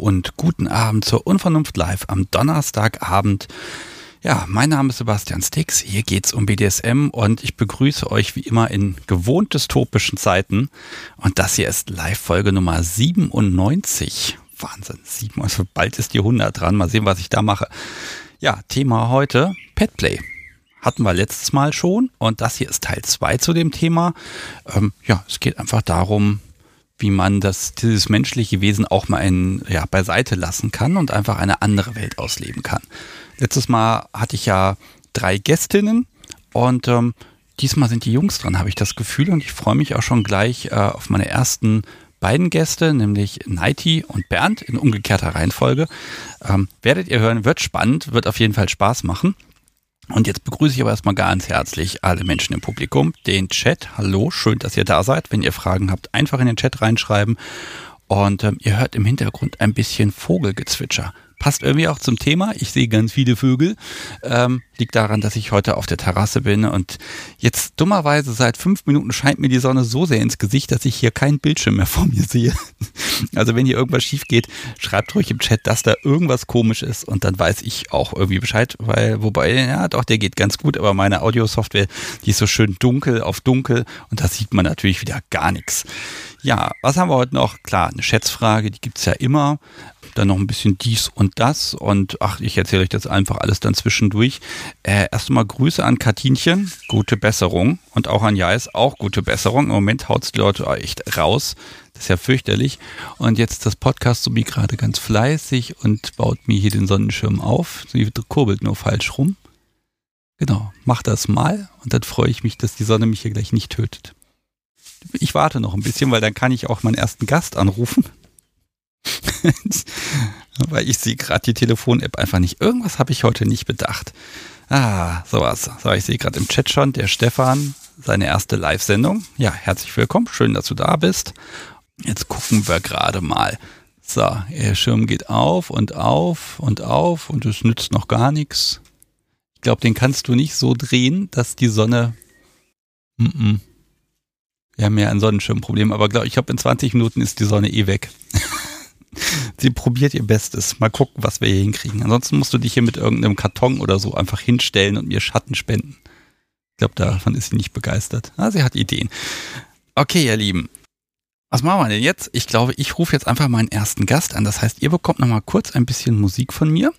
Und guten Abend zur Unvernunft Live am Donnerstagabend. Ja, mein Name ist Sebastian Stix. Hier geht's um BDSM und ich begrüße euch wie immer in gewohnt dystopischen Zeiten. Und das hier ist Live-Folge Nummer 97. Wahnsinn, sieben, also bald ist die 100 dran. Mal sehen, was ich da mache. Ja, Thema heute Petplay. Hatten wir letztes Mal schon und das hier ist Teil 2 zu dem Thema. Ähm, ja, es geht einfach darum, wie man das, dieses menschliche Wesen auch mal in, ja, beiseite lassen kann und einfach eine andere Welt ausleben kann. Letztes Mal hatte ich ja drei Gästinnen und ähm, diesmal sind die Jungs dran, habe ich das Gefühl und ich freue mich auch schon gleich äh, auf meine ersten beiden Gäste, nämlich Nighty und Bernd in umgekehrter Reihenfolge. Ähm, werdet ihr hören, wird spannend, wird auf jeden Fall Spaß machen. Und jetzt begrüße ich aber erstmal ganz herzlich alle Menschen im Publikum, den Chat. Hallo, schön, dass ihr da seid. Wenn ihr Fragen habt, einfach in den Chat reinschreiben. Und ähm, ihr hört im Hintergrund ein bisschen Vogelgezwitscher passt irgendwie auch zum Thema. Ich sehe ganz viele Vögel. Ähm, liegt daran, dass ich heute auf der Terrasse bin und jetzt dummerweise seit fünf Minuten scheint mir die Sonne so sehr ins Gesicht, dass ich hier keinen Bildschirm mehr vor mir sehe. Also wenn hier irgendwas schief geht, schreibt ruhig im Chat, dass da irgendwas komisch ist und dann weiß ich auch irgendwie Bescheid, weil, wobei, ja, doch, der geht ganz gut, aber meine Audiosoftware, die ist so schön dunkel auf dunkel und da sieht man natürlich wieder gar nichts. Ja, was haben wir heute noch? Klar, eine Schätzfrage, die gibt's ja immer dann noch ein bisschen dies und das und ach, ich erzähle euch das einfach alles dann zwischendurch. Äh, erstmal Grüße an Katinchen, gute Besserung und auch an Jais, auch gute Besserung. Im Moment haut's die Leute echt raus. Das ist ja fürchterlich. Und jetzt das Podcast so wie gerade ganz fleißig und baut mir hier den Sonnenschirm auf. Sie kurbelt nur falsch rum. Genau, mach das mal und dann freue ich mich, dass die Sonne mich hier gleich nicht tötet. Ich warte noch ein bisschen, weil dann kann ich auch meinen ersten Gast anrufen. Weil ich sehe gerade die Telefon-App einfach nicht. Irgendwas habe ich heute nicht bedacht. Ah, sowas. So, ich sehe gerade im Chat schon, der Stefan, seine erste Live-Sendung. Ja, herzlich willkommen. Schön, dass du da bist. Jetzt gucken wir gerade mal. So, der Schirm geht auf und auf und auf und es nützt noch gar nichts. Ich glaube, den kannst du nicht so drehen, dass die Sonne. Mm -mm. Wir haben ja ein Sonnenschirmproblem, aber glaub, ich glaube, in 20 Minuten ist die Sonne eh weg. Sie probiert ihr Bestes. Mal gucken, was wir hier hinkriegen. Ansonsten musst du dich hier mit irgendeinem Karton oder so einfach hinstellen und mir Schatten spenden. Ich glaube, davon ist sie nicht begeistert. Ah, sie hat Ideen. Okay, ihr Lieben. Was machen wir denn jetzt? Ich glaube, ich rufe jetzt einfach meinen ersten Gast an. Das heißt, ihr bekommt nochmal kurz ein bisschen Musik von mir.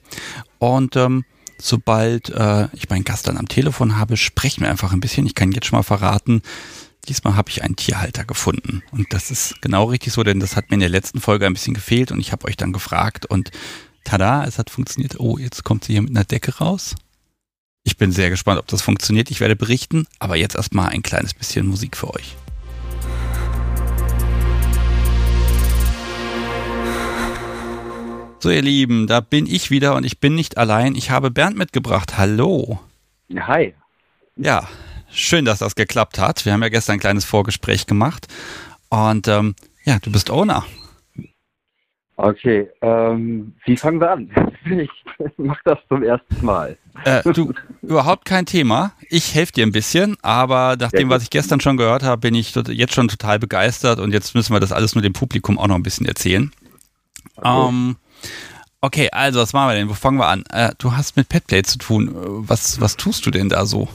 Und ähm, sobald äh, ich meinen Gast dann am Telefon habe, sprechen wir einfach ein bisschen. Ich kann jetzt schon mal verraten, diesmal habe ich einen Tierhalter gefunden. Und das ist genau richtig so, denn das hat mir in der letzten Folge ein bisschen gefehlt und ich habe euch dann gefragt und tada, es hat funktioniert. Oh, jetzt kommt sie hier mit einer Decke raus. Ich bin sehr gespannt, ob das funktioniert. Ich werde berichten, aber jetzt erstmal ein kleines bisschen Musik für euch. So, ihr Lieben, da bin ich wieder und ich bin nicht allein. Ich habe Bernd mitgebracht. Hallo. Hi. Ja, Schön, dass das geklappt hat. Wir haben ja gestern ein kleines Vorgespräch gemacht. Und ähm, ja, du bist Owner. Okay, ähm, wie fangen wir an? Ich mache das zum ersten Mal. Äh, du, überhaupt kein Thema. Ich helfe dir ein bisschen, aber nach dem, was ich gestern schon gehört habe, bin ich jetzt schon total begeistert und jetzt müssen wir das alles nur dem Publikum auch noch ein bisschen erzählen. Okay, ähm, okay also was machen wir denn? Wo fangen wir an? Äh, du hast mit Petplay zu tun. Was, was tust du denn da so?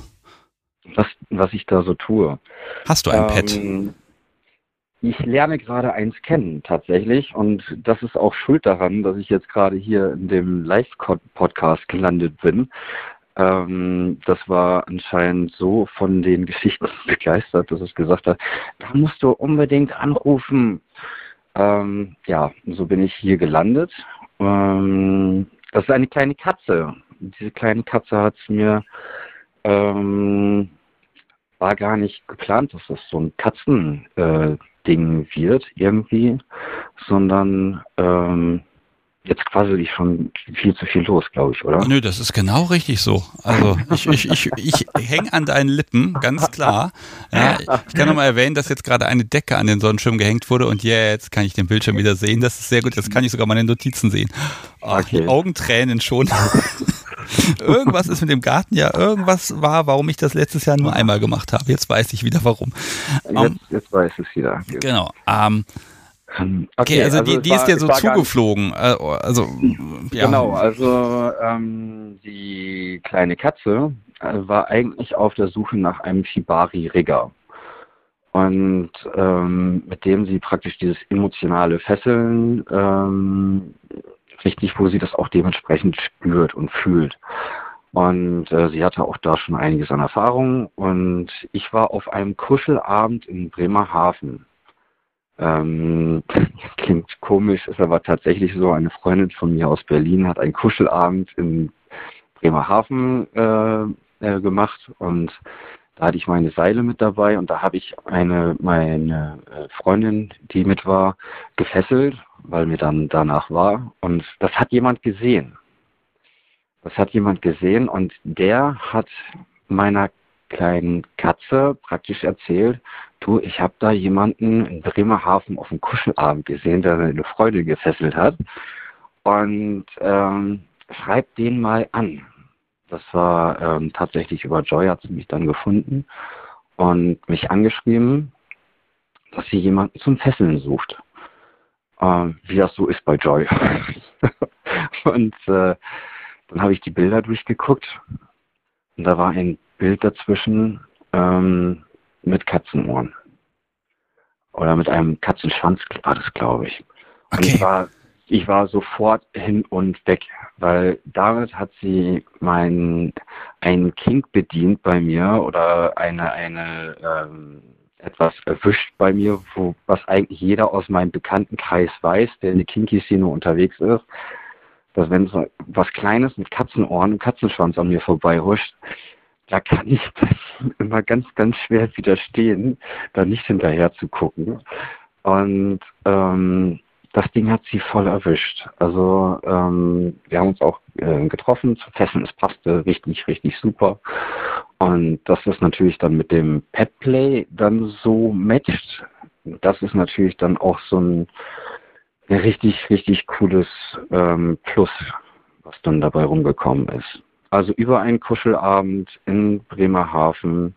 Was, was ich da so tue. Hast du ein ähm, Pet? Ich lerne gerade eins kennen tatsächlich und das ist auch schuld daran, dass ich jetzt gerade hier in dem Live-Podcast gelandet bin. Ähm, das war anscheinend so von den Geschichten begeistert, dass es gesagt hat, da musst du unbedingt anrufen. Ähm, ja, so bin ich hier gelandet. Ähm, das ist eine kleine Katze. Diese kleine Katze hat es mir ähm, war gar nicht geplant, dass das so ein Katzending äh, wird irgendwie, sondern ähm, jetzt quasi schon viel zu viel los, glaube ich, oder? Nö, das ist genau richtig so. Also ich, ich, ich, ich hänge an deinen Lippen, ganz klar. Ja, ich kann nochmal erwähnen, dass jetzt gerade eine Decke an den Sonnenschirm gehängt wurde und jetzt kann ich den Bildschirm wieder sehen. Das ist sehr gut. Jetzt kann ich sogar meine Notizen sehen. Oh, okay. Augentränen schon. irgendwas ist mit dem Garten ja, irgendwas war, warum ich das letztes Jahr nur einmal gemacht habe. Jetzt weiß ich wieder warum. Jetzt, um, ähm, jetzt weiß es wieder. Genau. Ähm, kann. Okay, okay also, also die, die war, ist dir so zugeflogen. Äh, also ja. Genau, also ähm, die kleine Katze äh, war eigentlich auf der Suche nach einem Shibari-Rigger. Und ähm, mit dem sie praktisch dieses emotionale Fesseln ähm, richtig, wo sie das auch dementsprechend spürt und fühlt. Und äh, sie hatte auch da schon einiges an Erfahrung. Und ich war auf einem Kuschelabend in Bremerhaven. Ähm, klingt komisch, ist aber tatsächlich so. Eine Freundin von mir aus Berlin hat einen Kuschelabend in Bremerhaven äh, äh, gemacht und da hatte ich meine Seile mit dabei und da habe ich eine meine äh, Freundin, die mit war, gefesselt, weil mir dann danach war und das hat jemand gesehen. Das hat jemand gesehen und der hat meiner kleinen Katze praktisch erzählt, du, ich habe da jemanden in Bremerhaven auf dem Kuschelabend gesehen, der eine Freude gefesselt hat. Und ähm, schreib den mal an. Das war ähm, tatsächlich über Joy hat sie mich dann gefunden und mich angeschrieben, dass sie jemanden zum Fesseln sucht. Ähm, wie das so ist bei Joy. und äh, dann habe ich die Bilder durchgeguckt und da war ein Bild dazwischen ähm, mit Katzenohren. Oder mit einem Katzenschwanz war das, glaube ich. Und okay. ich war, ich war sofort hin und weg, weil damit hat sie mein einen Kink bedient bei mir oder eine eine ähm, etwas erwischt bei mir, wo was eigentlich jeder aus meinem Bekanntenkreis weiß, der in der Kinky-Szene unterwegs ist dass wenn so was Kleines mit Katzenohren und Katzenschwanz an mir vorbei huscht, da kann ich immer ganz, ganz schwer widerstehen, da nicht hinterher zu gucken. Und ähm, das Ding hat sie voll erwischt. Also ähm, wir haben uns auch äh, getroffen zu Fesseln. Es passte richtig, richtig super. Und das ist natürlich dann mit dem Petplay dann so matcht. Das ist natürlich dann auch so ein ein richtig, richtig cooles ähm, Plus, was dann dabei rumgekommen ist. Also über einen Kuschelabend in Bremerhaven,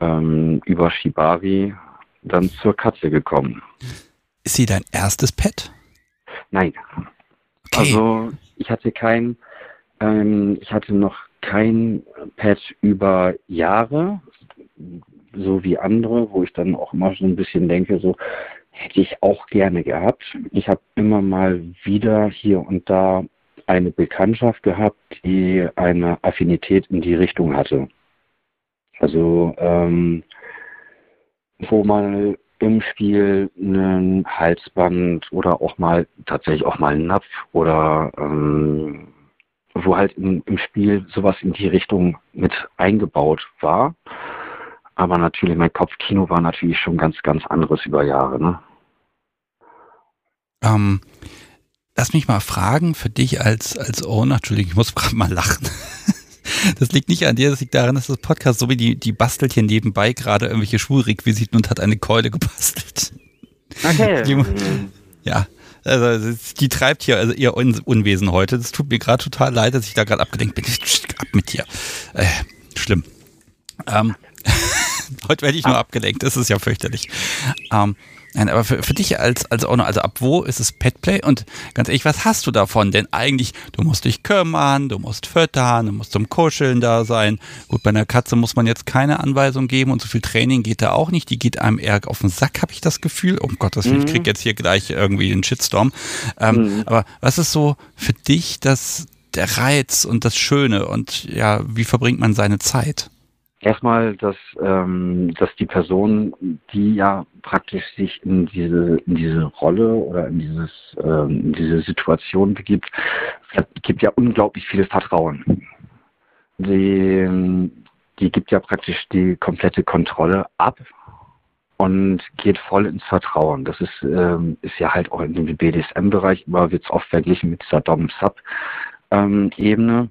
ähm, über Shibari, dann zur Katze gekommen. Ist sie dein erstes Pet? Nein. Okay. Also ich hatte kein, ähm, ich hatte noch kein Pet über Jahre, so wie andere, wo ich dann auch immer so ein bisschen denke, so, hätte ich auch gerne gehabt. Ich habe immer mal wieder hier und da eine Bekanntschaft gehabt, die eine Affinität in die Richtung hatte. Also ähm, wo man im Spiel ein Halsband oder auch mal tatsächlich auch mal einen Napf oder ähm, wo halt im, im Spiel sowas in die Richtung mit eingebaut war. Aber natürlich, mein Kopfkino war natürlich schon ganz, ganz anderes über Jahre. Ne? Ähm, lass mich mal fragen, für dich als, als Owner, Entschuldigung, ich muss gerade mal lachen. Das liegt nicht an dir, das liegt daran, dass das Podcast, so wie die, die bastelt hier nebenbei gerade irgendwelche Schulrequisiten und hat eine Keule gebastelt. Okay. Die, ja, also die treibt hier also ihr Unwesen heute. Das tut mir gerade total leid, dass ich da gerade abgelenkt bin. Ab mit dir. Äh, schlimm. Ähm, heute werde ich nur abgelenkt, das ist ja fürchterlich. Ähm, Nein, aber für, für dich als, als Owner, also ab wo ist es Petplay? Und ganz ehrlich, was hast du davon? Denn eigentlich, du musst dich kümmern, du musst füttern, du musst zum Kuscheln da sein. Gut, bei einer Katze muss man jetzt keine Anweisung geben und so viel Training geht da auch nicht. Die geht einem eher auf den Sack, habe ich das Gefühl. Oh Gott, das, mhm. ich krieg jetzt hier gleich irgendwie einen Shitstorm. Ähm, mhm. Aber was ist so für dich das, der Reiz und das Schöne und ja, wie verbringt man seine Zeit? Erstmal, dass, ähm, dass die Person, die ja praktisch sich in diese, in diese Rolle oder in, dieses, ähm, in diese Situation begibt, gibt ja unglaublich viel Vertrauen. Die, die gibt ja praktisch die komplette Kontrolle ab und geht voll ins Vertrauen. Das ist, ähm, ist ja halt auch in dem BDSM-Bereich immer wird es oft verglichen mit dieser Dom-Sub-Ebene.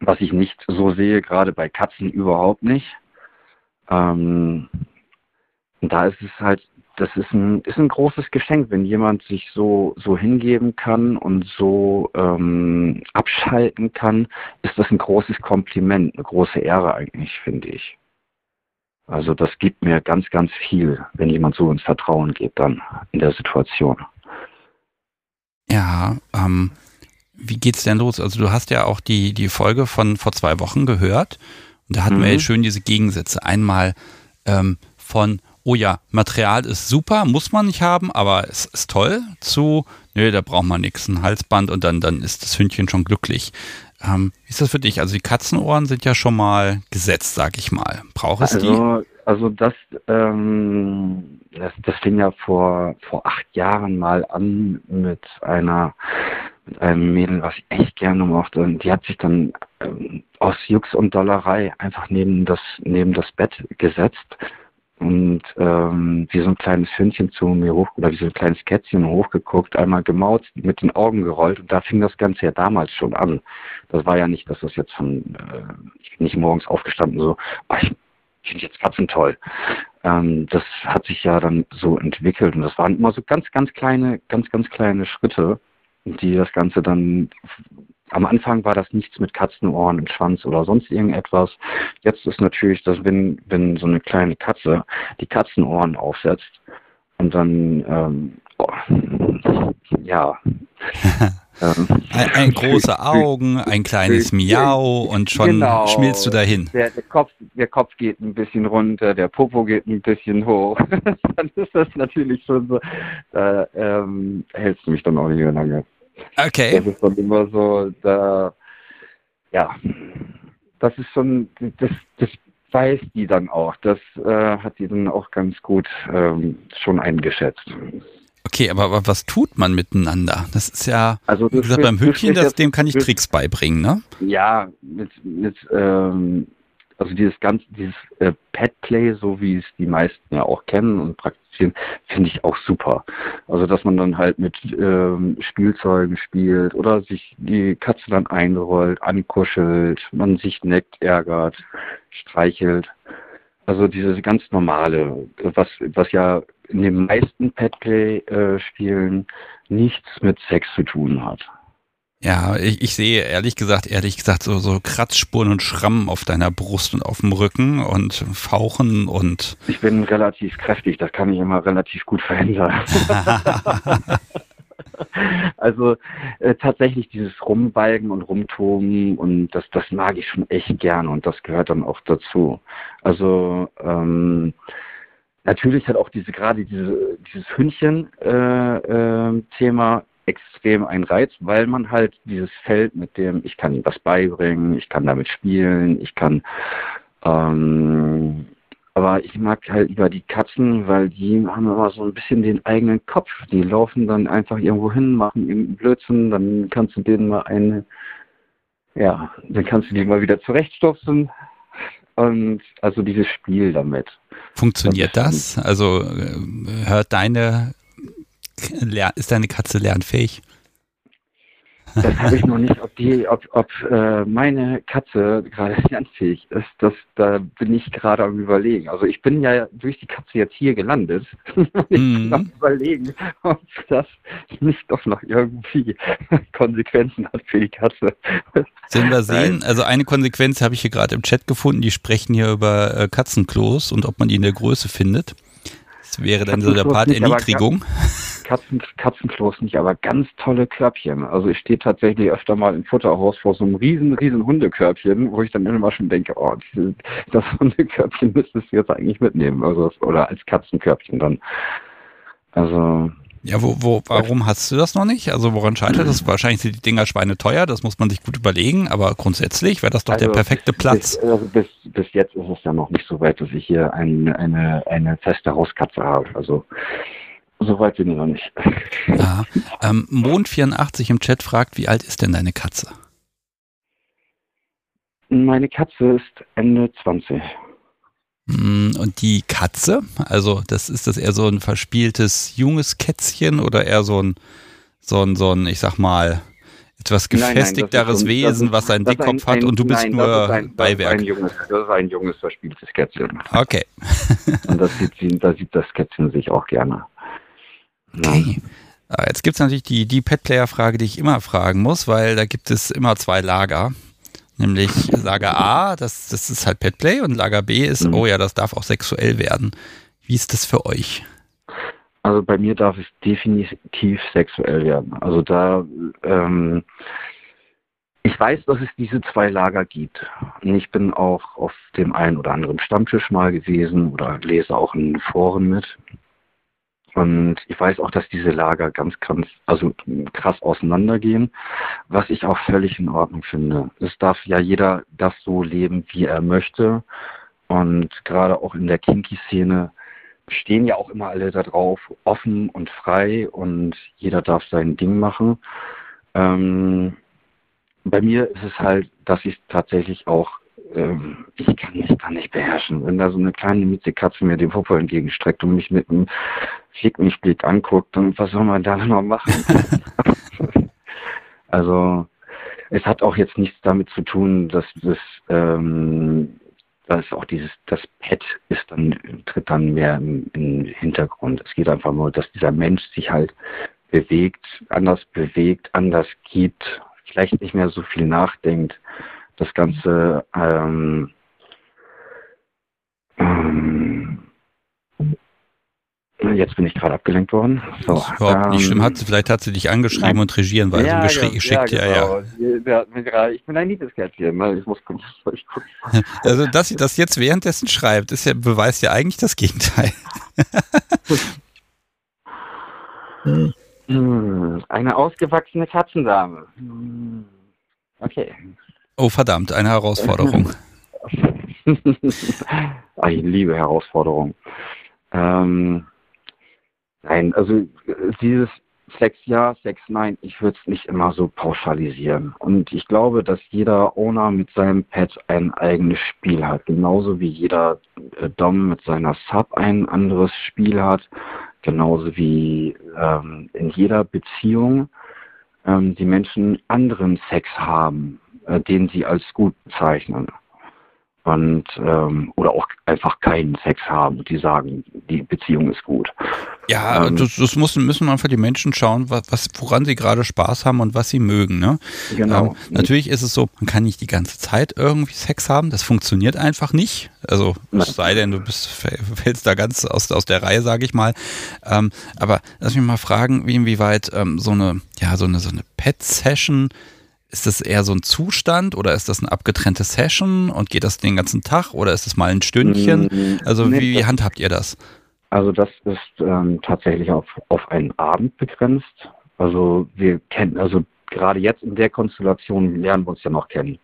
Was ich nicht so sehe, gerade bei Katzen überhaupt nicht. Ähm, da ist es halt, das ist ein, ist ein großes Geschenk, wenn jemand sich so, so hingeben kann und so ähm, abschalten kann, ist das ein großes Kompliment, eine große Ehre eigentlich, finde ich. Also das gibt mir ganz, ganz viel, wenn jemand so ins Vertrauen geht dann in der Situation. Ja, ähm, wie geht's denn los? Also du hast ja auch die, die Folge von vor zwei Wochen gehört und da hatten mhm. wir ja schön diese Gegensätze. Einmal ähm, von, oh ja, Material ist super, muss man nicht haben, aber es ist toll, zu, nö, da braucht man nichts, ein Halsband und dann, dann ist das Hündchen schon glücklich. Ähm, wie ist das für dich? Also die Katzenohren sind ja schon mal gesetzt, sag ich mal. Braucht es also, die? Also das, ähm, das, das fing ja vor, vor acht Jahren mal an mit einer mit einem Mädel, was ich echt gerne mochte. Und die hat sich dann ähm, aus Jux und Dollerei einfach neben das, neben das Bett gesetzt und ähm, wie so ein kleines Hündchen zu mir hoch oder wie so ein kleines Kätzchen hochgeguckt, einmal gemaut, mit den Augen gerollt und da fing das Ganze ja damals schon an. Das war ja nicht, dass das jetzt von, äh, ich bin nicht morgens aufgestanden so, oh, ich finde jetzt Katzen toll. Ähm, das hat sich ja dann so entwickelt und das waren immer so ganz, ganz kleine, ganz, ganz kleine Schritte, die das Ganze dann am Anfang war das nichts mit Katzenohren im Schwanz oder sonst irgendetwas. Jetzt ist natürlich, dass wenn, wenn so eine kleine Katze die Katzenohren aufsetzt und dann, ähm, oh, ja. ein, ein große Augen, ein kleines Miau und schon genau, schmilzt du dahin. Der, der, Kopf, der Kopf geht ein bisschen runter, der Popo geht ein bisschen hoch. dann ist das natürlich schon so, da ähm, hältst du mich dann auch nicht mehr lange. Okay. Das ist dann immer so, da, ja, das ist schon, das, das weiß die dann auch. Das äh, hat die dann auch ganz gut ähm, schon eingeschätzt. Okay, aber was tut man miteinander? Das ist ja, also wie gesagt, beim Hübchen, das, dem kann ich Tricks beibringen, ne? Ja, mit, mit ähm, also dieses ganze, dieses äh, Pet Play, so wie es die meisten ja auch kennen und praktizieren, finde ich auch super. Also dass man dann halt mit ähm, Spielzeugen spielt oder sich die Katze dann einrollt, ankuschelt, man sich neckt, ärgert, streichelt. Also dieses ganz normale, was, was ja in den meisten Pet Play äh, nichts mit Sex zu tun hat. Ja, ich, ich sehe ehrlich gesagt, ehrlich gesagt, so, so Kratzspuren und Schrammen auf deiner Brust und auf dem Rücken und Fauchen und. Ich bin relativ kräftig, das kann ich immer relativ gut verhindern. also äh, tatsächlich dieses Rumbalgen und Rumtoben und das, das mag ich schon echt gern und das gehört dann auch dazu. Also ähm, natürlich hat auch diese gerade diese, dieses Hündchen-Thema äh, äh, extrem ein Reiz, weil man halt dieses Feld mit dem, ich kann ihm was beibringen, ich kann damit spielen, ich kann, ähm, aber ich mag halt lieber die Katzen, weil die haben immer so ein bisschen den eigenen Kopf. Die laufen dann einfach irgendwo hin, machen irgendeinen Blödsinn, dann kannst du denen mal eine, ja, dann kannst du die mal wieder zurechtstupsen. Und also dieses Spiel damit. Funktioniert das? Also äh, hört deine ist deine Katze lernfähig? Das habe ich noch nicht, ob die, ob, ob äh, meine Katze gerade lernfähig ist. Das, da bin ich gerade am überlegen. Also ich bin ja durch die Katze jetzt hier gelandet. ich mhm. bin am überlegen, ob das nicht doch noch irgendwie Konsequenzen hat für die Katze. Sollen wir sehen? Also eine Konsequenz habe ich hier gerade im Chat gefunden. Die sprechen hier über äh, Katzenklos und ob man die in der Größe findet. Das wäre dann so der Part Erniedrigung. Katzen, Katzenklos nicht, aber ganz tolle Körbchen. Also ich stehe tatsächlich öfter mal im Futterhaus vor so einem riesen, riesen Hundekörbchen, wo ich dann immer schon denke, oh, das Hundekörbchen müsstest du jetzt eigentlich mitnehmen. Also, oder als Katzenkörbchen dann. Also. Ja, wo, wo, warum hast du das noch nicht? Also woran scheitert das? Wahrscheinlich sind die Dinger Schweine teuer, das muss man sich gut überlegen, aber grundsätzlich wäre das doch also der perfekte Platz. Bis, also bis, bis jetzt ist es ja noch nicht so weit, dass ich hier ein, eine, eine feste Hauskatze habe. Also Soweit bin ich noch nicht. Ja. Ähm, Mond84 im Chat fragt, wie alt ist denn deine Katze? Meine Katze ist Ende 20. Hm, und die Katze, also das ist das eher so ein verspieltes junges Kätzchen oder eher so ein, so ein, so ein, ich sag mal, etwas gefestigteres nein, nein, Wesen, ein, was einen Dickkopf hat und du bist nein, nur das ein, Beiwerk. Das ist, junges, das ist ein junges, verspieltes Kätzchen. Okay. und das sieht, da sieht das Kätzchen sich auch gerne. Okay. Ja. Jetzt gibt es natürlich die, die Pet-Player-Frage, die ich immer fragen muss, weil da gibt es immer zwei Lager. Nämlich Lager A, das, das ist halt Petplay und Lager B ist, mhm. oh ja, das darf auch sexuell werden. Wie ist das für euch? Also bei mir darf es definitiv sexuell werden. Also da, ähm, ich weiß, dass es diese zwei Lager gibt. Und ich bin auch auf dem einen oder anderen Stammtisch mal gewesen oder lese auch in Foren mit. Und ich weiß auch, dass diese Lager ganz, ganz, also krass auseinandergehen, was ich auch völlig in Ordnung finde. Es darf ja jeder das so leben, wie er möchte. Und gerade auch in der Kinky-Szene stehen ja auch immer alle da drauf, offen und frei und jeder darf sein Ding machen. Ähm, bei mir ist es halt, dass ich tatsächlich auch, ähm, ich kann mich da nicht beherrschen. Wenn da so eine kleine Miezekatze mir den Popo entgegenstreckt und mich mit einem Fick mich Blick anguckt, dann was soll man da noch machen? also es hat auch jetzt nichts damit zu tun, dass das ähm, da ist auch dieses, das Pet ist dann, tritt dann mehr im, im Hintergrund. Es geht einfach nur, dass dieser Mensch sich halt bewegt, anders bewegt, anders gibt, vielleicht nicht mehr so viel nachdenkt, das Ganze ähm, ähm, Jetzt bin ich gerade abgelenkt worden. So, das ist überhaupt ähm, nicht schlimm. Hat sie, vielleicht hat sie dich angeschrieben nein. und regieren, ja, geschickt. Ja, ja, ja. ja. Ich bin ein Liebeskätzchen. Ne? Ich muss ich Also, dass sie das jetzt währenddessen schreibt, ist ja, beweist ja eigentlich das Gegenteil. Hm, eine ausgewachsene Katzendame. Hm, okay. Oh, verdammt, eine Herausforderung. ich liebe Herausforderungen. Ähm, Nein, also dieses Sex ja, Sex nein, ich würde es nicht immer so pauschalisieren. Und ich glaube, dass jeder Owner mit seinem Pet ein eigenes Spiel hat. Genauso wie jeder äh, Dom mit seiner Sub ein anderes Spiel hat. Genauso wie ähm, in jeder Beziehung ähm, die Menschen anderen Sex haben, äh, den sie als gut bezeichnen und ähm, oder auch einfach keinen Sex haben und die sagen, die Beziehung ist gut. Ja, ähm, das, das muss, müssen einfach die Menschen schauen, was, woran sie gerade Spaß haben und was sie mögen. Ne? Genau. Ähm, natürlich ist es so, man kann nicht die ganze Zeit irgendwie Sex haben, das funktioniert einfach nicht. Also es sei denn, du bist fällst da ganz aus, aus der Reihe, sage ich mal. Ähm, aber lass mich mal fragen, wie inwieweit ähm, so eine ja so eine so eine Pet-Session ist das eher so ein Zustand oder ist das eine abgetrennte Session und geht das den ganzen Tag oder ist es mal ein Stündchen? Mm, also nee, wie, wie handhabt ihr das? Also das ist ähm, tatsächlich auf, auf einen Abend begrenzt. Also wir kennen, also gerade jetzt in der Konstellation lernen wir uns ja noch kennen.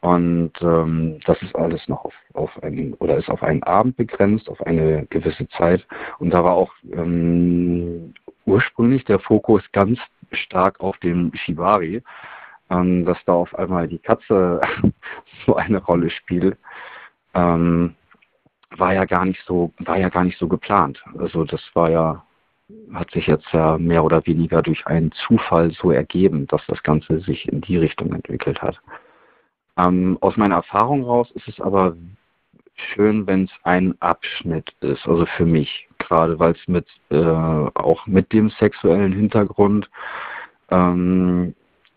Und ähm, das ist alles noch auf, auf einen oder ist auf einen Abend begrenzt, auf eine gewisse Zeit. Und da war auch ähm, ursprünglich der Fokus ganz stark auf dem Shibari ähm, dass da auf einmal die Katze so eine Rolle spielt, ähm, war ja gar nicht so, war ja gar nicht so geplant. Also das war ja, hat sich jetzt ja mehr oder weniger durch einen Zufall so ergeben, dass das Ganze sich in die Richtung entwickelt hat. Ähm, aus meiner Erfahrung raus ist es aber schön, wenn es ein Abschnitt ist, also für mich, gerade weil es mit äh, auch mit dem sexuellen Hintergrund ähm,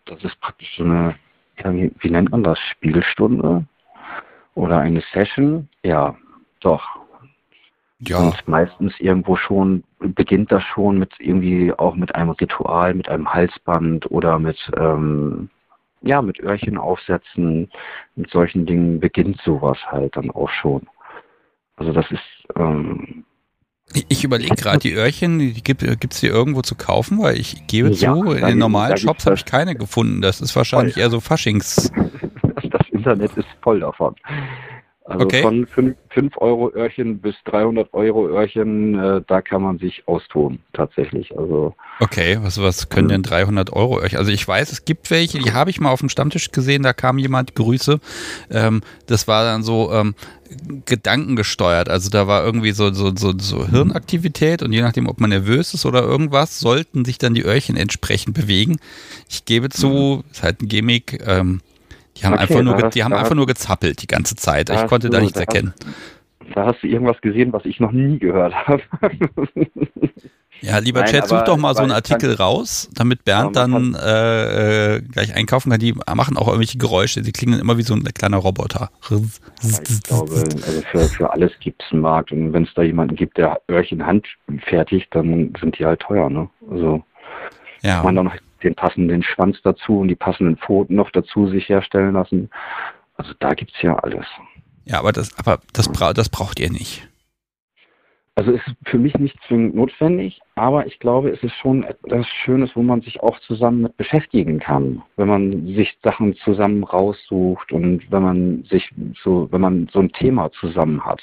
das ist praktisch so eine, ja, wie, wie nennt man das, Spielstunde oder eine Session? Ja, doch. Ja. Und meistens irgendwo schon, beginnt das schon mit irgendwie auch mit einem Ritual, mit einem Halsband oder mit, ähm, ja, mit Öhrchen aufsetzen, mit solchen Dingen beginnt sowas halt dann auch schon. Also das ist, ähm, ich überlege gerade die Öhrchen, die gibt es die irgendwo zu kaufen, weil ich gebe ja, zu, in den normalen Shops habe ich keine gefunden. Das ist wahrscheinlich voll. eher so Faschings. Das Internet ist voll davon. Also okay. von 5 Euro Öhrchen bis 300 Euro Öhrchen, äh, da kann man sich austoben, tatsächlich. Also, okay, was, was können denn 300 Euro Öhrchen? Also ich weiß, es gibt welche, die habe ich mal auf dem Stammtisch gesehen, da kam jemand, Grüße. Ähm, das war dann so ähm, gedankengesteuert. Also da war irgendwie so, so, so, so Hirnaktivität und je nachdem, ob man nervös ist oder irgendwas, sollten sich dann die Öhrchen entsprechend bewegen. Ich gebe zu, ist halt ein Gimmick. Ähm, die haben, okay, einfach, nur, die haben einfach nur gezappelt die ganze Zeit. Ich konnte da nichts erkennen. Da hast du irgendwas gesehen, was ich noch nie gehört habe. Ja, lieber Nein, Chat, such doch mal so einen Artikel raus, damit Bernd dann äh, äh, gleich einkaufen kann. Die machen auch irgendwelche Geräusche, die klingen immer wie so ein kleiner Roboter. Ich glaube, also für, für alles gibt es einen Markt und wenn es da jemanden gibt, der Öhrchen handfertigt, dann sind die halt teuer, ne? Also ja. man dann noch den passenden Schwanz dazu und die passenden Pfoten noch dazu sich herstellen lassen. Also da gibt es ja alles. Ja, aber das, aber das, bra das braucht ihr nicht. Also ist für mich nicht zwingend notwendig, aber ich glaube, es ist schon etwas Schönes, wo man sich auch zusammen mit beschäftigen kann, wenn man sich Sachen zusammen raussucht und wenn man sich so, wenn man so ein Thema zusammen hat,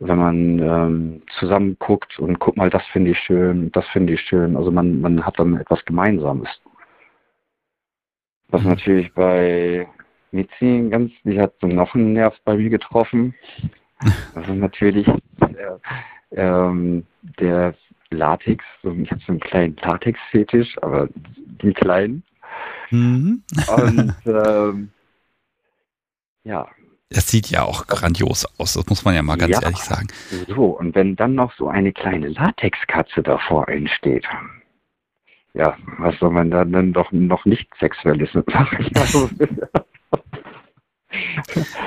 wenn man ähm, zusammen guckt und guck mal, das finde ich schön, das finde ich schön. Also man man hat dann etwas Gemeinsames. Was natürlich bei Mizi ganz, die hat so noch einen Nerv bei mir getroffen. Ist natürlich äh, ähm, der Latex, so, ich habe so einen kleinen Latex-Fetisch, aber den kleinen. Mhm. Und ähm, ja. Das sieht ja auch grandios aus, das muss man ja mal ganz ja, ehrlich sagen. So, und wenn dann noch so eine kleine Latexkatze davor einsteht, ja, was soll man dann, dann doch noch nicht Sexuelles mitmachen?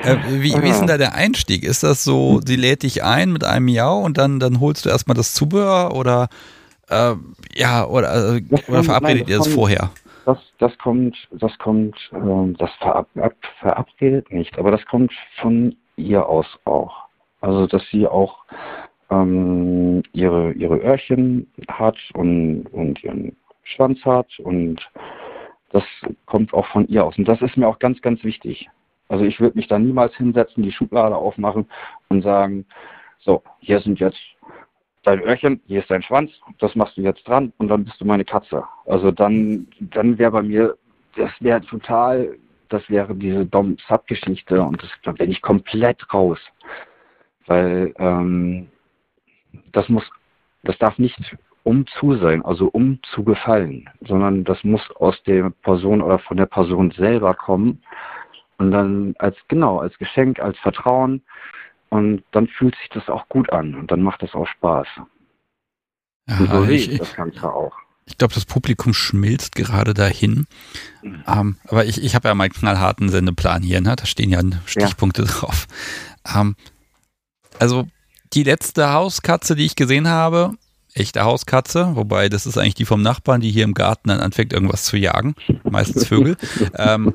Äh, wie, wie ist denn da der Einstieg? Ist das so, sie lädt dich ein mit einem Miau und dann, dann holst du erstmal das Zubehör oder äh, ja, oder, äh, oder verabredet nein, ihr das kommt, vorher? Das, das kommt, das kommt, äh, das verab, verabredet nicht, aber das kommt von ihr aus auch. Also dass sie auch ähm, ihre, ihre Öhrchen hat und, und ihren Schwanz hat und das kommt auch von ihr aus. Und das ist mir auch ganz, ganz wichtig. Also ich würde mich da niemals hinsetzen, die Schublade aufmachen und sagen, so, hier sind jetzt dein Öhrchen, hier ist dein Schwanz, das machst du jetzt dran und dann bist du meine Katze. Also dann, dann wäre bei mir, das wäre total, das wäre diese Dom-Sub-Geschichte und das, da bin ich komplett raus. Weil ähm, das muss, das darf nicht um zu sein, also um zu gefallen, sondern das muss aus der Person oder von der Person selber kommen und dann als, genau, als Geschenk, als Vertrauen. Und dann fühlt sich das auch gut an und dann macht das auch Spaß. Ja, und so ich, ich das Ganze auch. Ich glaube, das Publikum schmilzt gerade dahin. Mhm. Ähm, aber ich, ich habe ja meinen knallharten Sendeplan hier, ne? da stehen ja Stichpunkte ja. drauf. Ähm, also die letzte Hauskatze, die ich gesehen habe, echte Hauskatze, wobei das ist eigentlich die vom Nachbarn, die hier im Garten dann anfängt, irgendwas zu jagen, meistens Vögel. ähm,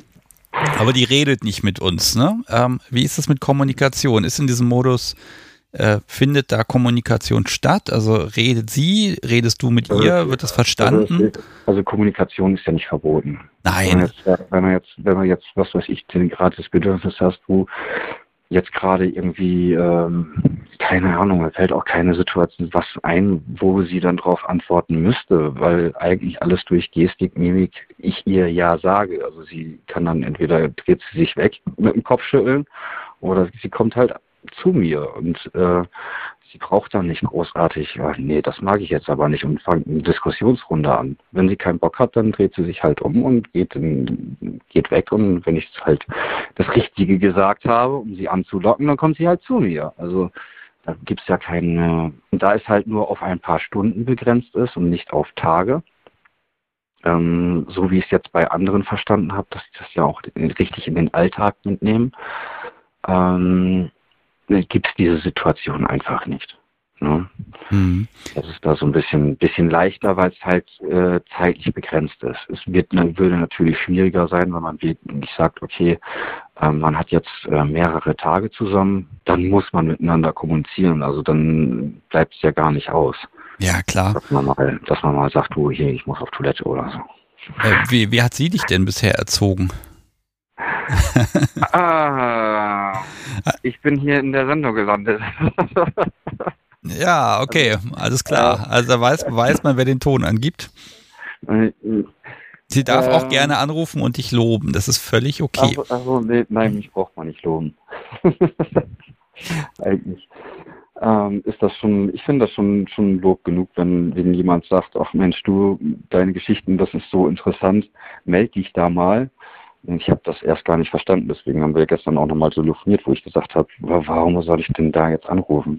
aber die redet nicht mit uns. Ne? Ähm, wie ist das mit Kommunikation? Ist in diesem Modus, äh, findet da Kommunikation statt? Also redet sie, redest du mit ihr, wird das verstanden? Also, also Kommunikation ist ja nicht verboten. Nein. Wenn man jetzt, wenn man jetzt, wenn man jetzt was weiß ich, gerade das Bedürfnis hast, du jetzt gerade irgendwie, ähm, keine Ahnung, mir fällt auch keine Situation was ein, wo sie dann darauf antworten müsste, weil eigentlich alles durch Gestik, Mimik ich ihr ja sage. Also sie kann dann entweder dreht sie sich weg mit dem Kopfschütteln oder sie kommt halt zu mir und äh, sie braucht dann nicht großartig, ja, nee, das mag ich jetzt aber nicht und fangt eine Diskussionsrunde an. Wenn sie keinen Bock hat, dann dreht sie sich halt um und geht, in, geht weg und wenn ich halt das Richtige gesagt habe, um sie anzulocken, dann kommt sie halt zu mir. Also da gibt's ja keine, da es halt nur auf ein paar Stunden begrenzt ist und nicht auf Tage, ähm, so wie ich es jetzt bei anderen verstanden habe, dass sie das ja auch richtig in den Alltag mitnehmen, ähm, gibt es diese Situation einfach nicht. Ne? Mhm. Das ist da so ein bisschen, bisschen leichter, weil es halt äh, zeitlich begrenzt ist. Es wird, würde natürlich schwieriger sein, wenn man wirklich sagt, okay, äh, man hat jetzt äh, mehrere Tage zusammen, dann muss man miteinander kommunizieren. Also dann bleibt es ja gar nicht aus. Ja, klar. Dass man mal, dass man mal sagt, du, hier, ich muss auf Toilette oder so. Äh, wie, wie hat sie dich denn bisher erzogen? ah, ich bin hier in der Sendung gelandet. ja, okay, alles klar. Also da weiß, weiß man, wer den Ton angibt. Sie darf ähm, auch gerne anrufen und dich loben. Das ist völlig okay. Also, also nee, nein, mich braucht man nicht loben. Eigentlich ähm, ist das schon, ich finde das schon, schon Lob genug, wenn, wenn jemand sagt, ach Mensch, du, deine Geschichten, das ist so interessant, melde dich da mal Ich habe das erst gar nicht verstanden, deswegen haben wir gestern auch nochmal telefoniert, wo ich gesagt habe, warum soll ich denn da jetzt anrufen?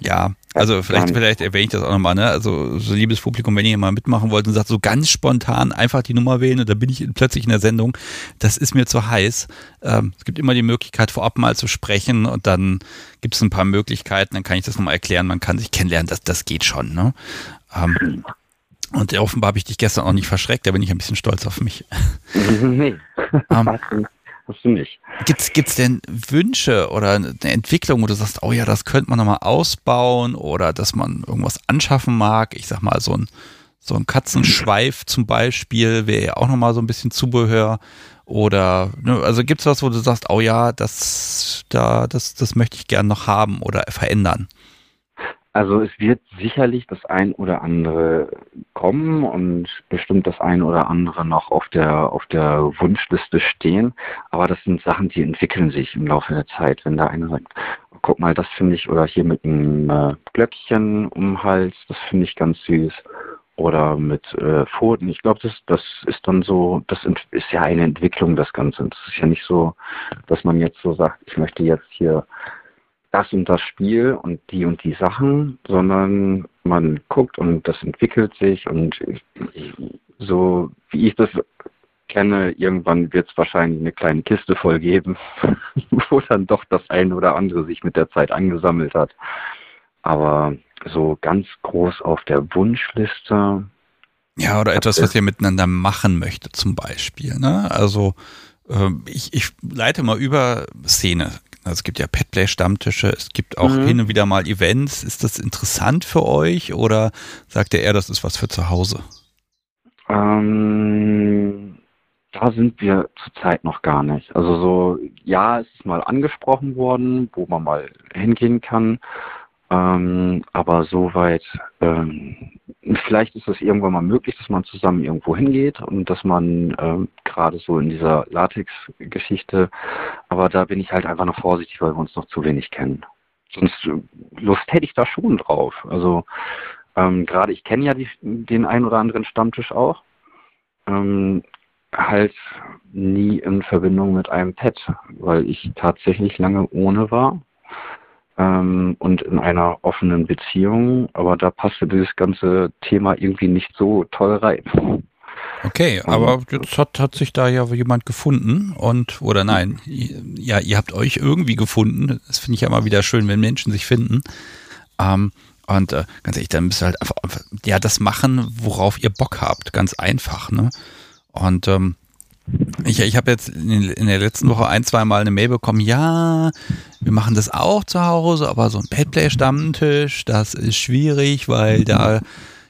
Ja, also vielleicht, vielleicht erwähne ich das auch nochmal, ne? Also so liebes Publikum, wenn ihr mal mitmachen wollt und sagt so ganz spontan einfach die Nummer wählen und da bin ich plötzlich in der Sendung, das ist mir zu heiß. Ähm, es gibt immer die Möglichkeit, vorab mal zu sprechen und dann gibt es ein paar Möglichkeiten, dann kann ich das nochmal erklären, man kann sich kennenlernen, das, das geht schon, ne? Ähm, und offenbar habe ich dich gestern auch nicht verschreckt, da bin ich ein bisschen stolz auf mich. Nee. ähm, hast du nicht. Gibt's, gibt's denn Wünsche oder eine Entwicklung, wo du sagst, oh ja, das könnte man nochmal ausbauen oder dass man irgendwas anschaffen mag? Ich sag mal, so ein, so ein Katzenschweif zum Beispiel wäre ja auch nochmal so ein bisschen Zubehör. Oder, ne, also gibt's was, wo du sagst, oh ja, das, da, das, das möchte ich gern noch haben oder verändern? Also es wird sicherlich das ein oder andere kommen und bestimmt das ein oder andere noch auf der auf der Wunschliste stehen. Aber das sind Sachen, die entwickeln sich im Laufe der Zeit. Wenn da einer sagt, guck mal, das finde ich, oder hier mit einem äh, Glöckchen um den Hals, das finde ich ganz süß. Oder mit äh, Pfoten. Ich glaube, das, das ist dann so, das ist ja eine Entwicklung, das Ganze. Das ist ja nicht so, dass man jetzt so sagt, ich möchte jetzt hier das und das Spiel und die und die Sachen, sondern man guckt und das entwickelt sich und so wie ich das kenne, irgendwann wird es wahrscheinlich eine kleine Kiste voll geben, wo dann doch das eine oder andere sich mit der Zeit angesammelt hat. Aber so ganz groß auf der Wunschliste. Ja, oder etwas, was ihr miteinander machen möchtet, zum Beispiel. Ne? Also ähm, ich, ich leite mal über Szene. Also es gibt ja Petplay-Stammtische, es gibt auch mhm. hin und wieder mal Events. Ist das interessant für euch oder sagt ihr eher, das ist was für zu Hause? Ähm, da sind wir zurzeit noch gar nicht. Also so, ja, es ist mal angesprochen worden, wo man mal hingehen kann. Ähm, aber soweit, ähm, vielleicht ist es irgendwann mal möglich, dass man zusammen irgendwo hingeht und dass man ähm, gerade so in dieser Latex-Geschichte, aber da bin ich halt einfach noch vorsichtig, weil wir uns noch zu wenig kennen. Sonst äh, Lust hätte ich da schon drauf. Also ähm, gerade ich kenne ja die, den ein oder anderen Stammtisch auch. Ähm, halt nie in Verbindung mit einem Pet, weil ich tatsächlich lange ohne war ähm, und in einer offenen Beziehung, aber da passte dieses ganze Thema irgendwie nicht so toll rein. Okay, aber jetzt hat, hat sich da ja jemand gefunden und, oder nein, ja, ihr habt euch irgendwie gefunden. Das finde ich ja immer wieder schön, wenn Menschen sich finden. Ähm, und äh, ganz ehrlich, dann müsst ihr halt einfach, ja, das machen, worauf ihr Bock habt. Ganz einfach, ne? Und ähm, ich, ich habe jetzt in, der letzten Woche ein, zwei Mal eine Mail bekommen, ja, wir machen das auch zu Hause, aber so ein Petplay-Stammtisch, das ist schwierig, weil da,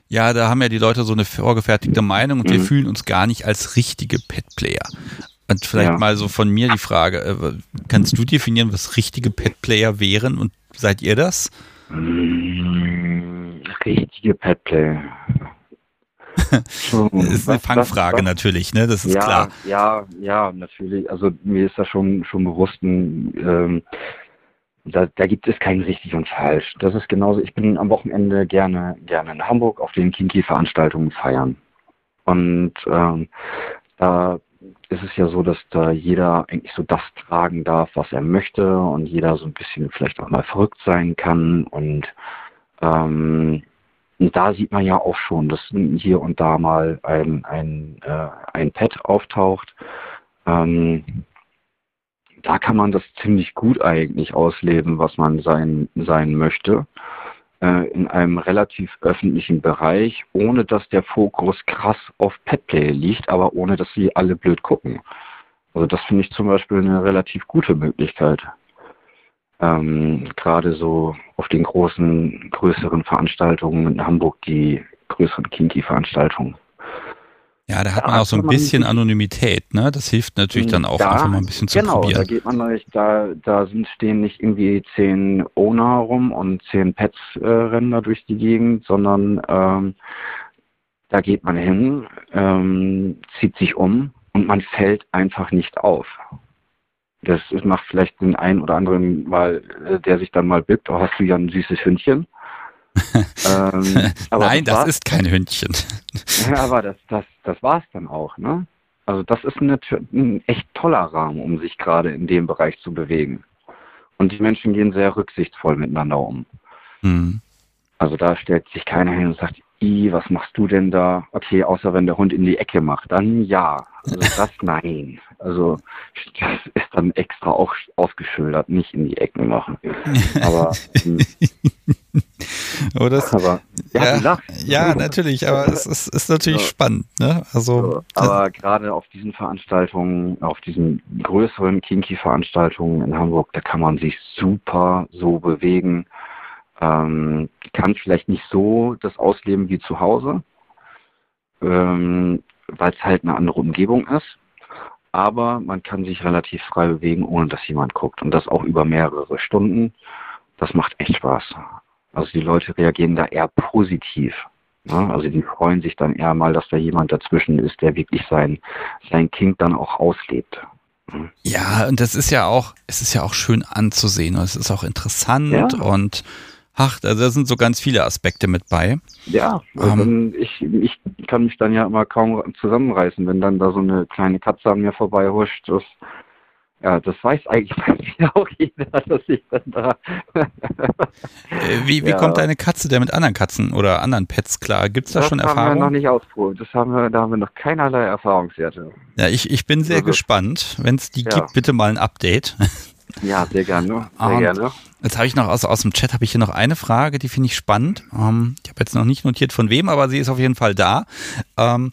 ja, da haben ja die Leute so eine vorgefertigte Meinung und mhm. wir fühlen uns gar nicht als richtige Petplayer. Und vielleicht ja. mal so von mir die Frage, äh, kannst du definieren, was richtige Petplayer wären und seid ihr das? Richtige Petplayer ist eine Fangfrage natürlich, ne? Das ist ja, klar. Ja, ja, natürlich. Also mir ist das schon schon bewusst, ähm, da, da gibt es kein richtig und falsch. Das ist genauso. Ich bin am Wochenende gerne gerne in Hamburg auf den Kinky-Veranstaltungen feiern. Und ähm, da ist es ja so, dass da jeder eigentlich so das tragen darf, was er möchte und jeder so ein bisschen vielleicht auch mal verrückt sein kann und ähm, und da sieht man ja auch schon, dass hier und da mal ein, ein, äh, ein Pad auftaucht. Ähm, da kann man das ziemlich gut eigentlich ausleben, was man sein, sein möchte, äh, in einem relativ öffentlichen Bereich, ohne dass der Fokus krass auf Petplay liegt, aber ohne dass sie alle blöd gucken. Also das finde ich zum Beispiel eine relativ gute Möglichkeit ähm, gerade so auf den großen, größeren Veranstaltungen in Hamburg, die größeren Kinky-Veranstaltungen. Ja, da hat man auch so ein bisschen Anonymität, ne? Das hilft natürlich dann auch da, einfach mal ein bisschen zu genau, probieren. Genau, da geht man nicht, da, da sind, stehen nicht irgendwie zehn Owner rum und zehn Pets äh, rennen da durch die Gegend, sondern ähm, da geht man hin, ähm, zieht sich um und man fällt einfach nicht auf. Das macht vielleicht den einen oder anderen mal, äh, der sich dann mal bückt, oh, hast du ja ein süßes Hündchen. ähm, Nein, das, das ist kein Hündchen. ja, aber das, das, das war es dann auch, ne? Also das ist ein, ein echt toller Rahmen, um sich gerade in dem Bereich zu bewegen. Und die Menschen gehen sehr rücksichtsvoll miteinander um. Mhm. Also da stellt sich keiner hin und sagt, I, was machst du denn da? Okay, außer wenn der Hund in die Ecke macht, dann ja. Also das nein. Also das ist dann extra auch ausgeschildert, nicht in die Ecken machen. Aber, hm. oh, das, aber ja, ja, ja, natürlich, aber es ist, ist natürlich so. spannend. Ne? Also, so. Aber gerade auf diesen Veranstaltungen, auf diesen größeren Kinky-Veranstaltungen in Hamburg, da kann man sich super so bewegen ähm, kann vielleicht nicht so das ausleben wie zu Hause, ähm, weil es halt eine andere Umgebung ist. Aber man kann sich relativ frei bewegen, ohne dass jemand guckt. Und das auch über mehrere Stunden. Das macht echt Spaß. Also die Leute reagieren da eher positiv. Ne? Also die freuen sich dann eher mal, dass da jemand dazwischen ist, der wirklich sein, sein Kind dann auch auslebt. Ja, und das ist ja auch, es ist ja auch schön anzusehen und es ist auch interessant ja. und Ach, also da sind so ganz viele Aspekte mit bei. Ja, ähm, ich, ich kann mich dann ja immer kaum zusammenreißen, wenn dann da so eine kleine Katze an mir vorbei huscht. Das, ja, das weiß eigentlich bei mir auch jeder, dass ich dann da. Äh, wie wie ja. kommt deine Katze denn mit anderen Katzen oder anderen Pets klar? Gibt es da das schon Erfahrungen? Das haben wir noch nicht ausprobiert. Das haben wir, da haben wir noch keinerlei Erfahrungswerte. Ja, ich, ich bin sehr also, gespannt. Wenn es die ja. gibt, bitte mal ein Update. Ja, sehr gerne. Sehr Und gerne. Jetzt habe ich noch aus, aus dem Chat habe ich hier noch eine Frage, die finde ich spannend. Ähm, ich habe jetzt noch nicht notiert von wem, aber sie ist auf jeden Fall da. Ähm,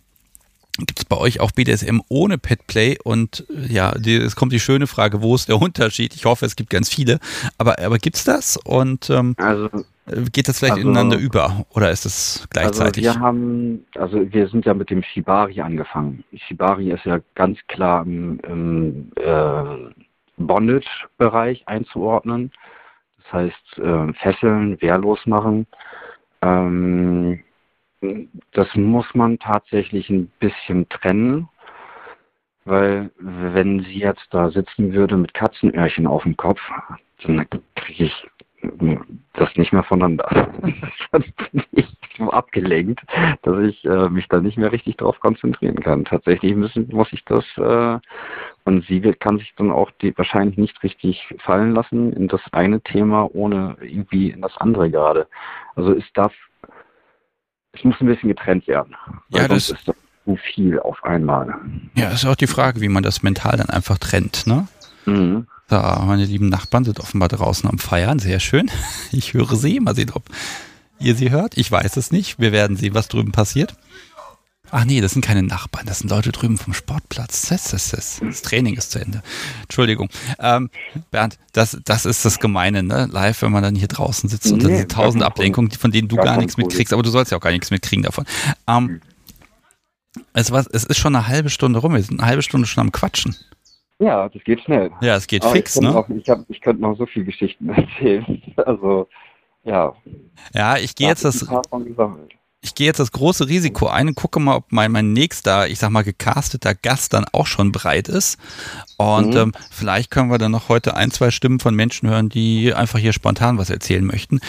Gibt es bei euch auch BDSM ohne Petplay? Und äh, ja, die, es kommt die schöne Frage, wo ist der Unterschied? Ich hoffe, es gibt ganz viele. Aber, aber gibt es das? Und ähm, also, äh, geht das vielleicht also, ineinander über oder ist es gleichzeitig? Also wir haben, also wir sind ja mit dem Shibari angefangen. Shibari ist ja ganz klar im, im äh, Bondage-Bereich einzuordnen. Heißt, äh, fesseln, wehrlos machen. Ähm, das muss man tatsächlich ein bisschen trennen, weil wenn sie jetzt da sitzen würde mit Katzenöhrchen auf dem Kopf, dann kriege ich das nicht mehr voneinander. dann bin ich so abgelenkt, dass ich äh, mich da nicht mehr richtig drauf konzentrieren kann. Tatsächlich müssen, muss ich das äh, und sie kann sich dann auch die wahrscheinlich nicht richtig fallen lassen in das eine Thema, ohne irgendwie in das andere gerade. Also es darf, es muss ein bisschen getrennt werden. Ja, das ist das zu viel auf einmal. Ja, ist auch die Frage, wie man das mental dann einfach trennt, ne? Mhm. Da, meine lieben Nachbarn sind offenbar draußen am Feiern. Sehr schön. Ich höre sie. Mal sehen, ob ihr sie hört. Ich weiß es nicht. Wir werden sehen, was drüben passiert. Ach nee, das sind keine Nachbarn, das sind Leute drüben vom Sportplatz. Das, das, das, das Training ist zu Ende. Entschuldigung. Ähm, Bernd, das, das ist das Gemeine, ne? Live, wenn man dann hier draußen sitzt und dann sind tausend Ablenkungen, von denen du gar, gar nichts mitkriegst, aber du sollst ja auch gar nichts mitkriegen davon. Ähm, es, war, es ist schon eine halbe Stunde rum, wir sind eine halbe Stunde schon am Quatschen. Ja, das geht schnell. Ja, es geht aber fix, ich ne? Auch, ich, hab, ich könnte noch so viele Geschichten erzählen. Also, ja. Ja, ich gehe jetzt das ich gehe jetzt das große Risiko ein und gucke mal, ob mein, mein nächster, ich sag mal, gecasteter Gast dann auch schon bereit ist. Und mhm. ähm, vielleicht können wir dann noch heute ein, zwei Stimmen von Menschen hören, die einfach hier spontan was erzählen möchten.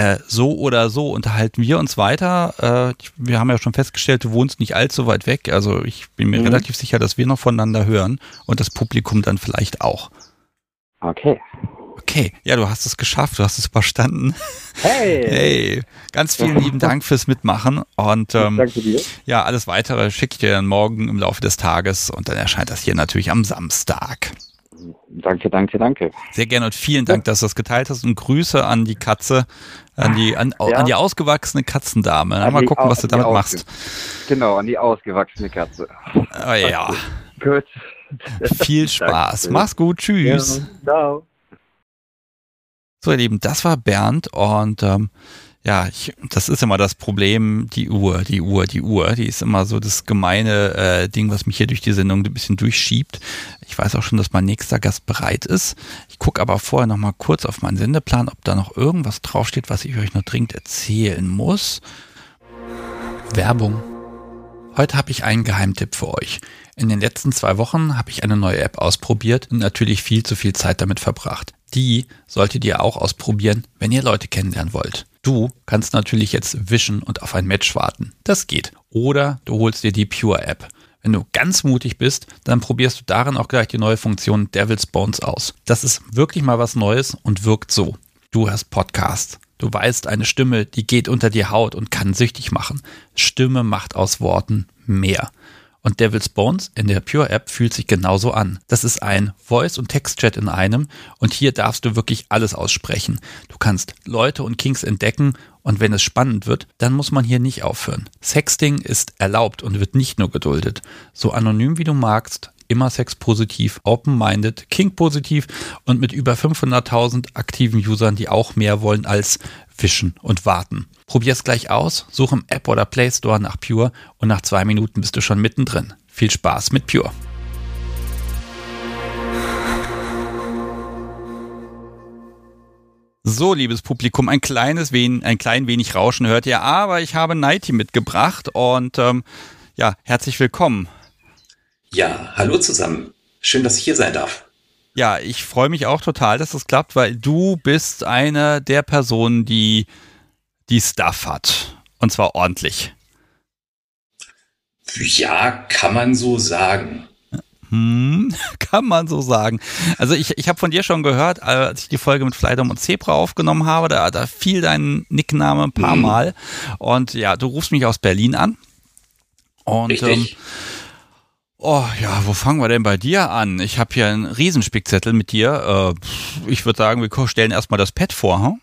Äh, so oder so unterhalten wir uns weiter. Äh, wir haben ja schon festgestellt, du wohnst nicht allzu weit weg. Also ich bin mir mhm. relativ sicher, dass wir noch voneinander hören und das Publikum dann vielleicht auch. Okay. Okay, ja, du hast es geschafft, du hast es überstanden. Hey! Hey, ganz vielen lieben Dank fürs Mitmachen und ähm, Danke dir. ja, alles weitere schicke ich dir dann morgen im Laufe des Tages und dann erscheint das hier natürlich am Samstag. Danke, danke, danke. Sehr gerne und vielen Dank, dass du das geteilt hast und Grüße an die Katze, an die, an, ja. an die ausgewachsene Katzendame. An mal gucken, was du damit machst. Genau, an die ausgewachsene Katze. Oh ja. Gut. Viel Spaß. Mach's gut. Tschüss. Ja, ciao. So, ihr Lieben, das war Bernd und ähm, ja, ich, das ist immer das Problem, die Uhr, die Uhr, die Uhr, die ist immer so das gemeine äh, Ding, was mich hier durch die Sendung ein bisschen durchschiebt. Ich weiß auch schon, dass mein nächster Gast bereit ist. Ich gucke aber vorher noch mal kurz auf meinen Sendeplan, ob da noch irgendwas draufsteht, was ich euch noch dringend erzählen muss. Werbung. Heute habe ich einen Geheimtipp für euch. In den letzten zwei Wochen habe ich eine neue App ausprobiert und natürlich viel zu viel Zeit damit verbracht. Die solltet ihr auch ausprobieren, wenn ihr Leute kennenlernen wollt. Du kannst natürlich jetzt wischen und auf ein Match warten. Das geht. Oder du holst dir die Pure App. Wenn du ganz mutig bist, dann probierst du darin auch gleich die neue Funktion Devil's Bones aus. Das ist wirklich mal was Neues und wirkt so. Du hast Podcast. Du weißt, eine Stimme, die geht unter die Haut und kann süchtig machen. Stimme macht aus Worten mehr. Und Devil's Bones in der Pure App fühlt sich genauso an. Das ist ein Voice- und Textchat in einem und hier darfst du wirklich alles aussprechen. Du kannst Leute und Kings entdecken und wenn es spannend wird, dann muss man hier nicht aufhören. Sexting ist erlaubt und wird nicht nur geduldet. So anonym wie du magst, immer sexpositiv, open-minded, king-positiv und mit über 500.000 aktiven Usern, die auch mehr wollen als wischen und warten. Probier es gleich aus, such im App oder Play Store nach Pure und nach zwei Minuten bist du schon mittendrin. Viel Spaß mit Pure. So, liebes Publikum, ein kleines wenig, ein klein wenig Rauschen hört ihr, aber ich habe Nighty mitgebracht und ähm, ja, herzlich willkommen. Ja, hallo zusammen. Schön, dass ich hier sein darf. Ja, ich freue mich auch total, dass das klappt, weil du bist eine der Personen, die die Stuff hat. Und zwar ordentlich. Ja, kann man so sagen. Hm, kann man so sagen. Also ich, ich habe von dir schon gehört, als ich die Folge mit Fleidom und Zebra aufgenommen habe, da, da fiel dein Nickname ein paar hm. Mal. Und ja, du rufst mich aus Berlin an. Und Richtig. Ähm, Oh ja, wo fangen wir denn bei dir an? Ich habe hier einen Riesenspickzettel mit dir. Äh, ich würde sagen, wir stellen erstmal das Pad vor. Hm?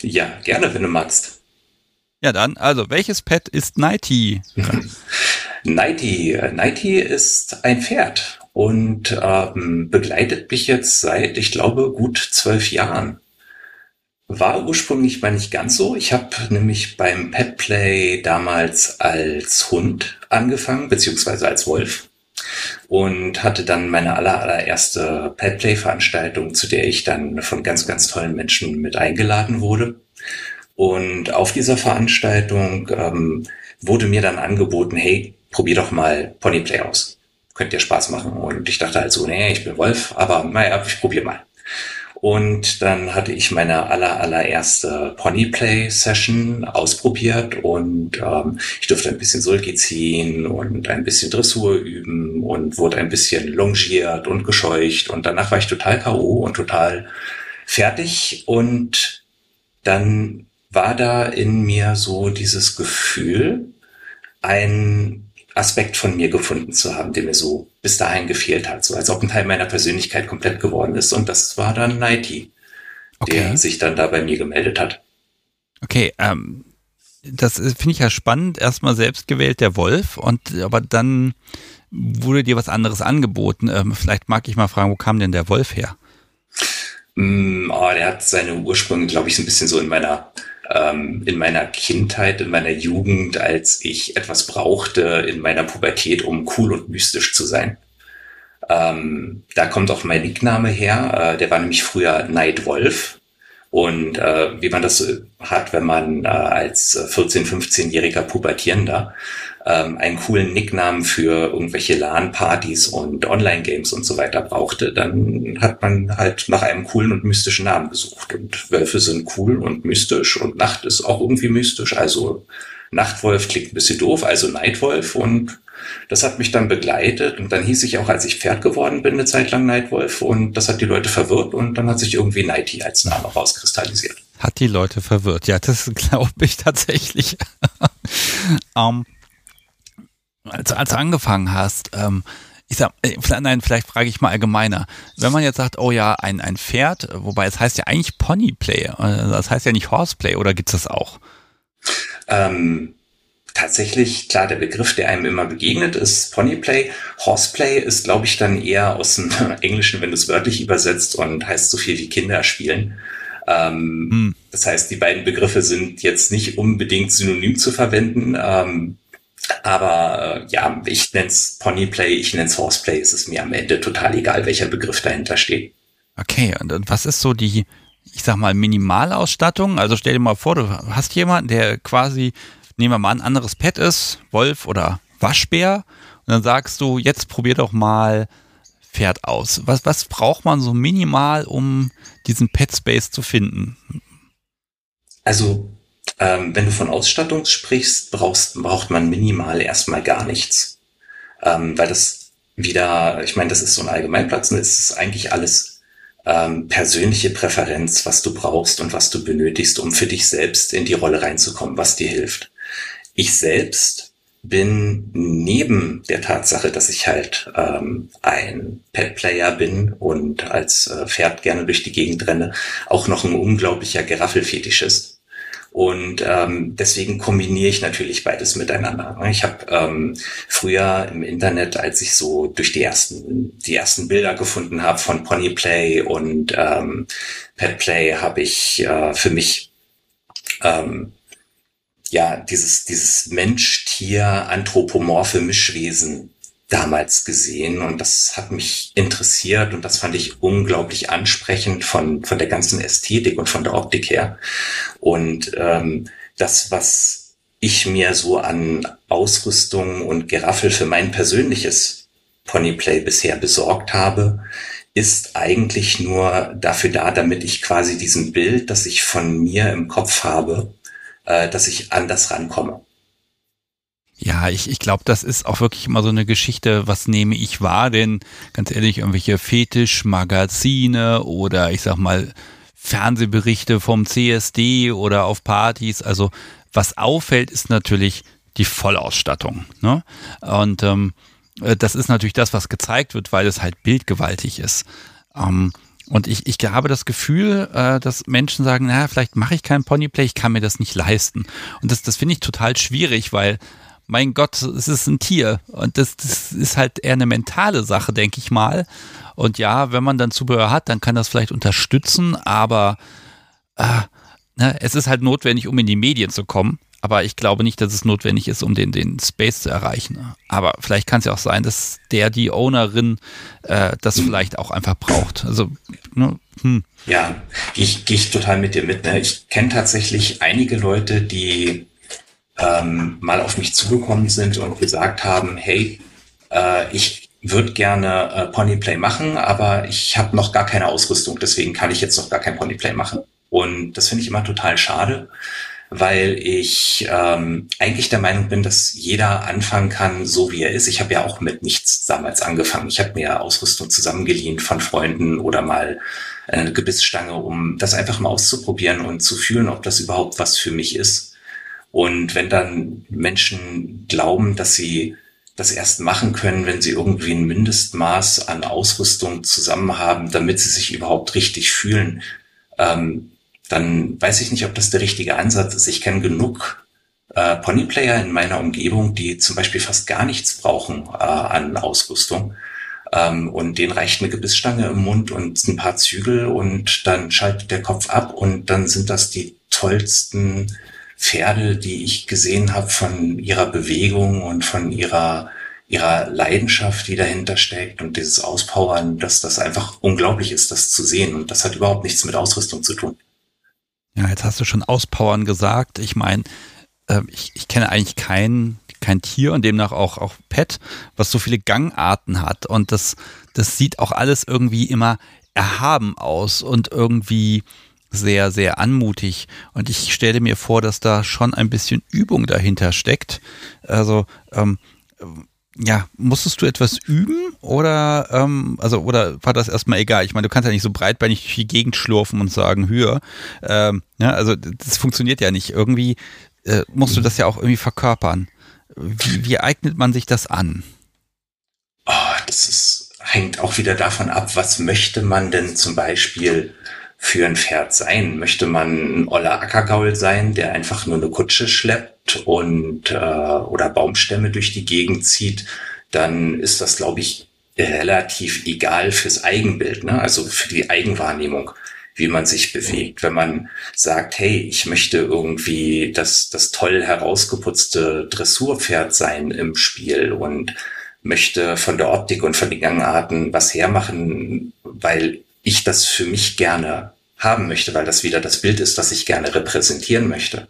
Ja, gerne, wenn du magst. Ja, dann, also, welches Pad ist Nighty? Nighty. Nighty ist ein Pferd und ähm, begleitet mich jetzt seit, ich glaube, gut zwölf Jahren. War ursprünglich mal nicht ganz so. Ich habe nämlich beim Petplay damals als Hund angefangen, beziehungsweise als Wolf. Und hatte dann meine aller, allererste Petplay-Veranstaltung, zu der ich dann von ganz, ganz tollen Menschen mit eingeladen wurde. Und auf dieser Veranstaltung ähm, wurde mir dann angeboten, hey, probier doch mal Ponyplay aus. Könnt dir Spaß machen. Und ich dachte halt so, nee, ich bin Wolf, aber naja, ich probier mal. Und dann hatte ich meine aller, allererste Ponyplay-Session ausprobiert und ähm, ich durfte ein bisschen Sulki ziehen und ein bisschen Dressur üben und wurde ein bisschen longiert und gescheucht und danach war ich total K.O. und total fertig und dann war da in mir so dieses Gefühl, ein Aspekt von mir gefunden zu haben, der mir so bis dahin gefehlt hat, so als ob ein Teil meiner Persönlichkeit komplett geworden ist. Und das war dann Nighty, okay. der sich dann da bei mir gemeldet hat. Okay, ähm, das finde ich ja spannend. Erstmal selbst gewählt der Wolf und aber dann wurde dir was anderes angeboten. Ähm, vielleicht mag ich mal fragen, wo kam denn der Wolf her? Mm, oh, der hat seine Ursprünge, glaube ich, so ein bisschen so in meiner ähm, in meiner Kindheit, in meiner Jugend, als ich etwas brauchte in meiner Pubertät, um cool und mystisch zu sein. Ähm, da kommt auch mein Nickname her. Äh, der war nämlich früher Nightwolf. Und äh, wie man das hat, wenn man äh, als 14-, 15-jähriger Pubertierender ähm, einen coolen Nicknamen für irgendwelche LAN-Partys und Online-Games und so weiter brauchte, dann hat man halt nach einem coolen und mystischen Namen gesucht. Und Wölfe sind cool und mystisch und Nacht ist auch irgendwie mystisch. Also Nachtwolf klingt ein bisschen doof, also Nightwolf und das hat mich dann begleitet und dann hieß ich auch, als ich Pferd geworden bin, eine Zeit lang Nightwolf und das hat die Leute verwirrt und dann hat sich irgendwie Nighty als Name rauskristallisiert. Hat die Leute verwirrt, ja, das glaube ich tatsächlich. um, ähm, als, als du angefangen hast, ähm, ich sag, äh, nein, vielleicht frage ich mal allgemeiner. Wenn man jetzt sagt, oh ja, ein, ein Pferd, wobei es heißt ja eigentlich Ponyplay, äh, das heißt ja nicht Horseplay, oder gibt es das auch? Ähm, tatsächlich, klar, der Begriff, der einem immer begegnet, ist Ponyplay. Horseplay ist, glaube ich, dann eher aus dem Englischen, wenn du es wörtlich übersetzt und heißt so viel wie Kinder spielen. Ähm, hm. Das heißt, die beiden Begriffe sind jetzt nicht unbedingt synonym zu verwenden. Ähm, aber äh, ja, ich nenne es Ponyplay, ich nenne es Horseplay. Es ist mir am Ende total egal, welcher Begriff dahinter steht. Okay, und was ist so die, ich sag mal, Minimalausstattung? Also stell dir mal vor, du hast jemanden, der quasi, nehmen wir mal ein anderes Pet ist, Wolf oder Waschbär, und dann sagst du, jetzt probier doch mal Pferd aus. Was, was braucht man so minimal, um diesen Pet Space zu finden? Also ähm, wenn du von Ausstattung sprichst, brauchst, braucht man minimal erstmal gar nichts. ähm, weil das wieder, ich meine, das ist so ein Allgemeinplatz, ne? es ist eigentlich alles ähm, persönliche Präferenz, was du brauchst und was du benötigst, um für dich selbst in die Rolle reinzukommen, was dir hilft. Ich selbst bin neben der Tatsache, dass ich halt ähm, ein Pet-Player bin und als äh, Pferd gerne durch die Gegend renne, auch noch ein unglaublicher Geraffelfetischist. Und ähm, deswegen kombiniere ich natürlich beides miteinander. Ich habe ähm, früher im Internet, als ich so durch die ersten die ersten Bilder gefunden habe von Ponyplay und ähm, Petplay, habe ich äh, für mich ähm, ja, dieses, dieses Mensch-Tier-anthropomorphe Mischwesen damals gesehen und das hat mich interessiert und das fand ich unglaublich ansprechend von, von der ganzen Ästhetik und von der Optik her. Und ähm, das, was ich mir so an Ausrüstung und Geraffel für mein persönliches Ponyplay bisher besorgt habe, ist eigentlich nur dafür da, damit ich quasi diesem Bild, das ich von mir im Kopf habe, äh, dass ich anders rankomme. Ja, ich, ich glaube, das ist auch wirklich immer so eine Geschichte, was nehme ich wahr, denn ganz ehrlich, irgendwelche Fetischmagazine oder ich sag mal Fernsehberichte vom CSD oder auf Partys, also was auffällt, ist natürlich die Vollausstattung. Ne? Und ähm, äh, das ist natürlich das, was gezeigt wird, weil es halt bildgewaltig ist. Ähm, und ich, ich habe das Gefühl, äh, dass Menschen sagen, naja, vielleicht mache ich kein Ponyplay, ich kann mir das nicht leisten. Und das, das finde ich total schwierig, weil, mein Gott, es ist ein Tier. Und das, das ist halt eher eine mentale Sache, denke ich mal. Und ja, wenn man dann Zubehör hat, dann kann das vielleicht unterstützen, aber äh, ne, es ist halt notwendig, um in die Medien zu kommen aber ich glaube nicht, dass es notwendig ist, um den, den Space zu erreichen. Aber vielleicht kann es ja auch sein, dass der, die Ownerin, äh, das vielleicht auch einfach braucht. Also, ne, hm. Ja, gehe ich, geh ich total mit dir mit. Ne? Ich kenne tatsächlich einige Leute, die ähm, mal auf mich zugekommen sind und gesagt haben, hey, äh, ich würde gerne äh, Ponyplay machen, aber ich habe noch gar keine Ausrüstung, deswegen kann ich jetzt noch gar kein Ponyplay machen. Und das finde ich immer total schade, weil ich ähm, eigentlich der Meinung bin, dass jeder anfangen kann, so wie er ist. Ich habe ja auch mit nichts damals angefangen. Ich habe mir Ausrüstung zusammengeliehen von Freunden oder mal eine Gebissstange, um das einfach mal auszuprobieren und zu fühlen, ob das überhaupt was für mich ist. Und wenn dann Menschen glauben, dass sie das erst machen können, wenn sie irgendwie ein Mindestmaß an Ausrüstung zusammen haben, damit sie sich überhaupt richtig fühlen, ähm, dann weiß ich nicht, ob das der richtige Ansatz ist. Ich kenne genug äh, Ponyplayer in meiner Umgebung, die zum Beispiel fast gar nichts brauchen äh, an Ausrüstung. Ähm, und denen reicht eine Gebissstange im Mund und ein paar Zügel und dann schaltet der Kopf ab und dann sind das die tollsten Pferde, die ich gesehen habe von ihrer Bewegung und von ihrer ihrer Leidenschaft, die dahinter steckt und dieses Auspowern, dass das einfach unglaublich ist, das zu sehen. Und das hat überhaupt nichts mit Ausrüstung zu tun. Ja, jetzt hast du schon auspowern gesagt. Ich meine, äh, ich, ich kenne eigentlich kein, kein Tier und demnach auch, auch Pet, was so viele Gangarten hat. Und das, das sieht auch alles irgendwie immer erhaben aus und irgendwie sehr, sehr anmutig. Und ich stelle mir vor, dass da schon ein bisschen Übung dahinter steckt. Also, ähm, ja, musstest du etwas üben oder ähm, also oder war das erstmal egal? Ich meine, du kannst ja nicht so breitbeinig durch die Gegend schlurfen und sagen, höher. Ähm, ja, also das funktioniert ja nicht. Irgendwie äh, musst du das ja auch irgendwie verkörpern. Wie, wie eignet man sich das an? Oh, das ist, hängt auch wieder davon ab, was möchte man denn zum Beispiel für ein Pferd sein? Möchte man ein oller Ackergaul sein, der einfach nur eine Kutsche schleppt und äh, oder Baumstämme durch die Gegend zieht? Dann ist das, glaube ich, relativ egal fürs Eigenbild, ne? also für die Eigenwahrnehmung, wie man sich bewegt. Wenn man sagt, hey, ich möchte irgendwie das, das toll herausgeputzte Dressurpferd sein im Spiel und möchte von der Optik und von den Gangarten was hermachen, weil ich das für mich gerne haben möchte, weil das wieder das Bild ist, das ich gerne repräsentieren möchte,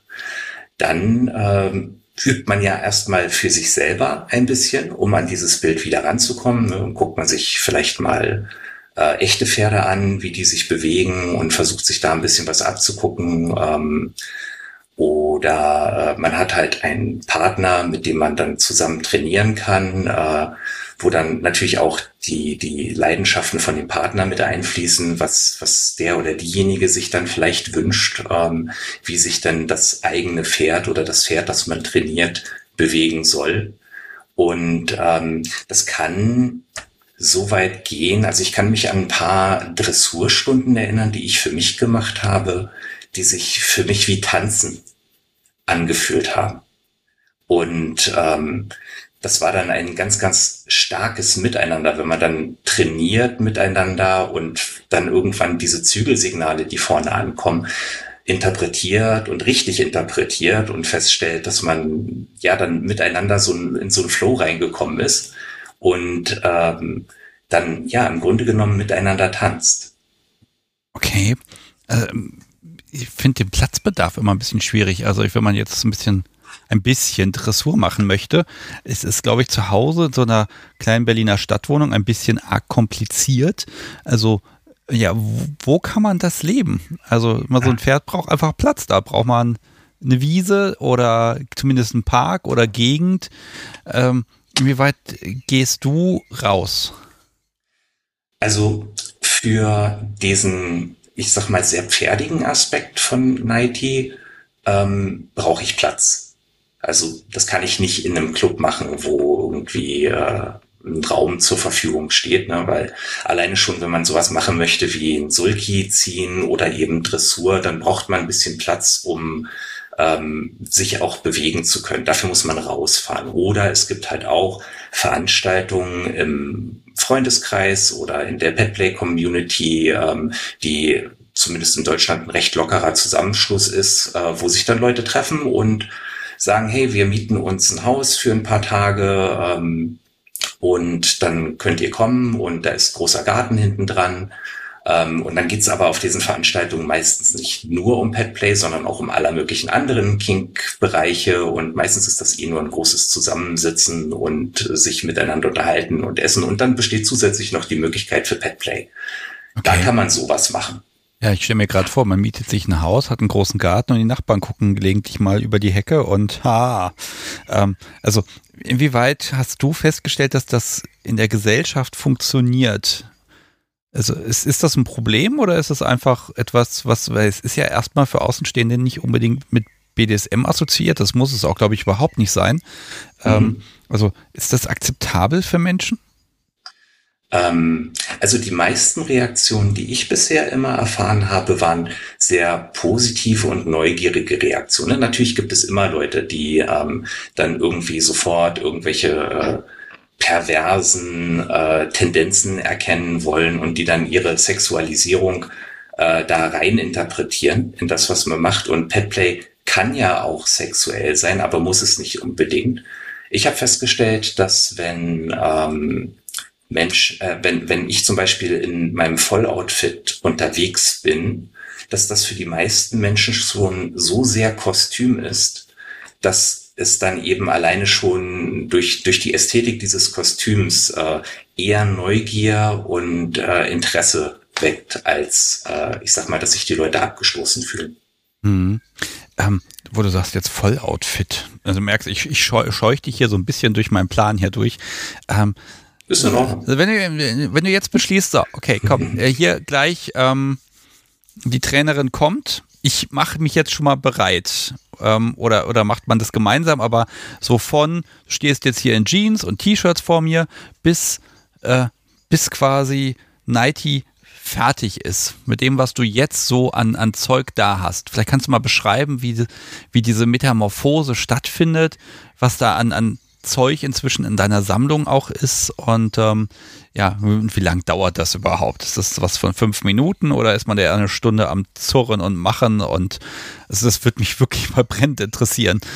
dann ähm, übt man ja erstmal für sich selber ein bisschen, um an dieses Bild wieder ranzukommen. Ne? Guckt man sich vielleicht mal äh, echte Pferde an, wie die sich bewegen und versucht sich da ein bisschen was abzugucken. Ähm, Oder äh, man hat halt einen Partner, mit dem man dann zusammen trainieren kann, äh, wo dann natürlich auch die, die Leidenschaften von dem Partner mit einfließen, was, was der oder diejenige sich dann vielleicht wünscht, ähm, wie sich dann das eigene Pferd oder das Pferd, das man trainiert, bewegen soll. Und ähm, das kann so weit gehen. Also ich kann mich an ein paar Dressurstunden erinnern, die ich für mich gemacht habe, die sich für mich wie Tanzen angefühlt haben. Und ähm, das war dann ein ganz, ganz starkes Miteinander, wenn man dann trainiert miteinander und dann irgendwann diese Zügelsignale, die vorne ankommen, interpretiert und richtig interpretiert und feststellt, dass man ja dann miteinander so in so einen Flow reingekommen ist und ähm, dann ja im Grunde genommen miteinander tanzt. Okay. Ähm, ich finde den Platzbedarf immer ein bisschen schwierig. Also wenn man jetzt ein bisschen ein bisschen Dressur machen möchte, ist es, glaube ich, zu Hause in so einer kleinen Berliner Stadtwohnung ein bisschen arg kompliziert. Also ja, wo, wo kann man das leben? Also man so ein Pferd braucht einfach Platz. Da braucht man eine Wiese oder zumindest einen Park oder Gegend. Ähm, inwieweit gehst du raus? Also für diesen ich sag mal, sehr pferdigen Aspekt von Nighty ähm, brauche ich Platz. Also das kann ich nicht in einem Club machen, wo irgendwie äh, ein Raum zur Verfügung steht, ne? weil alleine schon, wenn man sowas machen möchte wie ein Sulki ziehen oder eben Dressur, dann braucht man ein bisschen Platz, um ähm, sich auch bewegen zu können. Dafür muss man rausfahren. Oder es gibt halt auch Veranstaltungen im Freundeskreis oder in der Petplay Community, ähm, die zumindest in Deutschland ein recht lockerer Zusammenschluss ist, äh, wo sich dann Leute treffen und sagen, hey, wir mieten uns ein Haus für ein paar Tage ähm, und dann könnt ihr kommen und da ist großer Garten hinten dran ähm, und dann geht's aber auf diesen Veranstaltungen meistens nicht nur um Petplay, sondern auch um aller möglichen anderen Kink-Bereiche. Und meistens ist das eh nur ein großes Zusammensitzen und sich miteinander unterhalten und essen. Und dann besteht zusätzlich noch die Möglichkeit für Petplay. Okay. Da kann man sowas machen. Ja, ich stelle mir gerade vor, man mietet sich ein Haus, hat einen großen Garten und die Nachbarn gucken gelegentlich mal über die Hecke und ha. Ähm, also inwieweit hast du festgestellt, dass das in der Gesellschaft funktioniert? Also ist, ist das ein Problem oder ist es einfach etwas, was, weil es ist ja erstmal für Außenstehende nicht unbedingt mit BDSM assoziiert, das muss es auch, glaube ich, überhaupt nicht sein. Ähm, mhm. Ähm, also ist das akzeptabel für Menschen? Ähm, also die meisten Reaktionen, die ich bisher immer erfahren habe, waren sehr positive und neugierige Reaktionen. Natürlich gibt es immer Leute, die ähm, dann irgendwie sofort irgendwelche äh, perversen äh, Tendenzen erkennen wollen und die dann ihre Sexualisierung äh, da rein interpretieren in das, was man macht. Und Petplay kann ja auch sexuell sein, aber muss es nicht unbedingt. Ich habe festgestellt, dass wenn ähm, Mensch, äh, wenn, wenn ich zum Beispiel in meinem Volloutfit unterwegs bin, dass das für die meisten Menschen schon so sehr Kostüm ist, dass es dann eben alleine schon durch, durch die Ästhetik dieses Kostüms äh, eher Neugier und äh, Interesse weckt, als äh, ich sag mal, dass sich die Leute abgestoßen fühlen. Mhm. Ähm, wo du sagst jetzt Volloutfit. Also merkst, ich, ich scheu, scheuch dich hier so ein bisschen durch meinen Plan hier durch. Ähm, ist in Ordnung. Also wenn, du, wenn du jetzt beschließt, so, okay, komm, äh, hier gleich ähm, die Trainerin kommt, ich mache mich jetzt schon mal bereit ähm, oder, oder macht man das gemeinsam, aber so von, du stehst jetzt hier in Jeans und T-Shirts vor mir, bis, äh, bis quasi Nighty fertig ist mit dem, was du jetzt so an, an Zeug da hast. Vielleicht kannst du mal beschreiben, wie, wie diese Metamorphose stattfindet, was da an, an Zeug inzwischen in deiner Sammlung auch ist und ähm, ja, wie lang dauert das überhaupt? Ist das was von fünf Minuten oder ist man da eine Stunde am Zurren und Machen und also das wird mich wirklich mal brennend interessieren.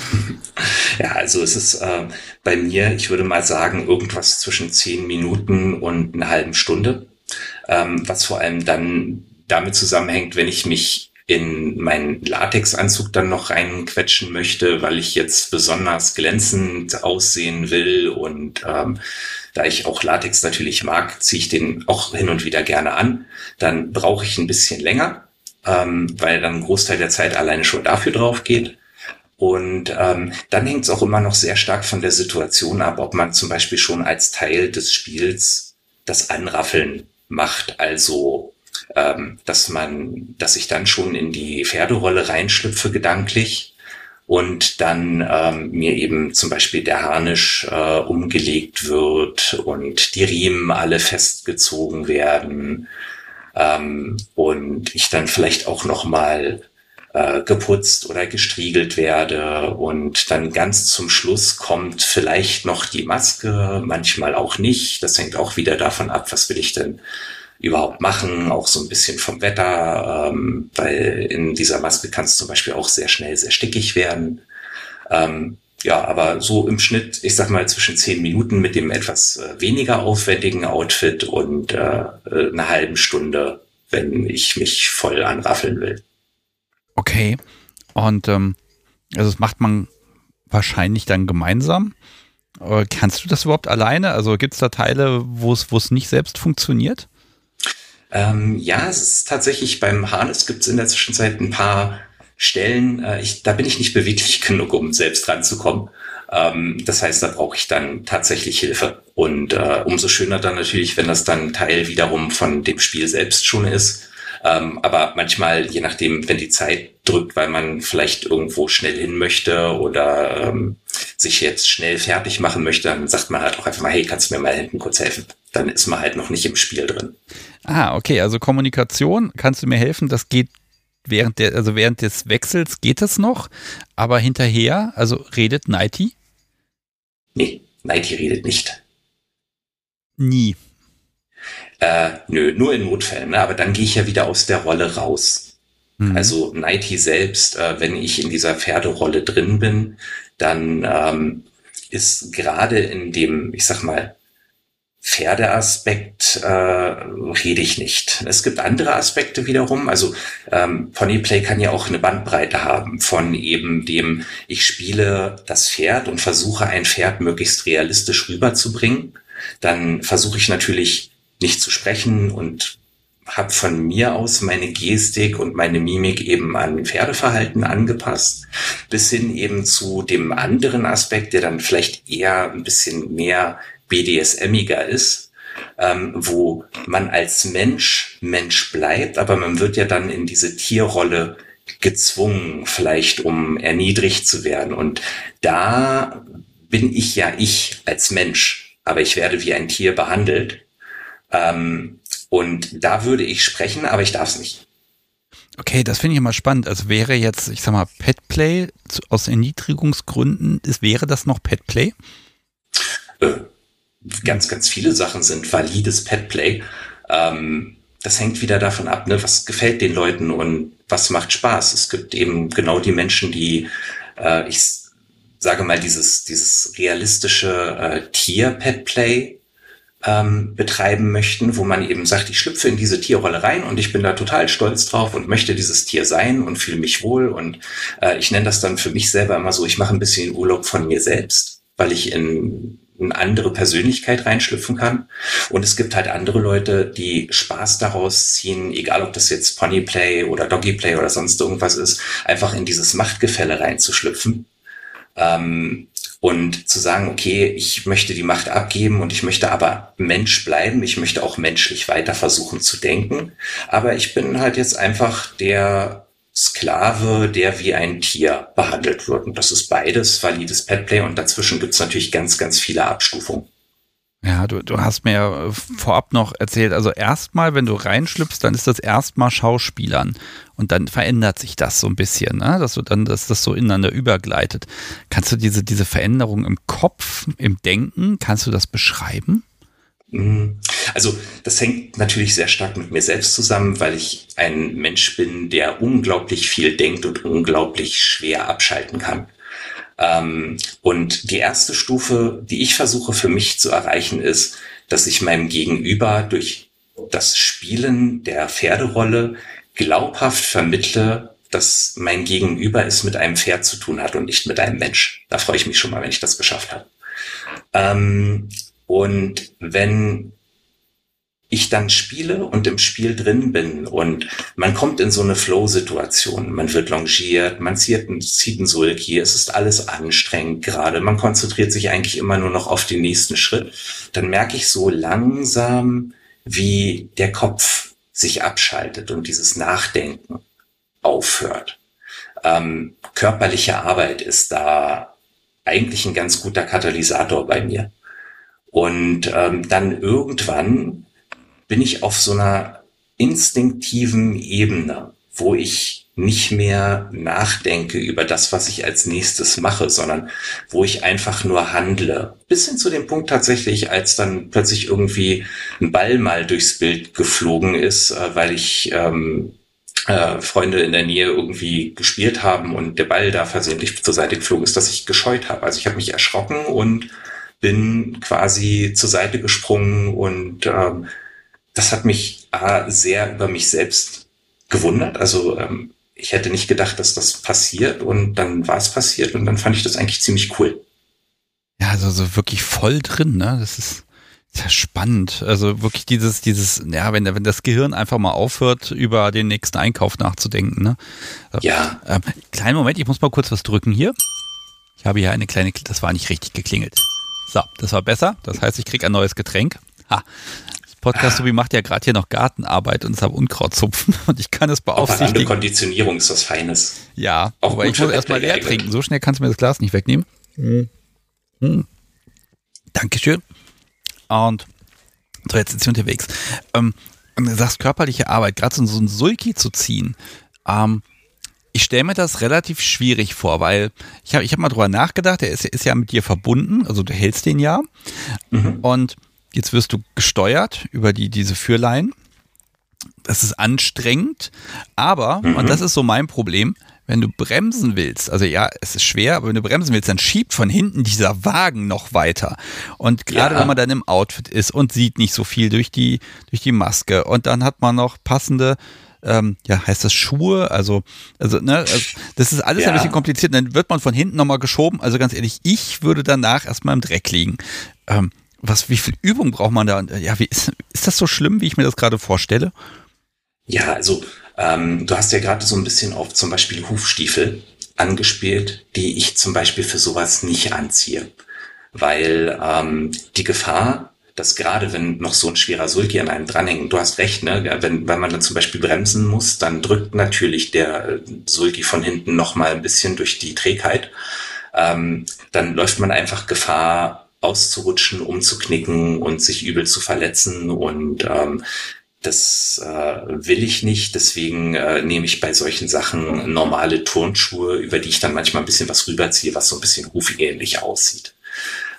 Ja, also es ist äh, bei mir, ich würde mal sagen, irgendwas zwischen zehn Minuten und einer halben Stunde, ähm, was vor allem dann damit zusammenhängt, wenn ich mich in meinen Latexanzug dann noch reinquetschen möchte, weil ich jetzt besonders glänzend aussehen will und ähm, da ich auch Latex natürlich mag, ziehe ich den auch hin und wieder gerne an. Dann brauche ich ein bisschen länger, ähm, weil dann ein Großteil der Zeit alleine schon dafür drauf geht. Und ähm, dann hängt es auch immer noch sehr stark von der Situation ab, ob man zum Beispiel schon als Teil des Spiels das Anraffeln macht. Also ähm, dass man, dass ich dann schon in die Pferderolle reinschlüpfe gedanklich und dann ähm, mir eben zum Beispiel der Harnisch äh, umgelegt wird und die Riemen alle festgezogen werden ähm, und ich dann vielleicht auch noch mal äh, geputzt oder gestriegelt werde und dann ganz zum Schluss kommt vielleicht noch die Maske, manchmal auch nicht. Das hängt auch wieder davon ab, was will ich denn überhaupt machen, auch so ein bisschen vom Wetter, ähm, weil in dieser Maske kann es zum Beispiel auch sehr schnell sehr stickig werden. Ähm, ja, aber so im Schnitt, ich sag mal, zwischen zehn Minuten mit dem etwas äh, weniger aufwendigen Outfit und äh, eine halben Stunde, wenn ich mich voll anraffeln will. Okay. Und ähm, also das macht man wahrscheinlich dann gemeinsam. Äh, kannst du das überhaupt alleine? Also gibt es da Teile, wo es nicht selbst funktioniert? Ähm, ja, es ist tatsächlich beim Harness gibt es in der Zwischenzeit ein paar Stellen, äh, ich, da bin ich nicht beweglich genug, um selbst ranzukommen. Ähm, das heißt, da brauche ich dann tatsächlich Hilfe. Und äh, umso schöner dann natürlich, wenn das dann Teil wiederum von dem Spiel selbst schon ist. Ähm, aber manchmal, je nachdem, wenn die Zeit drückt, weil man vielleicht irgendwo schnell hin möchte oder ähm, sich jetzt schnell fertig machen möchte, dann sagt man halt auch einfach mal, hey, kannst du mir mal hinten kurz helfen? Dann ist man halt noch nicht im Spiel drin. Ah, okay, also Kommunikation, kannst du mir helfen? Das geht während der, also während des Wechsels geht es noch, aber hinterher, also redet Nighty? Nee, Nighty redet nicht. Nie. Äh, nö, nur in Notfällen, ne? aber dann gehe ich ja wieder aus der Rolle raus. Mhm. Also Nighty selbst, äh, wenn ich in dieser Pferderolle drin bin, dann ähm, ist gerade in dem, ich sag mal, Pferdeaspekt äh, rede ich nicht. Es gibt andere Aspekte wiederum. Also ähm, Ponyplay kann ja auch eine Bandbreite haben von eben dem, ich spiele das Pferd und versuche ein Pferd möglichst realistisch rüberzubringen. Dann versuche ich natürlich nicht zu sprechen und habe von mir aus meine Gestik und meine Mimik eben an Pferdeverhalten angepasst, bis hin eben zu dem anderen Aspekt, der dann vielleicht eher ein bisschen mehr BDSMiger ist, ähm, wo man als Mensch Mensch bleibt, aber man wird ja dann in diese Tierrolle gezwungen, vielleicht um erniedrigt zu werden. Und da bin ich ja ich als Mensch, aber ich werde wie ein Tier behandelt. Ähm, und da würde ich sprechen, aber ich darf es nicht. Okay, das finde ich immer spannend. Also wäre jetzt, ich sag mal, Petplay aus Erniedrigungsgründen, ist, wäre das noch Petplay? Äh, ganz, ganz viele Sachen sind valides Petplay. Ähm, das hängt wieder davon ab, ne, was gefällt den Leuten und was macht Spaß. Es gibt eben genau die Menschen, die, äh, ich sage mal, dieses, dieses realistische äh, Tier-Petplay ähm, betreiben möchten, wo man eben sagt, ich schlüpfe in diese Tierrolle rein und ich bin da total stolz drauf und möchte dieses Tier sein und fühle mich wohl. Und äh, ich nenne das dann für mich selber immer so, ich mache ein bisschen Urlaub von mir selbst, weil ich in eine andere Persönlichkeit reinschlüpfen kann. Und es gibt halt andere Leute, die Spaß daraus ziehen, egal ob das jetzt Ponyplay oder Doggyplay oder sonst irgendwas ist, einfach in dieses Machtgefälle reinzuschlüpfen. Ähm, und zu sagen, okay, ich möchte die Macht abgeben und ich möchte aber Mensch bleiben, ich möchte auch menschlich weiter versuchen zu denken, aber ich bin halt jetzt einfach der Sklave, der wie ein Tier behandelt wird. Und das ist beides valides Petplay und dazwischen gibt es natürlich ganz, ganz viele Abstufungen. Ja, du, du hast mir vorab noch erzählt, also erstmal, wenn du reinschlüpfst, dann ist das erstmal Schauspielern und dann verändert sich das so ein bisschen, ne? dass du dann, dass das so ineinander übergleitet. Kannst du diese, diese Veränderung im Kopf, im Denken, kannst du das beschreiben? Mhm. Also das hängt natürlich sehr stark mit mir selbst zusammen, weil ich ein Mensch bin, der unglaublich viel denkt und unglaublich schwer abschalten kann. Ähm, und die erste Stufe, die ich versuche für mich zu erreichen, ist, dass ich meinem Gegenüber durch das Spielen der Pferderolle glaubhaft vermittle, dass mein Gegenüber es mit einem Pferd zu tun hat und nicht mit einem Mensch. Da freue ich mich schon mal, wenn ich das geschafft habe. Ähm, und wenn ich dann spiele und im Spiel drin bin und man kommt in so eine Flow-Situation. Man wird longiert, man zieht, zieht einen Sulki, es ist alles anstrengend gerade. Man konzentriert sich eigentlich immer nur noch auf den nächsten Schritt. Dann merke ich so langsam, wie der Kopf sich abschaltet und dieses Nachdenken aufhört. Ähm, körperliche Arbeit ist da eigentlich ein ganz guter Katalysator bei mir. Und ähm, dann irgendwann bin ich auf so einer instinktiven Ebene, wo ich nicht mehr nachdenke über das, was ich als nächstes mache, sondern wo ich einfach nur handle. Bis hin zu dem Punkt tatsächlich, als dann plötzlich irgendwie ein Ball mal durchs Bild geflogen ist, äh, weil ich ähm, äh, Freunde in der Nähe irgendwie gespielt haben und der Ball da versehentlich zur Seite geflogen ist, dass ich gescheut habe. Also ich habe mich erschrocken und bin quasi zur Seite gesprungen und ähm, das hat mich A, sehr über mich selbst gewundert. Also ähm, ich hätte nicht gedacht, dass das passiert und dann war es passiert und dann fand ich das eigentlich ziemlich cool. Ja, also so wirklich voll drin, ne? Das ist sehr spannend. Also wirklich dieses, dieses, ja, wenn, wenn das Gehirn einfach mal aufhört, über den nächsten Einkauf nachzudenken, ne? Ja. Ähm, kleinen Moment, ich muss mal kurz was drücken hier. Ich habe hier eine kleine, das war nicht richtig geklingelt. So, das war besser. Das heißt, ich kriege ein neues Getränk. Ha, Podcast Tobi macht ja gerade hier noch Gartenarbeit und ist am Unkrautzupfen und ich kann es beaufsichtigen. Konditionierung ist was Feines. Ja, Auch aber ich muss erstmal leer trinken. So schnell kannst du mir das Glas nicht wegnehmen. Hm. Hm. Dankeschön. Und so, jetzt sind sie unterwegs. Ähm, und du sagst körperliche Arbeit, gerade so ein Sulki zu ziehen. Ähm, ich stelle mir das relativ schwierig vor, weil ich habe ich hab mal drüber nachgedacht, er ist, ist ja mit dir verbunden, also du hältst den ja. Mhm. Und Jetzt wirst du gesteuert über die, diese Führlein. Das ist anstrengend, aber, mhm. und das ist so mein Problem, wenn du bremsen willst, also ja, es ist schwer, aber wenn du bremsen willst, dann schiebt von hinten dieser Wagen noch weiter. Und gerade ja. wenn man dann im Outfit ist und sieht nicht so viel durch die, durch die Maske und dann hat man noch passende ähm, ja, heißt das Schuhe? Also, also, ne, also das ist alles ja. ein bisschen kompliziert. Dann wird man von hinten nochmal geschoben. Also ganz ehrlich, ich würde danach erstmal im Dreck liegen. Ähm, was, wie viel Übung braucht man da? Ja, wie ist, ist das so schlimm, wie ich mir das gerade vorstelle? Ja, also ähm, du hast ja gerade so ein bisschen auf zum Beispiel Hufstiefel angespielt, die ich zum Beispiel für sowas nicht anziehe. Weil ähm, die Gefahr, dass gerade wenn noch so ein schwerer Sulki an einem dranhängt, du hast recht, ne, wenn, wenn man dann zum Beispiel bremsen muss, dann drückt natürlich der Sulki von hinten noch mal ein bisschen durch die Trägheit. Ähm, dann läuft man einfach Gefahr, auszurutschen, umzuknicken und sich übel zu verletzen und ähm, das äh, will ich nicht, deswegen äh, nehme ich bei solchen Sachen normale Turnschuhe, über die ich dann manchmal ein bisschen was rüberziehe, was so ein bisschen hufähnlich aussieht.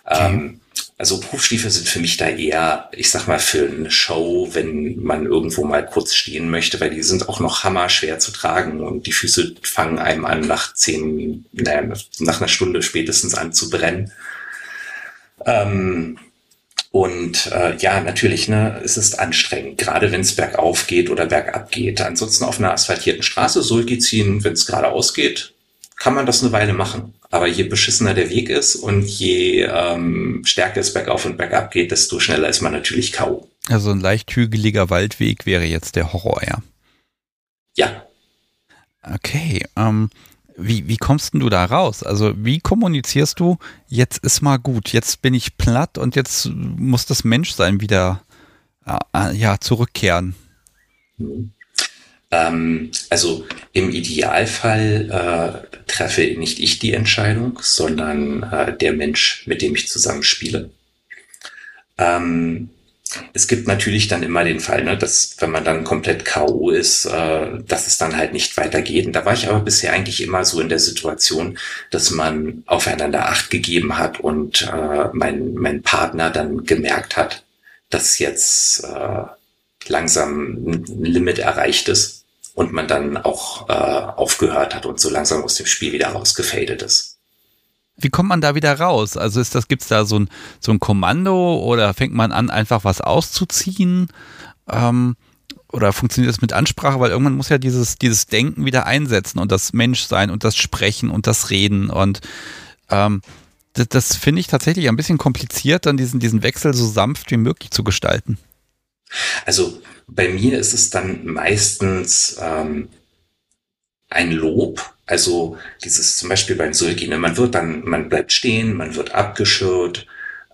Okay. Ähm, also Hufstiefel sind für mich da eher, ich sag mal, für eine Show, wenn man irgendwo mal kurz stehen möchte, weil die sind auch noch hammerschwer zu tragen und die Füße fangen einem an, nach zehn, naja, nach einer Stunde spätestens an zu brennen. Ähm, und äh, ja, natürlich, ne, es ist anstrengend, gerade wenn es bergauf geht oder bergab geht. Ansonsten auf einer asphaltierten Straße Sulki ziehen, wenn es geradeaus geht, kann man das eine Weile machen. Aber je beschissener der Weg ist und je ähm, stärker es bergauf und bergab geht, desto schneller ist man natürlich K.O. Also ein leicht hügeliger Waldweg wäre jetzt der Horror, ja. Ja. Okay, ähm, wie, wie kommst denn du da raus? Also wie kommunizierst du, jetzt ist mal gut, jetzt bin ich platt und jetzt muss das Menschsein wieder äh, ja, zurückkehren? Ähm, also im Idealfall äh, treffe nicht ich die Entscheidung, sondern äh, der Mensch, mit dem ich zusammenspiele. Ähm, es gibt natürlich dann immer den Fall, ne, dass wenn man dann komplett K.O. ist, äh, dass es dann halt nicht weitergeht. Und da war ich aber bisher eigentlich immer so in der Situation, dass man aufeinander Acht gegeben hat und äh, mein, mein Partner dann gemerkt hat, dass jetzt äh, langsam ein Limit erreicht ist und man dann auch äh, aufgehört hat und so langsam aus dem Spiel wieder rausgefadet ist. Wie kommt man da wieder raus? Also ist das, gibt's da so ein, so ein Kommando oder fängt man an, einfach was auszuziehen? Ähm, oder funktioniert das mit Ansprache? Weil irgendwann muss ja dieses, dieses Denken wieder einsetzen und das Menschsein und das Sprechen und das Reden und ähm, das, das finde ich tatsächlich ein bisschen kompliziert, dann diesen, diesen Wechsel so sanft wie möglich zu gestalten. Also bei mir ist es dann meistens ähm, ein Lob. Also dieses zum Beispiel beim Sulki, ne, man wird dann, man bleibt stehen, man wird abgeschirrt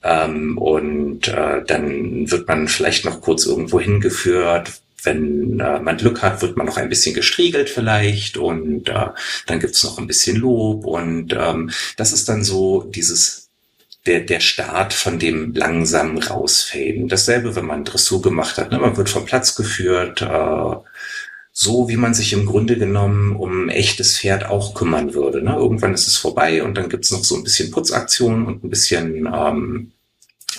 ähm, und äh, dann wird man vielleicht noch kurz irgendwo hingeführt. Wenn äh, man Glück hat, wird man noch ein bisschen gestriegelt vielleicht und äh, dann gibt's noch ein bisschen Lob und ähm, das ist dann so dieses der, der Start von dem langsamen Rausfaden. Dasselbe, wenn man Dressur gemacht hat. Ne? Man wird vom Platz geführt, äh, so wie man sich im Grunde genommen um ein echtes Pferd auch kümmern würde. Ne? Irgendwann ist es vorbei und dann gibt's noch so ein bisschen Putzaktion und ein bisschen ähm,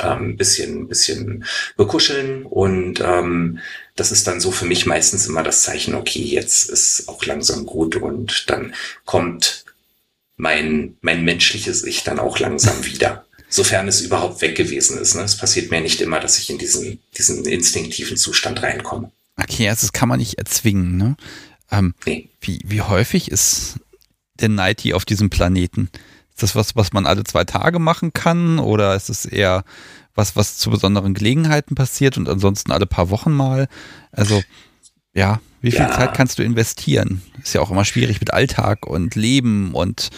ähm, bisschen bisschen bekuscheln und ähm, das ist dann so für mich meistens immer das Zeichen, okay, jetzt ist auch langsam gut und dann kommt mein, mein menschliches Ich dann auch langsam wieder sofern es überhaupt weg gewesen ist. Ne? Es passiert mir nicht immer, dass ich in diesen, diesen instinktiven Zustand reinkomme. Okay, also das kann man nicht erzwingen. Ne? Ähm, nee. wie, wie häufig ist der Nighty auf diesem Planeten? Ist das was, was man alle zwei Tage machen kann oder ist es eher was, was zu besonderen Gelegenheiten passiert und ansonsten alle paar Wochen mal? Also ja, wie viel ja. Zeit kannst du investieren? Ist ja auch immer schwierig mit Alltag und Leben und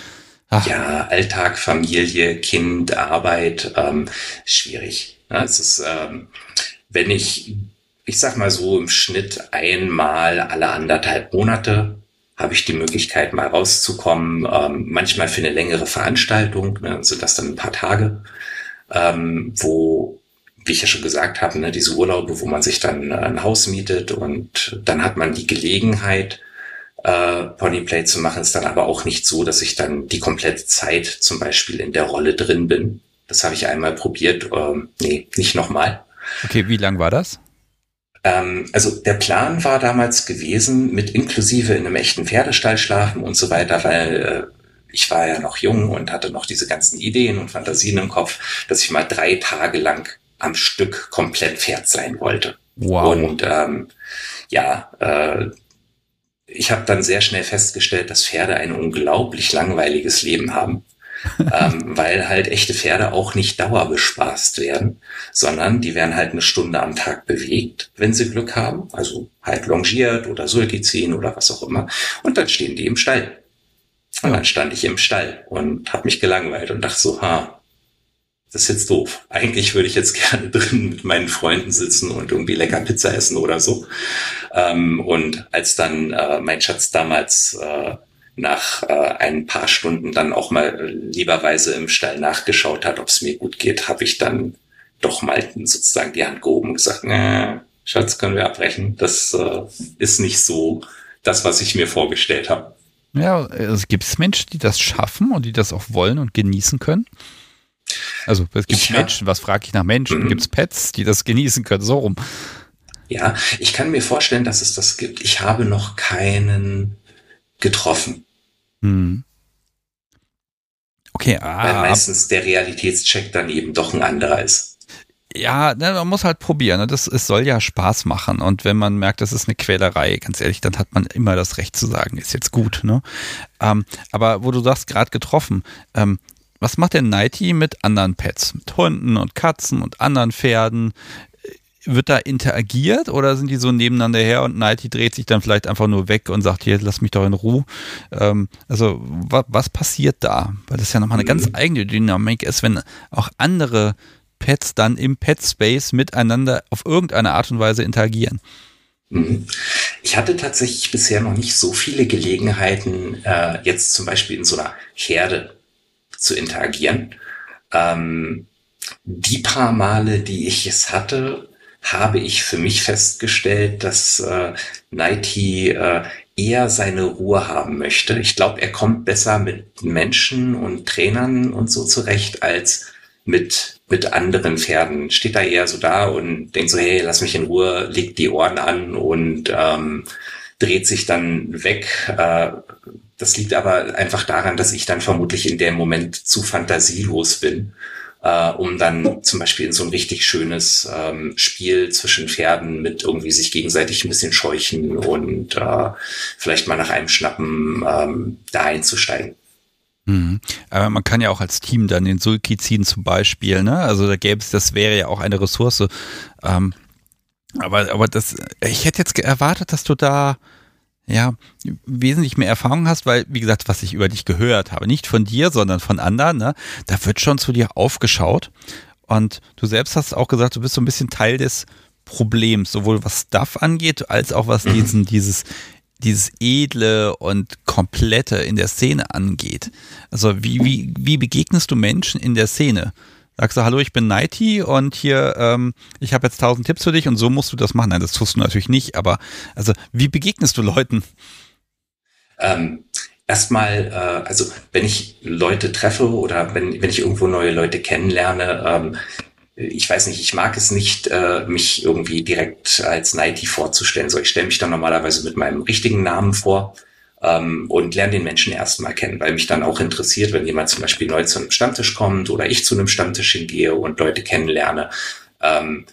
Ach. Ja, Alltag, Familie, Kind, Arbeit, ähm, schwierig. Ja, es ist, ähm, wenn ich, ich sag mal so im Schnitt einmal alle anderthalb Monate habe ich die Möglichkeit, mal rauszukommen. Ähm, manchmal für eine längere Veranstaltung, ne, sind das dann ein paar Tage, ähm, wo, wie ich ja schon gesagt habe, ne, diese Urlaube, wo man sich dann ein Haus mietet und dann hat man die Gelegenheit, äh, Ponyplay zu machen, ist dann aber auch nicht so, dass ich dann die komplette Zeit zum Beispiel in der Rolle drin bin. Das habe ich einmal probiert. Ähm, nee, nicht nochmal. Okay, wie lang war das? Ähm, also der Plan war damals gewesen, mit inklusive in einem echten Pferdestall schlafen und so weiter, weil äh, ich war ja noch jung und hatte noch diese ganzen Ideen und Fantasien im Kopf, dass ich mal drei Tage lang am Stück komplett Pferd sein wollte. Wow. Und ähm, ja, äh, ich habe dann sehr schnell festgestellt, dass Pferde ein unglaublich langweiliges Leben haben. Ähm, weil halt echte Pferde auch nicht dauerbespaßt werden, sondern die werden halt eine Stunde am Tag bewegt, wenn sie Glück haben, also halt longiert oder Sulki ziehen oder was auch immer, und dann stehen die im Stall. Und dann stand ich im Stall und habe mich gelangweilt und dachte so, ha, das ist jetzt doof. Eigentlich würde ich jetzt gerne drin mit meinen Freunden sitzen und irgendwie lecker Pizza essen oder so. Ähm, und als dann äh, mein Schatz damals äh, nach äh, ein paar Stunden dann auch mal lieberweise im Stall nachgeschaut hat, ob es mir gut geht, habe ich dann doch mal sozusagen die Hand gehoben und gesagt, äh, Schatz, können wir abbrechen. Das äh, ist nicht so das, was ich mir vorgestellt habe. Ja, es gibt Menschen, die das schaffen und die das auch wollen und genießen können. Also es gibt ja. Menschen, was frage ich nach Menschen? Mhm. Gibt es Pets, die das genießen können? So rum. Ja, ich kann mir vorstellen, dass es das gibt. Ich habe noch keinen getroffen. Mhm. Okay, ah, Weil meistens der Realitätscheck dann eben doch ein anderer ist. Ja, man muss halt probieren. Ne? Das, es soll ja Spaß machen. Und wenn man merkt, das ist eine Quälerei, ganz ehrlich, dann hat man immer das Recht zu sagen, ist jetzt gut. Ne? Ähm, aber wo du sagst, gerade getroffen, ähm, was macht der Nighty mit anderen Pets? Mit Hunden und Katzen und anderen Pferden? Wird da interagiert oder sind die so nebeneinander her und Nighty dreht sich dann vielleicht einfach nur weg und sagt, hier, lass mich doch in Ruhe? Ähm, also, wa was passiert da? Weil das ja nochmal eine ganz mhm. eigene Dynamik ist, wenn auch andere Pets dann im Pet Space miteinander auf irgendeine Art und Weise interagieren. Mhm. Ich hatte tatsächlich bisher noch nicht so viele Gelegenheiten, äh, jetzt zum Beispiel in so einer Herde zu interagieren. Ähm, die paar Male, die ich es hatte, habe ich für mich festgestellt, dass äh, Nighty äh, eher seine Ruhe haben möchte. Ich glaube, er kommt besser mit Menschen und Trainern und so zurecht als mit, mit anderen Pferden. Steht da eher so da und denkt so, hey, lass mich in Ruhe, legt die Ohren an und ähm, dreht sich dann weg. Äh, das liegt aber einfach daran, dass ich dann vermutlich in dem Moment zu fantasielos bin, äh, um dann zum Beispiel in so ein richtig schönes ähm, Spiel zwischen Pferden mit irgendwie sich gegenseitig ein bisschen scheuchen und äh, vielleicht mal nach einem Schnappen ähm, da einzusteigen. Mhm. Aber man kann ja auch als Team dann den Sulki ziehen zum Beispiel, ne? Also da gäbe es, das wäre ja auch eine Ressource. Ähm, Aber, aber das, ich hätte jetzt erwartet, dass du da ja wesentlich mehr Erfahrung hast, weil, wie gesagt, was ich über dich gehört habe, nicht von dir, sondern von anderen, ne, da wird schon zu dir aufgeschaut. Und du selbst hast auch gesagt, du bist so ein bisschen Teil des Problems, sowohl was Stuff angeht, als auch was diesen, dieses, dieses Edle und Komplette in der Szene angeht. Also wie, wie, wie begegnest du Menschen in der Szene? Sagst du, hallo, ich bin Nighty und hier, ähm, ich habe jetzt tausend Tipps für dich und so musst du das machen. Nein, das tust du natürlich nicht, aber also wie begegnest du Leuten? Ähm, erstmal, äh, also wenn ich Leute treffe oder wenn, wenn ich irgendwo neue Leute kennenlerne, ähm, ich weiß nicht, ich mag es nicht, äh, mich irgendwie direkt als Nighty vorzustellen. So, ich stelle mich dann normalerweise mit meinem richtigen Namen vor ähm, und lerne den Menschen erstmal kennen, weil mich dann auch interessiert, wenn jemand zum Beispiel neu zu einem Stammtisch kommt oder ich zu einem Stammtisch hingehe und Leute kennenlerne. Ähm,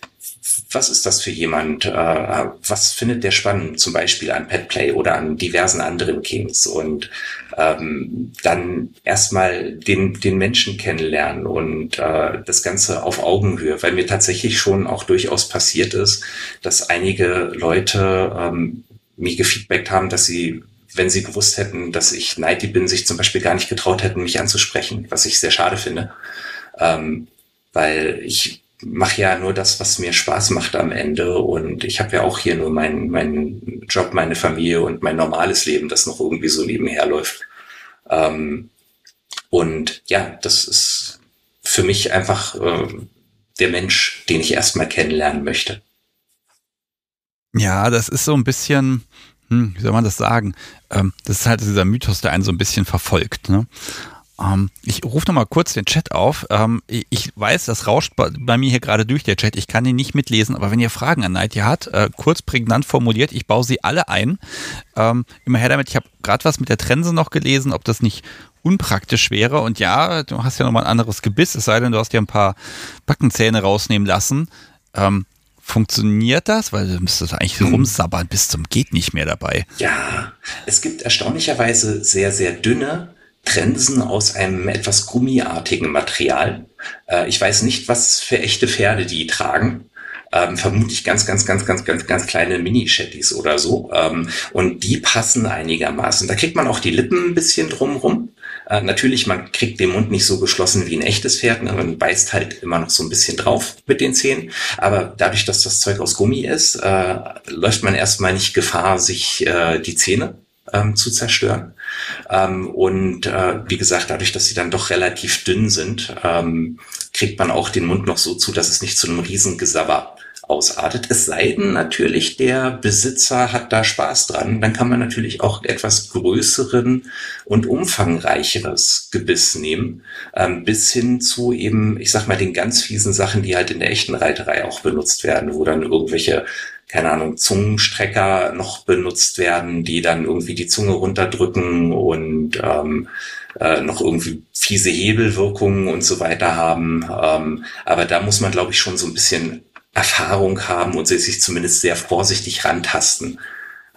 was ist das für jemand? Äh, was findet der spannend, zum Beispiel an Petplay oder an diversen anderen Kings? Und ähm, dann erstmal den, den Menschen kennenlernen und äh, das Ganze auf Augenhöhe, weil mir tatsächlich schon auch durchaus passiert ist, dass einige Leute ähm, mir gefeedbackt haben, dass sie wenn sie gewusst hätten, dass ich Nighty bin, sich zum Beispiel gar nicht getraut hätten, mich anzusprechen, was ich sehr schade finde. Ähm, weil ich mache ja nur das, was mir Spaß macht am Ende und ich habe ja auch hier nur meinen meinen Job, meine Familie und mein normales Leben, das noch irgendwie so nebenher läuft. Ähm, und ja, das ist für mich einfach äh, der Mensch, den ich erstmal kennenlernen möchte. Ja, das ist so ein bisschen, hm, wie soll man das sagen? Ähm, das ist halt dieser Mythos, der einen so ein bisschen verfolgt. Ne? Ähm, ich rufe nochmal kurz den Chat auf. Ähm, ich weiß, das rauscht bei, mir hier gerade durch der Chat. Ich kann ihn nicht mitlesen, aber wenn ihr Fragen an Nighty habt, äh, kurz prägnant formuliert, ich baue sie alle ein. Ähm, immer her damit. Ich habe gerade was mit der Trense noch gelesen, ob das nicht unpraktisch wäre. Und ja, du hast ja nochmal ein anderes Gebiss, es sei denn, du hast dir ein paar Backenzähne rausnehmen lassen. Funktioniert das? Weil du müsstest eigentlich hm. rumsabbern bis zum geht nicht mehr dabei. Ja, es gibt erstaunlicherweise sehr, sehr dünne Trensen aus einem etwas gummiartigen Material. Äh, ich weiß nicht, was für echte Pferde die tragen. Ähm, vermutlich ganz, ganz, ganz, ganz, ganz, ganz kleine Mini-Shetties oder so. Ähm, und die passen einigermaßen. Da kriegt man auch die Lippen ein bisschen drumrum. Äh, natürlich, man kriegt den Mund nicht so geschlossen wie ein echtes Pferd, ne? man beißt halt immer noch so ein bisschen drauf mit den Zähnen. Aber dadurch, dass das Zeug aus Gummi ist, äh, läuft man erstmal nicht Gefahr, sich äh, die Zähne ähm, zu zerstören. Ähm, und äh, wie gesagt, dadurch, dass sie dann doch relativ dünn sind, ähm, kriegt man auch den Mund noch so zu, dass es nicht zu einem Riesengesabber ausartet. Es sei denn natürlich, der Besitzer hat da Spaß dran. Dann kann man natürlich auch etwas größeren und umfangreicheres Gebiss nehmen, ähm, bis hin zu eben, ich sag mal, den ganz fiesen Sachen, die halt in der echten Reiterei auch benutzt werden, wo dann irgendwelche keine Ahnung, Zungenstrecker noch benutzt werden, die dann irgendwie die Zunge runterdrücken und ähm, äh, noch irgendwie fiese Hebelwirkungen und so weiter haben. Ähm, aber da muss man, glaube ich, schon so ein bisschen Erfahrung haben und sich zumindest sehr vorsichtig rantasten,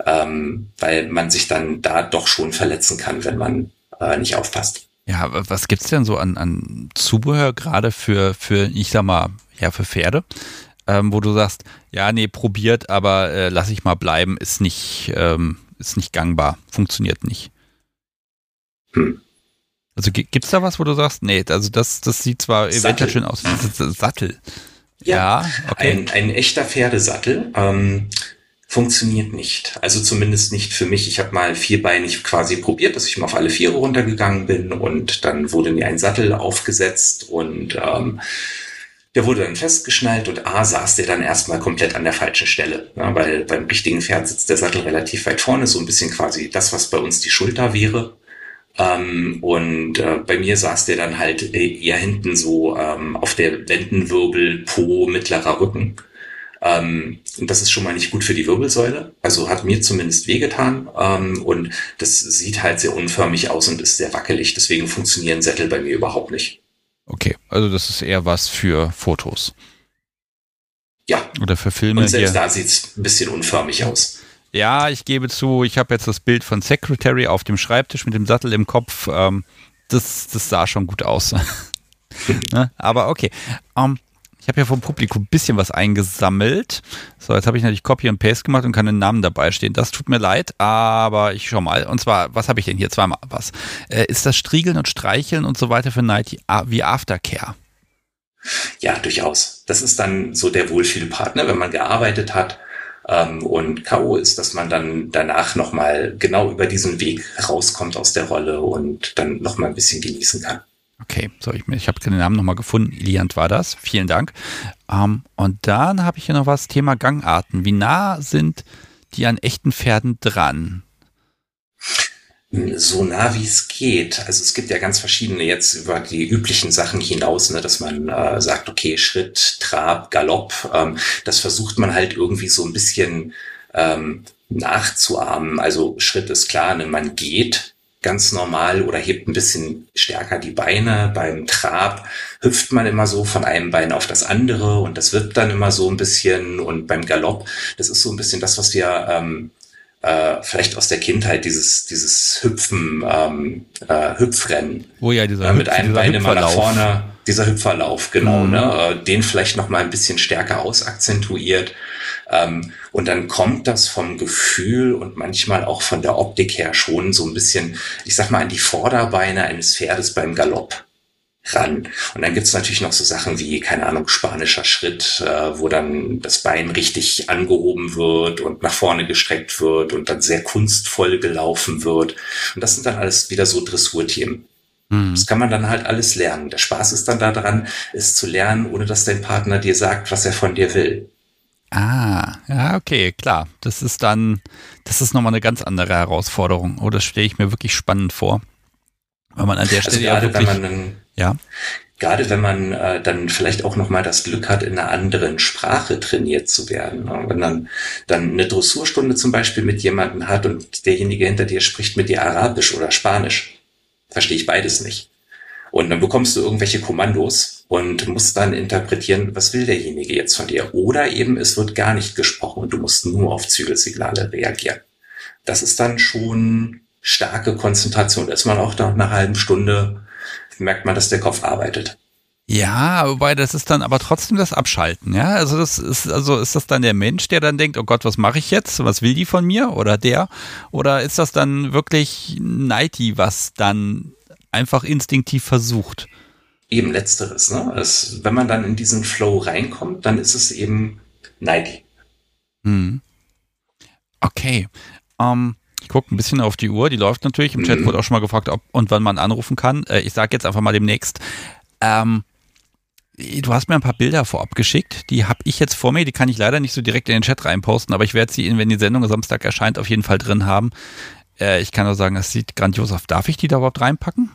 ähm, weil man sich dann da doch schon verletzen kann, wenn man äh, nicht aufpasst. Ja, was gibt's denn so an, an Zubehör gerade für, für, ich sag mal, ja, für Pferde, ähm, wo du sagst, ja, nee, probiert, aber äh, lass ich mal bleiben, ist nicht, ähm, ist nicht gangbar, funktioniert nicht. Hm. Also gibt's da was, wo du sagst, nee, also das, das sieht zwar Sattel. eventuell schön aus, Sattel. Ja, ja okay. ein, ein echter Pferdesattel ähm, funktioniert nicht. Also zumindest nicht für mich. Ich habe mal vierbeinig quasi probiert, dass ich mal auf alle Viere runtergegangen bin und dann wurde mir ein Sattel aufgesetzt und ähm, der wurde dann festgeschnallt und A saß der dann erstmal komplett an der falschen Stelle. Ja, weil beim richtigen Pferd sitzt der Sattel relativ weit vorne, so ein bisschen quasi das, was bei uns die Schulter wäre. Ähm, und äh, bei mir saß der dann halt eher hinten so ähm, auf der Lendenwirbel, Po, mittlerer Rücken. Ähm, und das ist schon mal nicht gut für die Wirbelsäule. Also hat mir zumindest wehgetan. Ähm, und das sieht halt sehr unförmig aus und ist sehr wackelig. Deswegen funktionieren Sättel bei mir überhaupt nicht. Okay, also das ist eher was für Fotos. Ja. Oder für Filme. Und selbst hier. da sieht es ein bisschen unförmig aus. Ja, ich gebe zu, ich habe jetzt das Bild von Secretary auf dem Schreibtisch mit dem Sattel im Kopf. Ähm, das, das sah schon gut aus. ne? Aber okay. Ähm, Ich habe ja vom Publikum ein bisschen was eingesammelt. So, jetzt habe ich natürlich Copy und Paste gemacht und kann den Namen dabei stehen. Das tut mir leid, aber ich schau mal. Und zwar, was habe ich denn hier? Zweimal was. Äh, ist das Striegeln und Streicheln und so weiter für Nighty wie Aftercare? Ja, durchaus. Das ist dann so der Wohlfühlpartner, wenn man gearbeitet hat. Ähm, und K.O. ist, dass man dann danach nochmal genau über diesen Weg rauskommt aus der Rolle und dann nochmal ein bisschen genießen kann. Okay, so ich, ich habe den Namen nochmal gefunden. Iliant war das. Vielen Dank. Ähm, und dann habe ich hier noch was, Thema Gangarten. Wie nah sind die an echten Pferden dran? So nah wie es geht. Also es gibt ja ganz verschiedene jetzt über die üblichen Sachen hinaus, ne, dass man äh, sagt, okay, Schritt, Trab, Galopp, ähm, das versucht man halt irgendwie so ein bisschen ähm, nachzuahmen. Also Schritt ist klar, ne, man geht ganz normal oder hebt ein bisschen stärker die Beine. Beim Trab hüpft man immer so von einem Bein auf das andere und das wird dann immer so ein bisschen. Und beim Galopp, das ist so ein bisschen das, was wir ähm, äh, vielleicht aus der Kindheit dieses dieses Hüpfen, ähm, äh, Hüpfrennen. Oh ja, dieser äh, mit einem Bein immer nach vorne, dieser Hüpferlauf, genau, mhm. ne? Äh, den vielleicht noch mal ein bisschen stärker ausakzentuiert. Ähm, und dann kommt das vom Gefühl und manchmal auch von der Optik her schon so ein bisschen, ich sag mal, an die Vorderbeine eines Pferdes beim Galopp ran. Und dann gibt's natürlich noch so Sachen wie, keine Ahnung, spanischer Schritt, äh, wo dann das Bein richtig angehoben wird und nach vorne gestreckt wird und dann sehr kunstvoll gelaufen wird. Und das sind dann alles wieder so Dressurthemen. Mhm. Das kann man dann halt alles lernen. Der Spaß ist dann daran, es zu lernen, ohne dass dein Partner dir sagt, was er von dir will. Ah, ja, okay, klar. Das ist dann, das ist nochmal eine ganz andere Herausforderung. Oh, das stelle ich mir wirklich spannend vor. Weil man an der also Stelle also gerade, ja wirklich, wenn man dann ja. Gerade wenn man äh, dann vielleicht auch nochmal das Glück hat, in einer anderen Sprache trainiert zu werden. Ne? Wenn dann, dann eine Dressurstunde zum Beispiel mit jemandem hat und derjenige hinter dir spricht mit dir Arabisch oder Spanisch. Verstehe ich beides nicht. Und dann bekommst du irgendwelche Kommandos und musst dann interpretieren, was will derjenige jetzt von dir. Oder eben es wird gar nicht gesprochen und du musst nur auf Zügelsignale reagieren. Das ist dann schon starke Konzentration. Da ist man auch nach einer halben Stunde merkt man, dass der Kopf arbeitet. Ja, wobei das ist dann aber trotzdem das Abschalten, ja. Also das ist, also ist das dann der Mensch, der dann denkt, oh Gott, was mache ich jetzt? Was will die von mir? Oder der? Oder ist das dann wirklich Nighty, was dann einfach instinktiv versucht? Eben letzteres, ne? Es, wenn man dann in diesen Flow reinkommt, dann ist es eben Nighty. Hm. Okay. Ähm, ich gucke ein bisschen auf die Uhr, die läuft natürlich. Im Chat mhm. wurde auch schon mal gefragt, ob und wann man anrufen kann. Äh, ich sage jetzt einfach mal demnächst. Ähm, du hast mir ein paar Bilder vorab geschickt. Die habe ich jetzt vor mir. Die kann ich leider nicht so direkt in den Chat reinposten, aber ich werde sie, wenn die Sendung Samstag erscheint, auf jeden Fall drin haben. Äh, ich kann nur sagen, das sieht grandios aus. Darf ich die da überhaupt reinpacken?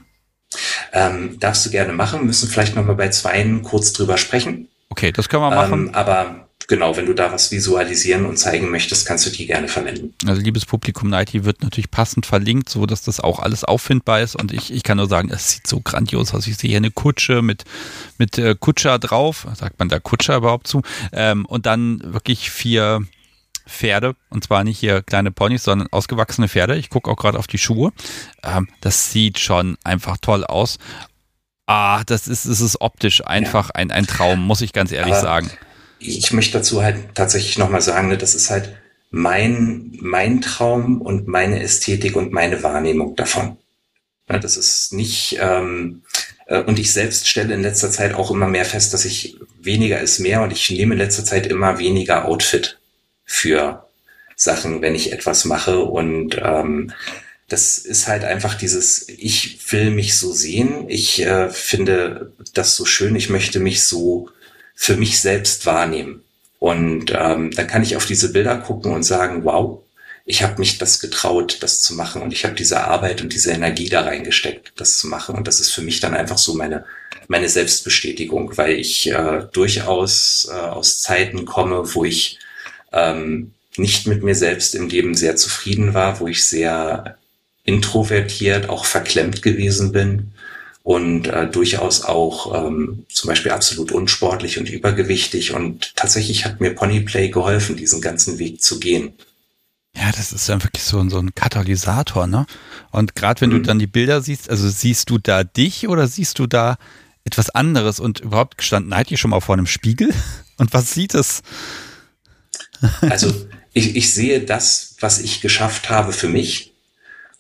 Ähm, darfst du gerne machen. Müssen vielleicht nochmal bei zweien kurz drüber sprechen. Okay, das können wir machen. Ähm, aber genau, wenn du da was visualisieren und zeigen möchtest, kannst du die gerne verwenden. Also liebes Publikum, Nighty wird natürlich passend verlinkt, so dass das auch alles auffindbar ist. Und ich, ich kann nur sagen, es sieht so grandios aus. Ich sehe hier eine Kutsche mit, mit äh, Kutscher drauf. Sagt man da Kutscher überhaupt zu? Ähm, und dann wirklich vier Pferde. Und zwar nicht hier kleine Ponys, sondern ausgewachsene Pferde. Ich gucke auch gerade auf die Schuhe. Ähm, das sieht schon einfach toll aus. Ah, das ist, es ist optisch einfach ja. ein, ein Traum, muss ich ganz ehrlich Aber sagen ich möchte dazu halt tatsächlich nochmal sagen, ne, das ist halt mein, mein Traum und meine Ästhetik und meine Wahrnehmung davon. Ja, das ist nicht, ähm, äh, und ich selbst stelle in letzter Zeit auch immer mehr fest, dass ich weniger ist mehr und ich nehme in letzter Zeit immer weniger Outfit für Sachen, wenn ich etwas mache und ähm, das ist halt einfach dieses, ich will mich so sehen, ich äh, finde das so schön, ich möchte mich so für mich selbst wahrnehmen. Und ähm, dann kann ich auf diese Bilder gucken und sagen, wow, ich habe mich das getraut, das zu machen und ich habe diese Arbeit und diese Energie da reingesteckt, das zu machen. Und das ist für mich dann einfach so meine, meine Selbstbestätigung, weil ich äh, durchaus äh, aus Zeiten komme, wo ich ähm, nicht mit mir selbst im Leben sehr zufrieden war, wo ich sehr introvertiert, auch verklemmt gewesen bin und äh, durchaus auch ähm, zum Beispiel absolut unsportlich und übergewichtig. Und tatsächlich hat mir Ponyplay geholfen, diesen ganzen Weg zu gehen. Ja, das ist dann wirklich so, so ein Katalysator, ne? Und gerade wenn mhm. du dann die Bilder siehst, also siehst du da dich oder siehst du da etwas anderes und überhaupt stand Nighty schon mal vor einem Spiegel? Und was sieht es? Also ich, ich sehe das, was ich geschafft habe für mich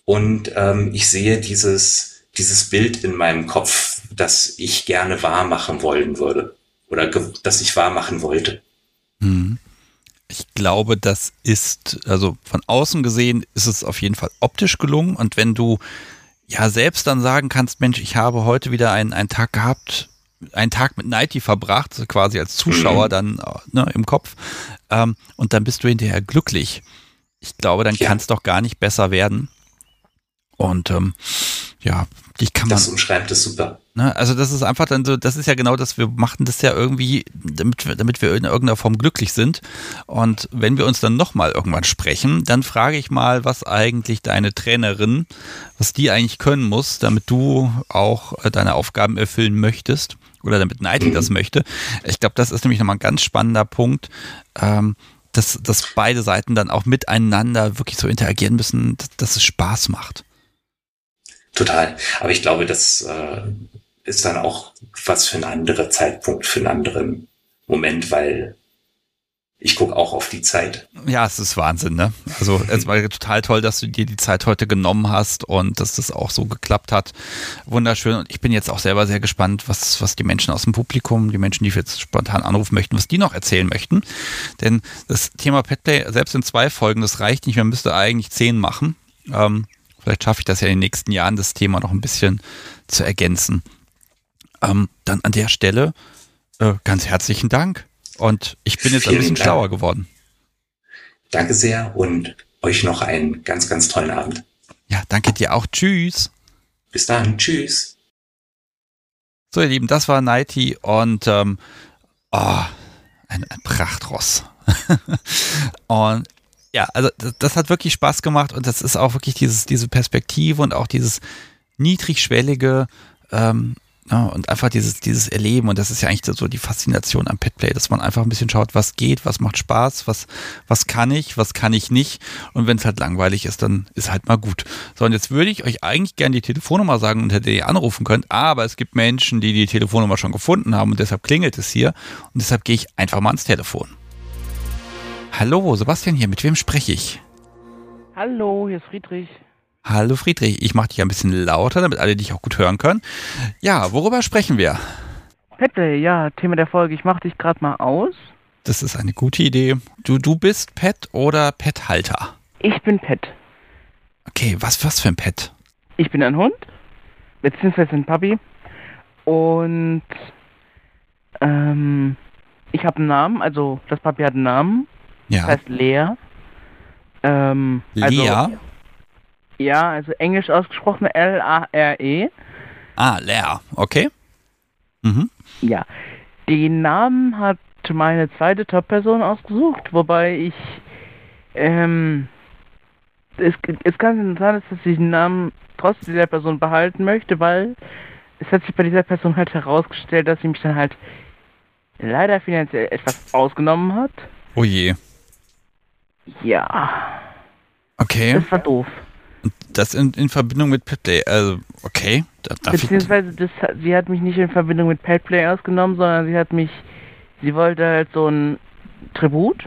und ähm, ich sehe dieses, dieses Bild in meinem Kopf, das ich gerne wahr machen wollen würde oder das ich wahr machen wollte. Hm. Ich glaube, das ist, also von außen gesehen, ist es auf jeden Fall optisch gelungen. Und wenn du ja selbst dann sagen kannst, Mensch, ich habe heute wieder einen, einen Tag gehabt, einen Tag mit Nighty verbracht, quasi als Zuschauer mhm. dann ne, im Kopf, ähm, und dann bist du hinterher glücklich. Ich glaube, dann ja. kann es doch gar nicht besser werden. Und ähm, ja, die kann man. Das umschreibt es super. Ne, also das ist einfach dann so, das ist ja genau das, wir machen das ja irgendwie, damit, wir, damit wir in irgendeiner Form glücklich sind. Und wenn wir uns dann nochmal irgendwann sprechen, dann frage ich mal, was eigentlich deine Trainerin, was die eigentlich können muss, damit du auch äh, deine Aufgaben erfüllen möchtest oder damit Nighty mhm. das möchte. Ich glaube, das ist nämlich nochmal ein ganz spannender Punkt. Ähm, dass, dass beide Seiten dann auch miteinander wirklich so interagieren müssen, dass, dass es Spaß macht. Total. Aber ich glaube, das äh, ist dann auch was für einen anderen Zeitpunkt, für einen anderen Moment, weil ich gucke auch auf die Zeit. Ja, es ist Wahnsinn, ne? Also es war total toll, dass du dir die Zeit heute genommen hast und dass das auch so geklappt hat. Wunderschön. Und ich bin jetzt auch selber sehr gespannt, was, was die Menschen aus dem Publikum, die Menschen, die jetzt spontan anrufen möchten, was die noch erzählen möchten. Denn das Thema Petplay, selbst in zwei Folgen, das reicht nicht. Man müsste eigentlich zehn machen. Ähm, Vielleicht schaffe ich das ja in den nächsten Jahren, das Thema noch ein bisschen zu ergänzen. Ähm, dann an der Stelle äh, ganz herzlichen Dank. Und ich bin jetzt Vielen ein bisschen Dank. schlauer geworden. Danke sehr und euch noch einen ganz, ganz tollen Abend. Ja, danke dir auch. Tschüss. Bis dann. Tschüss. So, ihr Lieben, das war Nighty und ähm, oh, ein, ein Prachtross. und ja, also das, das, hat wirklich Spaß gemacht und das ist auch wirklich dieses, diese Perspektive und auch dieses niedrigschwellige ähm, ja, und einfach dieses, dieses Erleben und das ist ja eigentlich so die Faszination am Petplay, dass man einfach ein bisschen schaut, was geht, was macht Spaß, was, was kann ich, was kann ich nicht und wenn es halt langweilig ist, dann ist halt mal gut. So und jetzt würde ich euch eigentlich gerne die Telefonnummer sagen, unter der ihr anrufen könnt, aber es gibt Menschen, die die Telefonnummer schon gefunden haben und deshalb klingelt es hier und deshalb gehe ich einfach mal ans Telefon. Hallo, Sebastian hier, mit wem spreche ich? Hallo, hier ist Friedrich. Hallo Friedrich, ich mache dich ein bisschen lauter, damit alle dich auch gut hören können. Ja, worüber sprechen wir? Pette, ja, Thema der Folge. Ich mache dich gerade mal aus. Das ist eine gute Idee. Du, du bist Pet oder Pet-Halter? Ich bin Pet. Okay, was, was für ein Pet? Ich bin ein Hund, beziehungsweise ein Puppy. Und ähm, ich habe einen Namen, also das Puppy hat einen Namen. Ja. Das heißt Lea. Ähm, Lea? Also, ja, also englisch ausgesprochen L-A-R-E. Ah, Lea, okay. Mhm. Ja. Den Namen hat meine zweite Top-Person ausgesucht, wobei ich ähm, es, es kann sein, dass ich den Namen trotz dieser Person behalten möchte, weil es hat sich bei dieser Person halt herausgestellt, dass sie mich dann halt leider finanziell etwas ausgenommen hat. Oh je. Ja. Okay. Das war doof. Das in, in Verbindung mit Petplay, also okay. Beziehungsweise das, sie hat mich nicht in Verbindung mit Petplay ausgenommen, sondern sie hat mich, sie wollte halt so ein Tribut,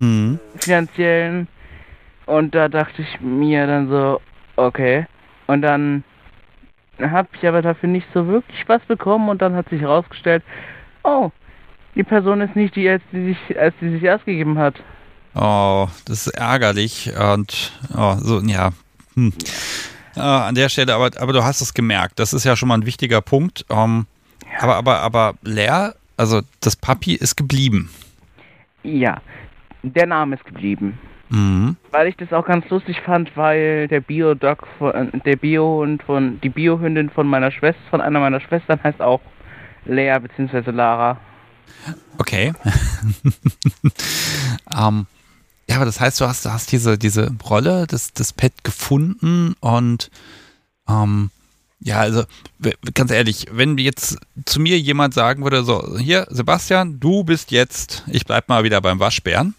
mhm. finanziellen, und da dachte ich mir dann so, okay. Und dann habe ich aber dafür nicht so wirklich was bekommen und dann hat sich herausgestellt, oh, die Person ist nicht die, als die sich, als die sich ausgegeben hat. Oh, das ist ärgerlich. Und oh, so, ja. Hm. Äh, an der Stelle, aber, aber du hast es gemerkt. Das ist ja schon mal ein wichtiger Punkt. Ähm, ja. Aber, aber, aber leer, also das Papi ist geblieben. Ja, der Name ist geblieben. Mhm. Weil ich das auch ganz lustig fand, weil der Bio-Doc von der Bio-Hund von die Bio-Hündin von meiner Schwester, von einer meiner Schwestern heißt auch Lea bzw. Lara. Okay. ähm, ja, aber das heißt, du hast, du hast diese, diese Rolle des, des Pet gefunden und ähm, ja, also ganz ehrlich, wenn jetzt zu mir jemand sagen würde, so, hier, Sebastian, du bist jetzt, ich bleib mal wieder beim Waschbären,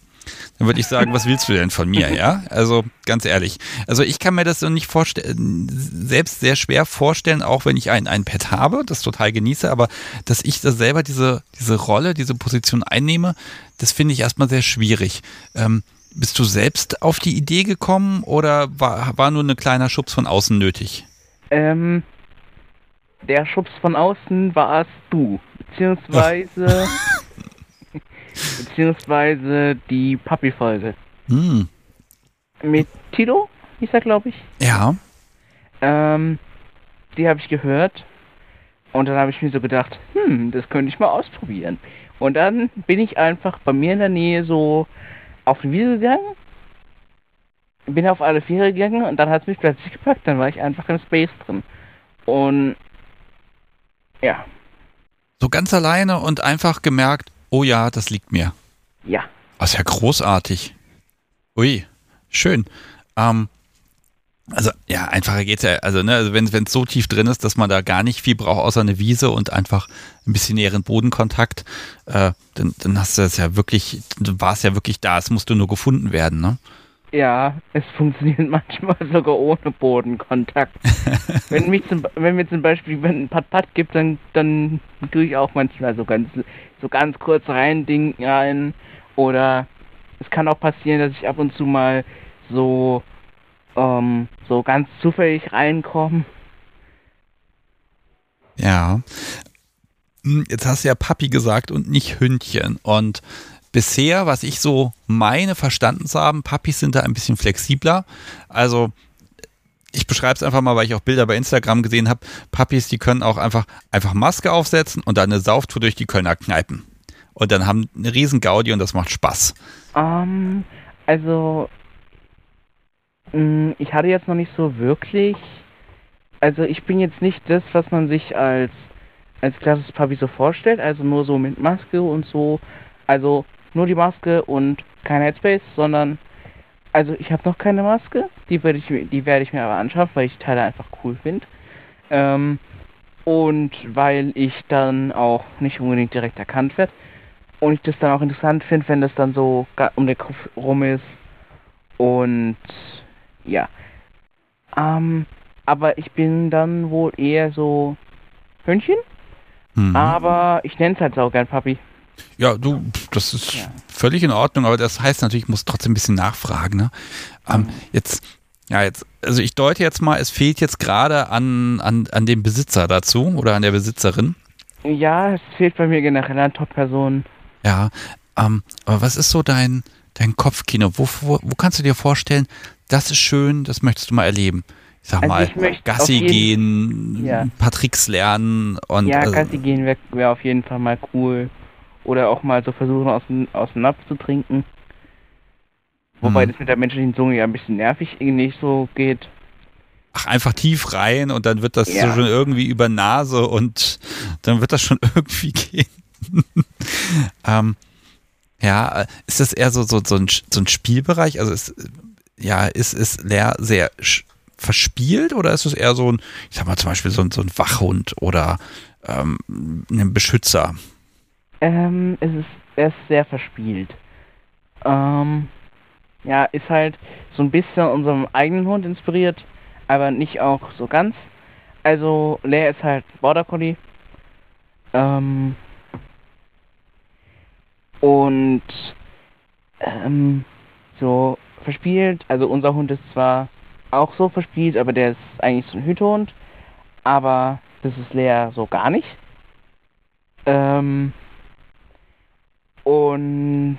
dann würde ich sagen, was willst du denn von mir, ja? Also ganz ehrlich. Also ich kann mir das so nicht vorstellen, selbst sehr schwer vorstellen, auch wenn ich ein, ein Pet habe, das total genieße, aber dass ich da selber diese, diese Rolle, diese Position einnehme, das finde ich erstmal sehr schwierig. Ähm, bist du selbst auf die Idee gekommen oder war, war nur ein kleiner Schubs von außen nötig? Ähm, der Schubs von außen warst du, beziehungsweise beziehungsweise die Puppy-Folge. Hm. Mit Tito, hieß er, glaube ich. Ja. Ähm, die habe ich gehört und dann habe ich mir so gedacht, hm, das könnte ich mal ausprobieren. Und dann bin ich einfach bei mir in der Nähe so auf die Wiese gegangen, bin auf alle Viere gegangen und dann hat es mich plötzlich gepackt, dann war ich einfach im Space drin. Und ja. So ganz alleine und einfach gemerkt, oh ja, das liegt mir. Ja. Das ist ja großartig. Ui, schön. Ähm, also ja, einfacher geht's ja. Also, ne, also wenn es so tief drin ist, dass man da gar nicht viel braucht, außer eine Wiese und einfach ein bisschen näheren Bodenkontakt, äh, dann, dann hast du das ja wirklich, du warst ja wirklich da, es musste nur gefunden werden, ne? Ja, es funktioniert manchmal sogar ohne Bodenkontakt. wenn, mich zum, wenn mir zum Beispiel wenn ein Pat-Pat gibt, dann, dann tue ich auch manchmal so ganz, so ganz kurz rein Ding rein. Oder es kann auch passieren, dass ich ab und zu mal so, ähm, so ganz zufällig reinkomme. Ja. Hm, jetzt hast du ja Papi gesagt und nicht Hündchen. Und bisher, was ich so meine verstanden zu haben, Papis sind da ein bisschen flexibler. Also ich beschreibe es einfach mal, weil ich auch Bilder bei Instagram gesehen habe. Papis, die können auch einfach, einfach Maske aufsetzen und dann eine Sauftour durch die Kölner Kneipen. Und dann haben eine riesen Gaudi und das macht Spaß. Um, ähm, also ich hatte jetzt noch nicht so wirklich, also ich bin jetzt nicht das, was man sich als als klassisches Papi so vorstellt, also nur so mit Maske und so. Also nur die Maske und kein Headspace, sondern also ich habe noch keine Maske, die werde ich, die werde ich mir aber anschaffen, weil ich die Teile einfach cool finde. Ähm, und weil ich dann auch nicht unbedingt direkt erkannt werde. Und ich das dann auch interessant finde, wenn das dann so um den Kopf rum ist. Und ja. Ähm, aber ich bin dann wohl eher so Hündchen. Mhm. Aber ich nenne es halt auch gern Papi. Ja, du, das ist ja. völlig in Ordnung, aber das heißt natürlich, ich muss trotzdem ein bisschen nachfragen. Ne? Ähm, jetzt, ja, jetzt, also ich deute jetzt mal, es fehlt jetzt gerade an, an, an dem Besitzer dazu oder an der Besitzerin. Ja, es fehlt bei mir generell an Top-Personen. Ja, ähm, aber was ist so dein, dein Kopfkino? Wo, wo, wo kannst du dir vorstellen, das ist schön, das möchtest du mal erleben? ich sag also mal, ich Gassi gehen, ja. ein paar Tricks lernen und. Ja, also, Gassi gehen wäre wär auf jeden Fall mal cool. Oder auch mal so versuchen, aus dem, aus dem Napf zu trinken. Wobei mhm. das mit der menschlichen Zunge ja ein bisschen nervig nicht so geht. Ach, einfach tief rein und dann wird das ja. so schon irgendwie über Nase und dann wird das schon irgendwie gehen. ähm, ja, ist das eher so, so, so, ein, so ein Spielbereich? Also ist, ja, ist, ist Leer sehr verspielt oder ist es eher so ein, ich sag mal zum Beispiel so ein, so ein Wachhund oder ähm, ein Beschützer? Ähm, es ist, er ist sehr verspielt. Ähm, ja, ist halt so ein bisschen unserem eigenen Hund inspiriert, aber nicht auch so ganz. Also, Leer ist halt Border Collie. Ähm, und ähm, so verspielt. Also unser Hund ist zwar auch so verspielt, aber der ist eigentlich so ein Hütehund. Aber das ist Lea so gar nicht. Ähm, und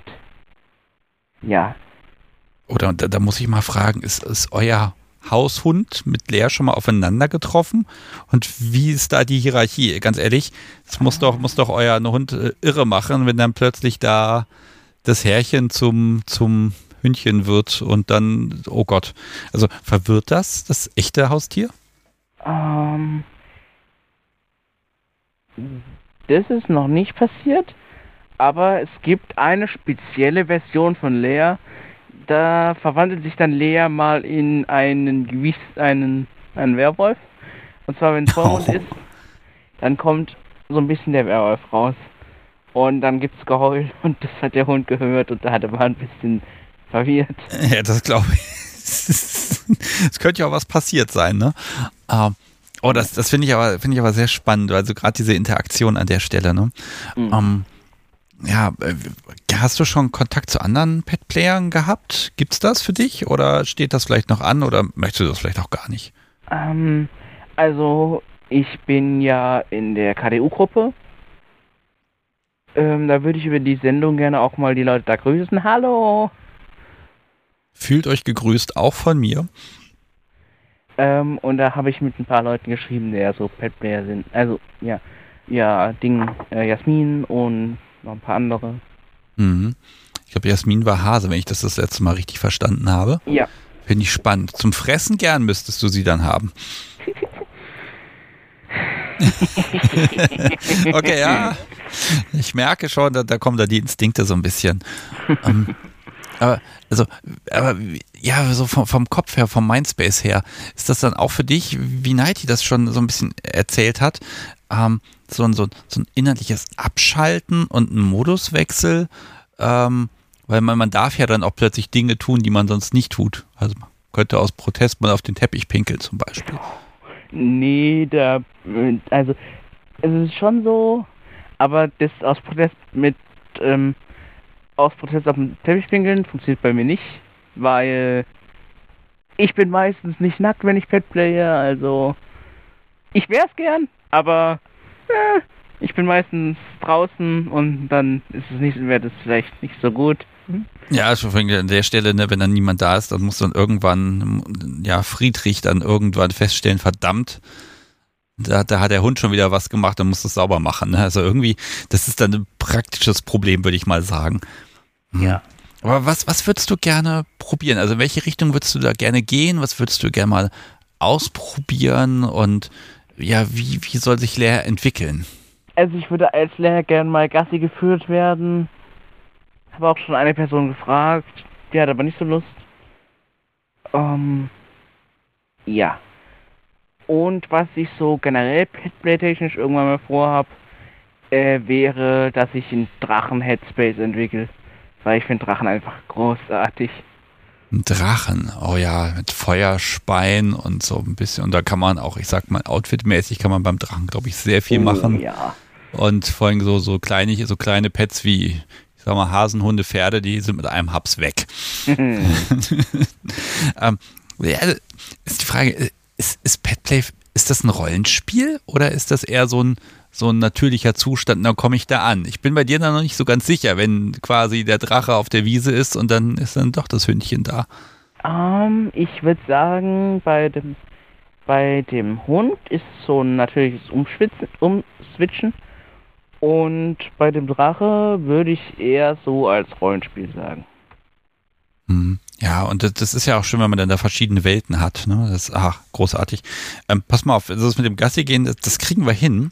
ja. Oder da, da, muss ich mal fragen, ist, ist euer Haushund mit Lea schon mal aufeinander getroffen? Und wie ist da die Hierarchie? Ganz ehrlich, es muss doch, muss doch euer Hund äh, irre machen, wenn dann plötzlich da das Härchen zum, zum Hündchen wird und dann, oh Gott. Also verwirrt das das echte Haustier? Ähm, das ist noch nicht passiert aber es gibt eine spezielle Version von Lea. Da verwandelt sich dann Lea mal in einen gewiss einen, einen Werwolf. Und zwar wenn es Vollmond oh. ist, dann kommt so ein bisschen der Werwolf raus. Und dann gibt's Geheul und das hat der Hund gehört und da hat er mal ein bisschen verwirrt. Ja, das glaube ich. Es könnte ja auch was passiert sein, ne? Ähm, oh, das, das finde ich aber finde ich aber sehr spannend, also gerade diese Interaktion an der Stelle, ne? Mhm. Ähm, ja, äh, hast du schon Kontakt zu anderen Pet-Playern gehabt? Gibt's das für dich oder steht das vielleicht noch an oder möchtest du das vielleicht auch gar nicht? Ähm, also ich bin ja in der KDU-Gruppe. Ähm, da würde ich über die Sendung gerne auch mal die Leute da grüßen. Hallo! Fühlt euch gegrüßt, auch von mir. Ähm, und da habe ich mit ein paar Leuten geschrieben, die ja so Pet-Player sind. Also, ja, ja, Ding, äh, Jasmin und noch ein paar andere. Mhm. Ich glaube, Jasmin war Hase, wenn ich das das letzte Mal richtig verstanden habe. Ja. Finde ich spannend. Zum Fressen gern müsstest du sie dann haben. okay, ja. Ich merke schon, da, da, kommen da die Instinkte so ein bisschen. ähm, aber, also, aber ja, so vom, vom, Kopf her, vom Mindspace her, ist das dann auch für dich, wie Nighty das schon so ein bisschen erzählt hat, ähm, so, ein, so, so ein innerliches Abschalten und ein Moduswechsel, ähm, weil man, man darf ja dann auch plötzlich Dinge tun, die man sonst nicht tut. Also man könnte aus Protest mal auf den Teppich pinkeln zum Beispiel. Nee, da, also es ist schon so, aber das aus Protest mit, ähm, aus Protest auf den Teppich pinkeln funktioniert bei mir nicht, weil ich bin meistens nicht nackt, wenn ich Pet playe, also ich wär's gern, aber äh, ich bin meistens draußen und dann ist es nicht, wäre das vielleicht nicht so gut. Hm? Ja, also an der Stelle, ne, wenn dann niemand da ist, dann muss dann irgendwann, ja, Friedrich dann irgendwann feststellen, verdammt, da, da hat der Hund schon wieder was gemacht, dann muss das sauber machen. Ne? Also irgendwie, das ist dann ein praktisches Problem, würde ich mal sagen. Ja. Aber was, was würdest du gerne probieren? Also in welche Richtung würdest du da gerne gehen? Was würdest du gerne mal ausprobieren? Und ja, wie, wie soll sich Lehr entwickeln? Also ich würde als Lehrer gerne mal Gassi geführt werden. Habe auch schon eine Person gefragt. Die hat aber nicht so Lust. Ähm, ja. Und was ich so generell Petplay-technisch irgendwann mal vorhab, äh, wäre, dass ich einen Drachen-Headspace entwickle. Weil ich finde Drachen einfach großartig. Ein Drachen, oh ja, mit Feuerspein und so ein bisschen. Und da kann man auch, ich sag mal, outfitmäßig kann man beim Drachen, glaube ich, sehr viel oh, machen. Ja. Und vor allem so, so kleine, so kleine Pets wie, ich sag mal, Hasen, Hunde, Pferde, die sind mit einem Haps weg. ähm, ja, ist die Frage, ist, ist Petplay, ist das ein Rollenspiel oder ist das eher so ein, so ein natürlicher Zustand, dann komme ich da an. Ich bin bei dir da noch nicht so ganz sicher, wenn quasi der Drache auf der Wiese ist und dann ist dann doch das Hündchen da. Um, ähm, ich würde sagen, bei dem, bei dem Hund ist so ein natürliches Umschwitzen, Umswitchen und bei dem Drache würde ich eher so als Rollenspiel sagen. Mhm. Ja, und das, das, ist ja auch schön, wenn man dann da verschiedene Welten hat. Ne? Das ach, großartig. Ähm, pass mal auf, das mit dem Gassi gehen, das, das kriegen wir hin.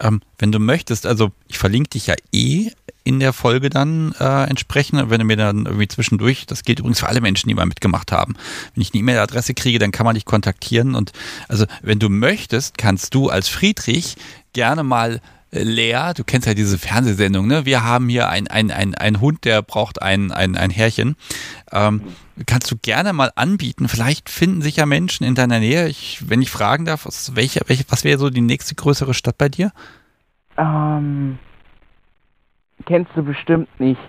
Ähm, wenn du möchtest, also ich verlinke dich ja eh in der Folge dann äh, entsprechend, wenn du mir dann irgendwie zwischendurch, das gilt übrigens für alle Menschen, die mal mitgemacht haben. Wenn ich eine E-Mail-Adresse kriege, dann kann man dich kontaktieren und also wenn du möchtest, kannst du als Friedrich gerne mal Lea, du kennst ja diese Fernsehsendung, ne? Wir haben hier ein, ein, ein, ein Hund, der braucht ein, ein, ein Härchen. Ähm, kannst du gerne mal anbieten. Vielleicht finden sich ja Menschen in deiner Nähe. Ich, wenn ich fragen darf, was, welche, welche, was wäre so die nächste größere Stadt bei dir? Ähm, kennst du bestimmt nicht.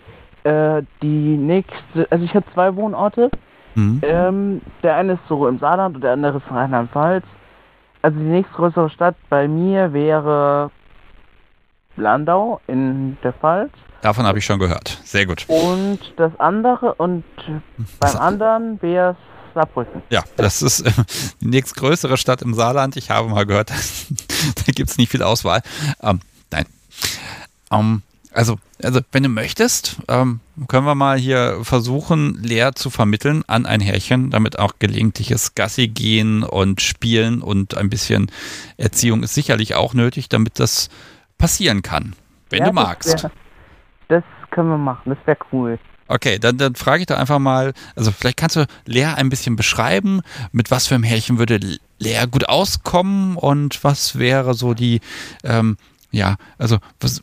Äh, die nächste, also ich habe zwei Wohnorte. Mhm. Ähm, der eine ist so im Saarland und der andere ist in Rheinland-Pfalz. Also die nächstgrößere Stadt bei mir wäre Landau in der Pfalz. Davon habe ich schon gehört. Sehr gut. Und das andere und beim anderen wäre es Saarbrücken. Ja, das ist äh, die nächstgrößere Stadt im Saarland. Ich habe mal gehört, da gibt es nicht viel Auswahl. Ähm, nein. Ähm, also, also, wenn du möchtest, ähm, können wir mal hier versuchen, leer zu vermitteln an ein Härchen, damit auch gelegentliches Gassi gehen und spielen und ein bisschen Erziehung ist sicherlich auch nötig, damit das passieren kann, wenn ja, du magst. Wär, das können wir machen, das wäre cool. Okay, dann, dann frage ich doch einfach mal, also vielleicht kannst du Lea ein bisschen beschreiben, mit was für einem Härchen würde Lea gut auskommen und was wäre so die, ähm, Ja, also was,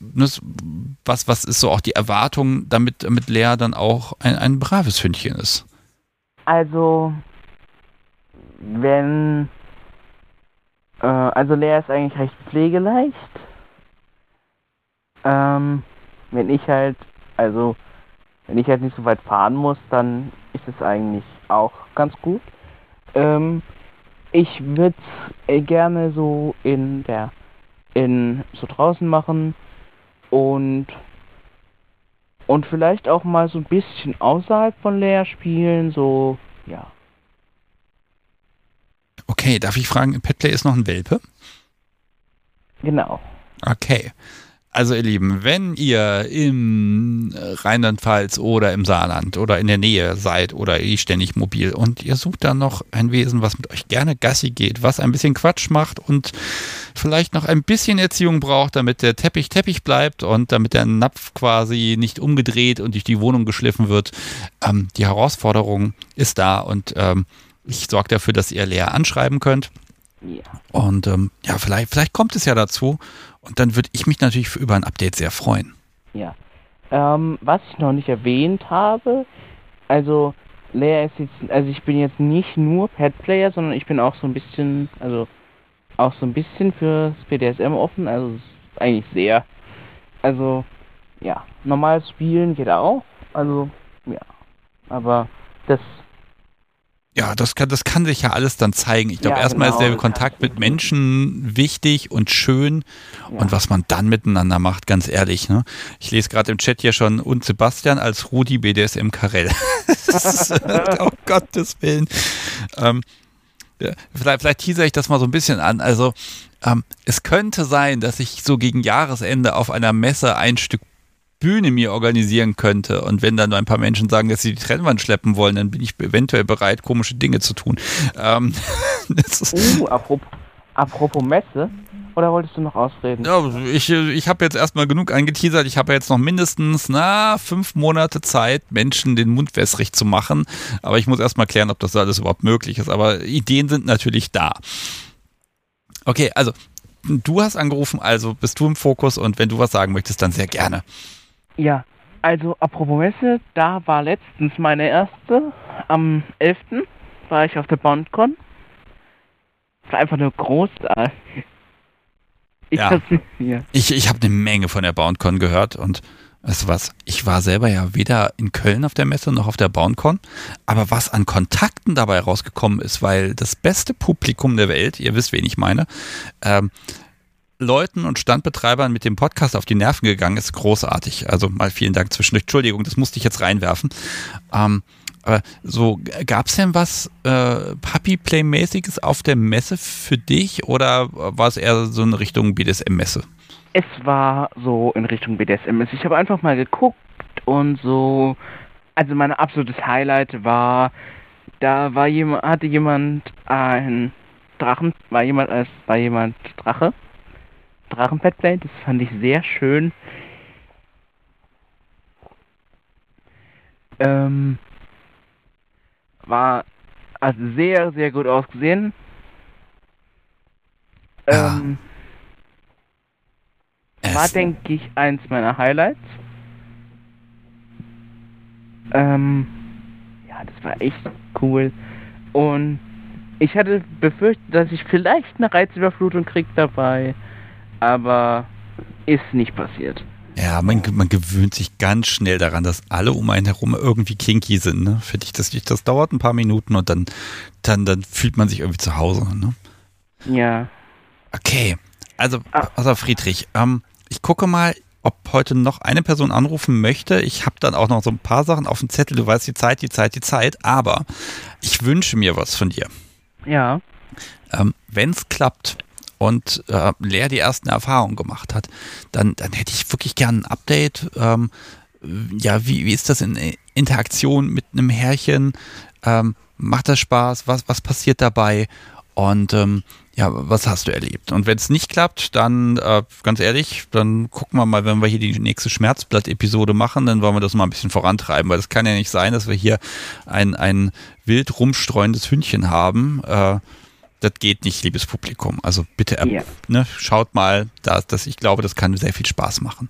was, was ist so auch die Erwartung, damit, damit Lea dann auch ein, ein braves Hündchen ist? Also, wenn, äh, also Lea ist eigentlich recht pflegeleicht. Ähm, wenn ich halt, also, wenn ich halt nicht so weit fahren muss, dann ist es eigentlich auch ganz gut. Ähm, ich würde es gerne so in der, in, so draußen machen und und vielleicht auch mal so ein bisschen außerhalb von Lea spielen, so, ja. Okay, darf ich fragen, Petplay ist noch ein Welpe? Genau. Okay. Also ihr Lieben, wenn ihr im Rheinland-Pfalz oder im Saarland oder in der Nähe seid oder eh ständig mobil und ihr sucht dann noch ein Wesen, was mit euch gerne Gassi geht, was ein bisschen Quatsch macht und vielleicht noch ein bisschen Erziehung braucht, damit der Teppich Teppich bleibt und damit der Napf quasi nicht umgedreht und durch die Wohnung geschliffen wird, ähm, die Herausforderung ist da und ähm, ich sorge dafür, dass ihr leer anschreiben könnt. Ja. Und ähm, ja, vielleicht, vielleicht kommt es ja dazu. Und dann würde ich mich natürlich über ein Update sehr freuen. Ja. Ähm, was ich noch nicht erwähnt habe, also Lea ist jetzt, also ich bin jetzt nicht nur Pet-Player, sondern ich bin auch so ein bisschen, also auch so ein bisschen fürs BDSM offen, also eigentlich sehr. Also, ja, normal spielen geht auch, also, ja. Aber das ja, das kann, das kann sich ja alles dann zeigen. Ich glaube, ja, erstmal genau, ist der Kontakt mit Menschen wichtig und schön. Ja. Und was man dann miteinander macht, ganz ehrlich. Ne? Ich lese gerade im Chat hier schon und Sebastian als Rudi BDSM Karell. oh Gottes Willen. Ähm, vielleicht, vielleicht teaser ich das mal so ein bisschen an. Also, ähm, es könnte sein, dass ich so gegen Jahresende auf einer Messe ein Stück Bühne mir organisieren könnte und wenn dann nur ein paar Menschen sagen, dass sie die Trennwand schleppen wollen, dann bin ich eventuell bereit, komische Dinge zu tun. Ähm, uh, apropos, apropos Messe, oder wolltest du noch ausreden? Ja, ich, ich habe jetzt erstmal genug angeteasert. Ich habe jetzt noch mindestens, na, fünf Monate Zeit, Menschen den Mund wässrig zu machen. Aber ich muss erstmal klären, ob das alles überhaupt möglich ist. Aber Ideen sind natürlich da. Okay, also du hast angerufen, also bist du im Fokus und wenn du was sagen möchtest, dann sehr gerne. Ja, also apropos Messe, da war letztens meine erste. Am 11. war ich auf der BondCon. War einfach nur großartig. Ich ja. Ich, ich habe eine Menge von der BoundCon gehört und weißt du was, ich war selber ja weder in Köln auf der Messe noch auf der BoundCon, aber was an Kontakten dabei rausgekommen ist, weil das beste Publikum der Welt, ihr wisst, wen ich meine, ähm, Leuten und Standbetreibern mit dem Podcast auf die Nerven gegangen ist, großartig. Also mal vielen Dank zwischendurch. Entschuldigung, das musste ich jetzt reinwerfen. Ähm, aber so, gab es denn was äh, Puppy-Play-mäßiges auf der Messe für dich oder war es eher so in Richtung BDSM-Messe? Es war so in Richtung BDSM-Messe. Ich habe einfach mal geguckt und so, also mein absolutes Highlight war, da war jemand, hatte jemand ein Drachen, war jemand als war jemand Drache Drachenpetplay. Das fand ich sehr schön. Ähm, war also sehr, sehr gut ausgesehen. Ähm, ja. War, denke ich, eins meiner Highlights. Ähm, ja, das war echt cool. Und ich hatte befürchtet, dass ich vielleicht eine Reizüberflutung krieg dabei aber ist nicht passiert. Ja, man, man gewöhnt sich ganz schnell daran, dass alle um einen herum irgendwie kinky sind. Ne? Für dich, das, das dauert ein paar Minuten und dann, dann, dann fühlt man sich irgendwie zu Hause. Ne? Ja. Okay, also, also Friedrich, ähm, ich gucke mal, ob heute noch eine Person anrufen möchte. Ich habe dann auch noch so ein paar Sachen auf dem Zettel. Du weißt, die Zeit, die Zeit, die Zeit. Aber ich wünsche mir was von dir. Ja. Ähm, Wenn es klappt, und äh, Lea die ersten Erfahrungen gemacht hat, dann, dann hätte ich wirklich gern ein Update. Ähm, ja, wie, wie ist das in Interaktion mit einem Herrchen? Ähm, macht das Spaß? Was, was passiert dabei? Und ähm, ja, was hast du erlebt? Und wenn es nicht klappt, dann äh, ganz ehrlich, dann gucken wir mal, wenn wir hier die nächste Schmerzblatt-Episode machen, dann wollen wir das mal ein bisschen vorantreiben, weil es kann ja nicht sein, dass wir hier ein, ein wild rumstreuendes Hündchen haben. Äh, das geht nicht, liebes Publikum. Also bitte ja. ne, schaut mal, dass, dass ich glaube, das kann sehr viel Spaß machen.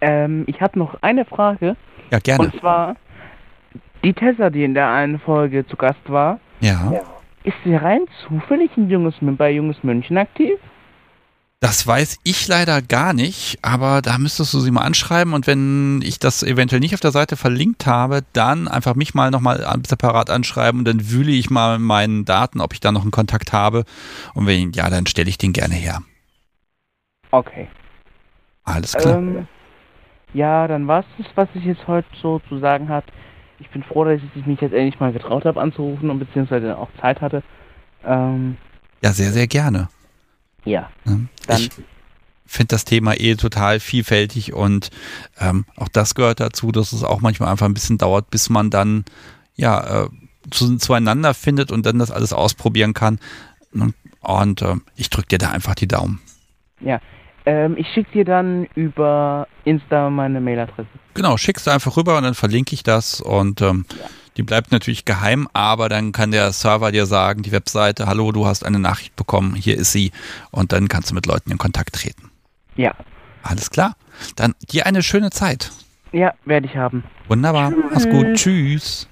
Ähm, ich habe noch eine Frage. Ja, gerne. Und zwar, die Tessa, die in der einen Folge zu Gast war, ja. ist sie rein zufällig ein junges, bei Junges München aktiv? Das weiß ich leider gar nicht, aber da müsstest du sie mal anschreiben und wenn ich das eventuell nicht auf der Seite verlinkt habe, dann einfach mich mal nochmal separat anschreiben und dann wühle ich mal meinen Daten, ob ich da noch einen Kontakt habe und wenn ja, dann stelle ich den gerne her. Okay. Alles klar. Ähm, ja, dann war es was ich jetzt heute so zu sagen hat. Ich bin froh, dass ich mich jetzt endlich mal getraut habe anzurufen und beziehungsweise auch Zeit hatte. Ähm, ja, sehr, sehr gerne. Ja. Ne? Ich finde das Thema eh total vielfältig und ähm, auch das gehört dazu, dass es auch manchmal einfach ein bisschen dauert, bis man dann ja äh, zu, zueinander findet und dann das alles ausprobieren kann. Und äh, ich drücke dir da einfach die Daumen. Ja, ähm, ich schicke dir dann über Insta meine Mailadresse. Genau, schickst du einfach rüber und dann verlinke ich das und ähm, ja. Die bleibt natürlich geheim, aber dann kann der Server dir sagen, die Webseite, hallo, du hast eine Nachricht bekommen, hier ist sie. Und dann kannst du mit Leuten in Kontakt treten. Ja. Alles klar. Dann dir eine schöne Zeit. Ja, werde ich haben. Wunderbar. Tschüss. Mach's gut. Tschüss.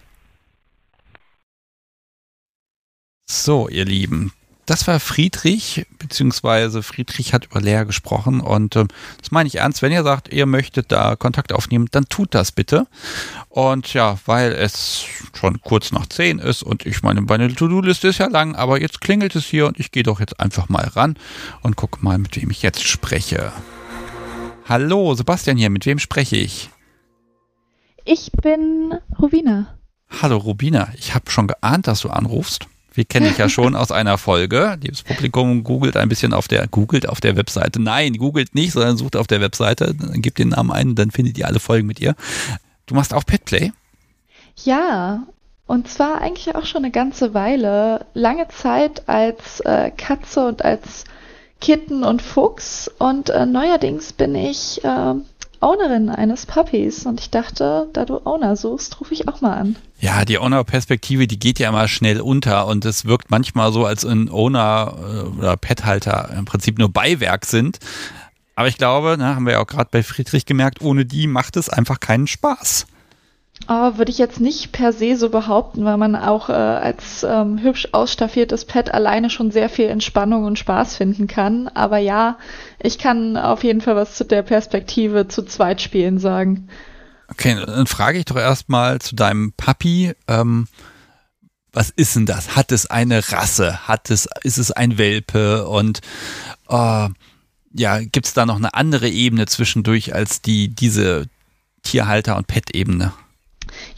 So, ihr Lieben, das war Friedrich, beziehungsweise Friedrich hat über Lea gesprochen und äh, das meine ich ernst. Wenn ihr sagt, ihr möchtet da Kontakt aufnehmen, dann tut das bitte. Und ja, weil es schon kurz nach zehn ist und ich meine, meine To-Do-Liste ist ja lang, aber jetzt klingelt es hier und ich gehe doch jetzt einfach mal ran und gucke mal, mit wem ich jetzt spreche. Hallo, Sebastian hier, mit wem spreche ich? Ich bin Rubina. Hallo Rubina, ich habe schon geahnt, dass du anrufst. Wir kennen dich ja schon aus einer Folge. Das Publikum googelt ein bisschen auf der, googelt auf der Webseite. Nein, googelt nicht, sondern sucht auf der Webseite, gebt den Namen ein, dann findet ihr alle Folgen mit ihr. Du machst auch Petplay? Ja, und zwar eigentlich auch schon eine ganze Weile. Lange Zeit als äh, Katze und als Kitten und Fuchs. Und äh, neuerdings bin ich äh, Ownerin eines Puppies und ich dachte, da du Owner suchst, rufe ich auch mal an. Ja, die Owner-Perspektive, die geht ja immer schnell unter und es wirkt manchmal so, als ein Owner äh, oder Pet-Halter im Prinzip nur Beiwerk sind. Aber ich glaube, ne, haben wir ja auch gerade bei Friedrich gemerkt, ohne die macht es einfach keinen Spaß. Oh, würde ich jetzt nicht per se so behaupten, weil man auch äh, als ähm, hübsch ausstaffiertes Pet alleine schon sehr viel Entspannung und Spaß finden kann. Aber ja, ich kann auf jeden Fall was zu der Perspektive zu zweit spielen sagen. Okay, dann frage ich doch erstmal zu deinem Papi. Ähm, was ist denn das? Hat es eine Rasse? Hat es, ist es ein Welpe? Und äh, ja, gibt es da noch eine andere Ebene zwischendurch als die, diese Tierhalter- und Pet-Ebene?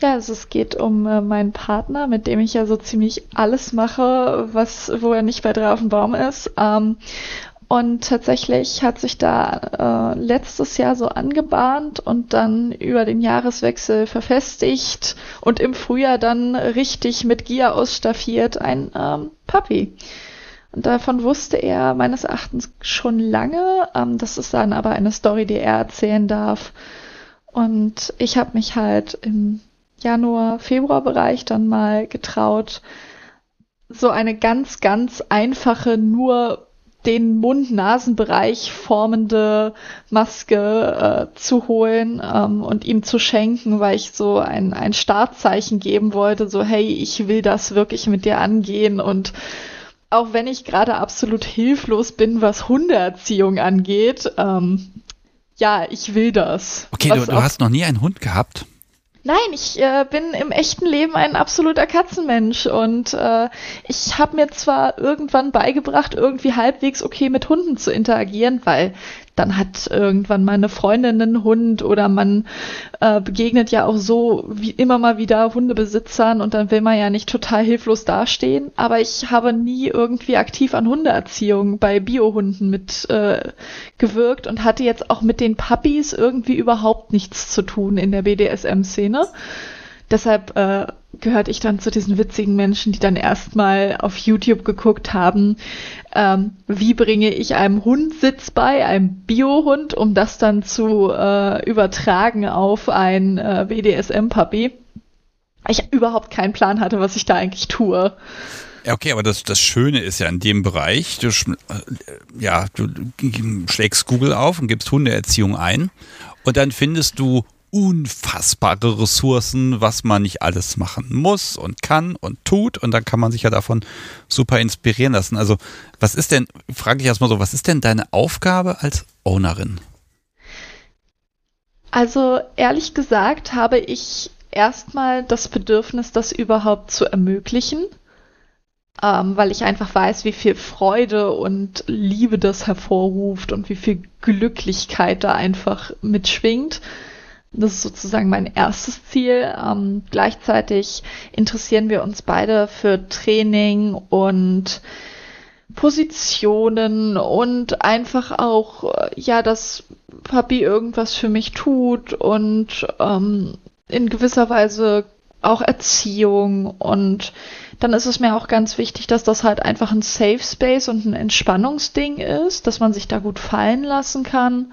Ja, also es geht um äh, meinen Partner, mit dem ich ja so ziemlich alles mache, was, wo er nicht bei drei auf dem Baum ist. Ähm, und tatsächlich hat sich da äh, letztes Jahr so angebahnt und dann über den Jahreswechsel verfestigt und im Frühjahr dann richtig mit Gier ausstaffiert ein ähm, Puppy. Und davon wusste er meines Erachtens schon lange. Ähm, das ist dann aber eine Story, die er erzählen darf. Und ich habe mich halt im Januar, Februar Bereich dann mal getraut, so eine ganz, ganz einfache, nur den Mund-Nasen-Bereich formende Maske äh, zu holen ähm, und ihm zu schenken, weil ich so ein, ein Startzeichen geben wollte, so hey, ich will das wirklich mit dir angehen. Und auch wenn ich gerade absolut hilflos bin, was Hundeerziehung angeht, ähm, ja, ich will das. Okay, du, du hast noch nie einen Hund gehabt? Nein, ich äh, bin im echten Leben ein absoluter Katzenmensch und äh, ich habe mir zwar irgendwann beigebracht, irgendwie halbwegs okay mit Hunden zu interagieren, weil dann hat irgendwann mal eine Freundin einen Hund oder man äh, begegnet ja auch so wie immer mal wieder Hundebesitzern und dann will man ja nicht total hilflos dastehen. Aber ich habe nie irgendwie aktiv an Hundeerziehung bei Biohunden mit äh, gewirkt und hatte jetzt auch mit den Puppies irgendwie überhaupt nichts zu tun in der BDSM-Szene. Deshalb äh, gehörte ich dann zu diesen witzigen Menschen, die dann erstmal auf YouTube geguckt haben, ähm, wie bringe ich einem Hund Sitz bei, einem Biohund, um das dann zu äh, übertragen auf ein äh, BDSM-Puppy. Ich überhaupt keinen Plan hatte, was ich da eigentlich tue. Ja, okay, aber das, das Schöne ist ja in dem Bereich, du, ja, du schlägst Google auf und gibst Hundeerziehung ein und dann findest du unfassbare Ressourcen, was man nicht alles machen muss und kann und tut. Und dann kann man sich ja davon super inspirieren lassen. Also, was ist denn, frage ich erstmal so, was ist denn deine Aufgabe als Ownerin? Also, ehrlich gesagt, habe ich erstmal das Bedürfnis, das überhaupt zu ermöglichen. Ähm, weil ich einfach weiß, wie viel Freude und Liebe das hervorruft und wie viel Glücklichkeit da einfach mitschwingt. Das ist sozusagen mein erstes Ziel. Ähm, gleichzeitig interessieren wir uns beide für Training und Positionen und einfach auch, äh, ja, dass Papi irgendwas für mich tut und ähm, in gewisser Weise auch Erziehung und dann ist es mir auch ganz wichtig, dass das halt einfach ein Safe Space und ein Entspannungsding ist, dass man sich da gut fallen lassen kann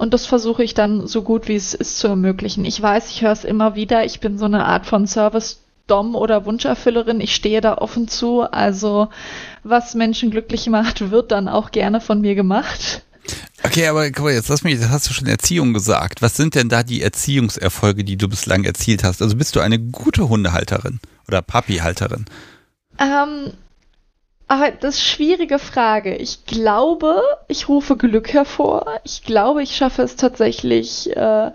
und das versuche ich dann so gut wie es ist zu ermöglichen. Ich weiß, ich höre es immer wieder, ich bin so eine Art von Service Dom oder Wunscherfüllerin, ich stehe da offen zu. Also was Menschen glücklich macht, wird dann auch gerne von mir gemacht. Okay, aber guck mal, jetzt lass mich, das hast du schon Erziehung gesagt. Was sind denn da die Erziehungserfolge, die du bislang erzielt hast? Also bist du eine gute Hundehalterin oder Papi-Halterin? Ähm, aber das ist schwierige Frage. Ich glaube, ich rufe Glück hervor. Ich glaube, ich schaffe es tatsächlich, äh,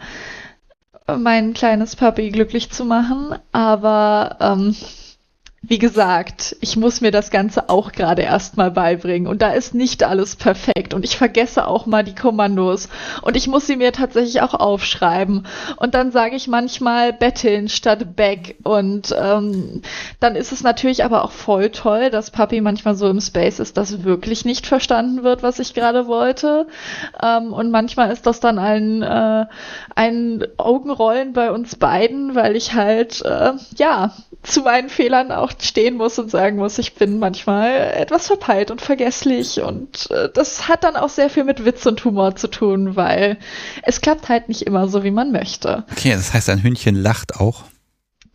mein kleines Papi glücklich zu machen. Aber ähm, wie gesagt, ich muss mir das Ganze auch gerade erstmal beibringen. Und da ist nicht alles perfekt. Und ich vergesse auch mal die Kommandos. Und ich muss sie mir tatsächlich auch aufschreiben. Und dann sage ich manchmal betteln statt back und ähm, dann ist es natürlich aber auch voll toll, dass Papi manchmal so im Space ist, dass wirklich nicht verstanden wird, was ich gerade wollte. Ähm, und manchmal ist das dann ein, äh, ein Augenrollen bei uns beiden, weil ich halt äh, ja zu meinen Fehlern auch stehen muss und sagen muss, ich bin manchmal etwas verpeilt und vergesslich und äh, das hat dann auch sehr viel mit Witz und Humor zu tun, weil es klappt halt nicht immer so, wie man möchte. Okay, das heißt, ein Hündchen lacht auch.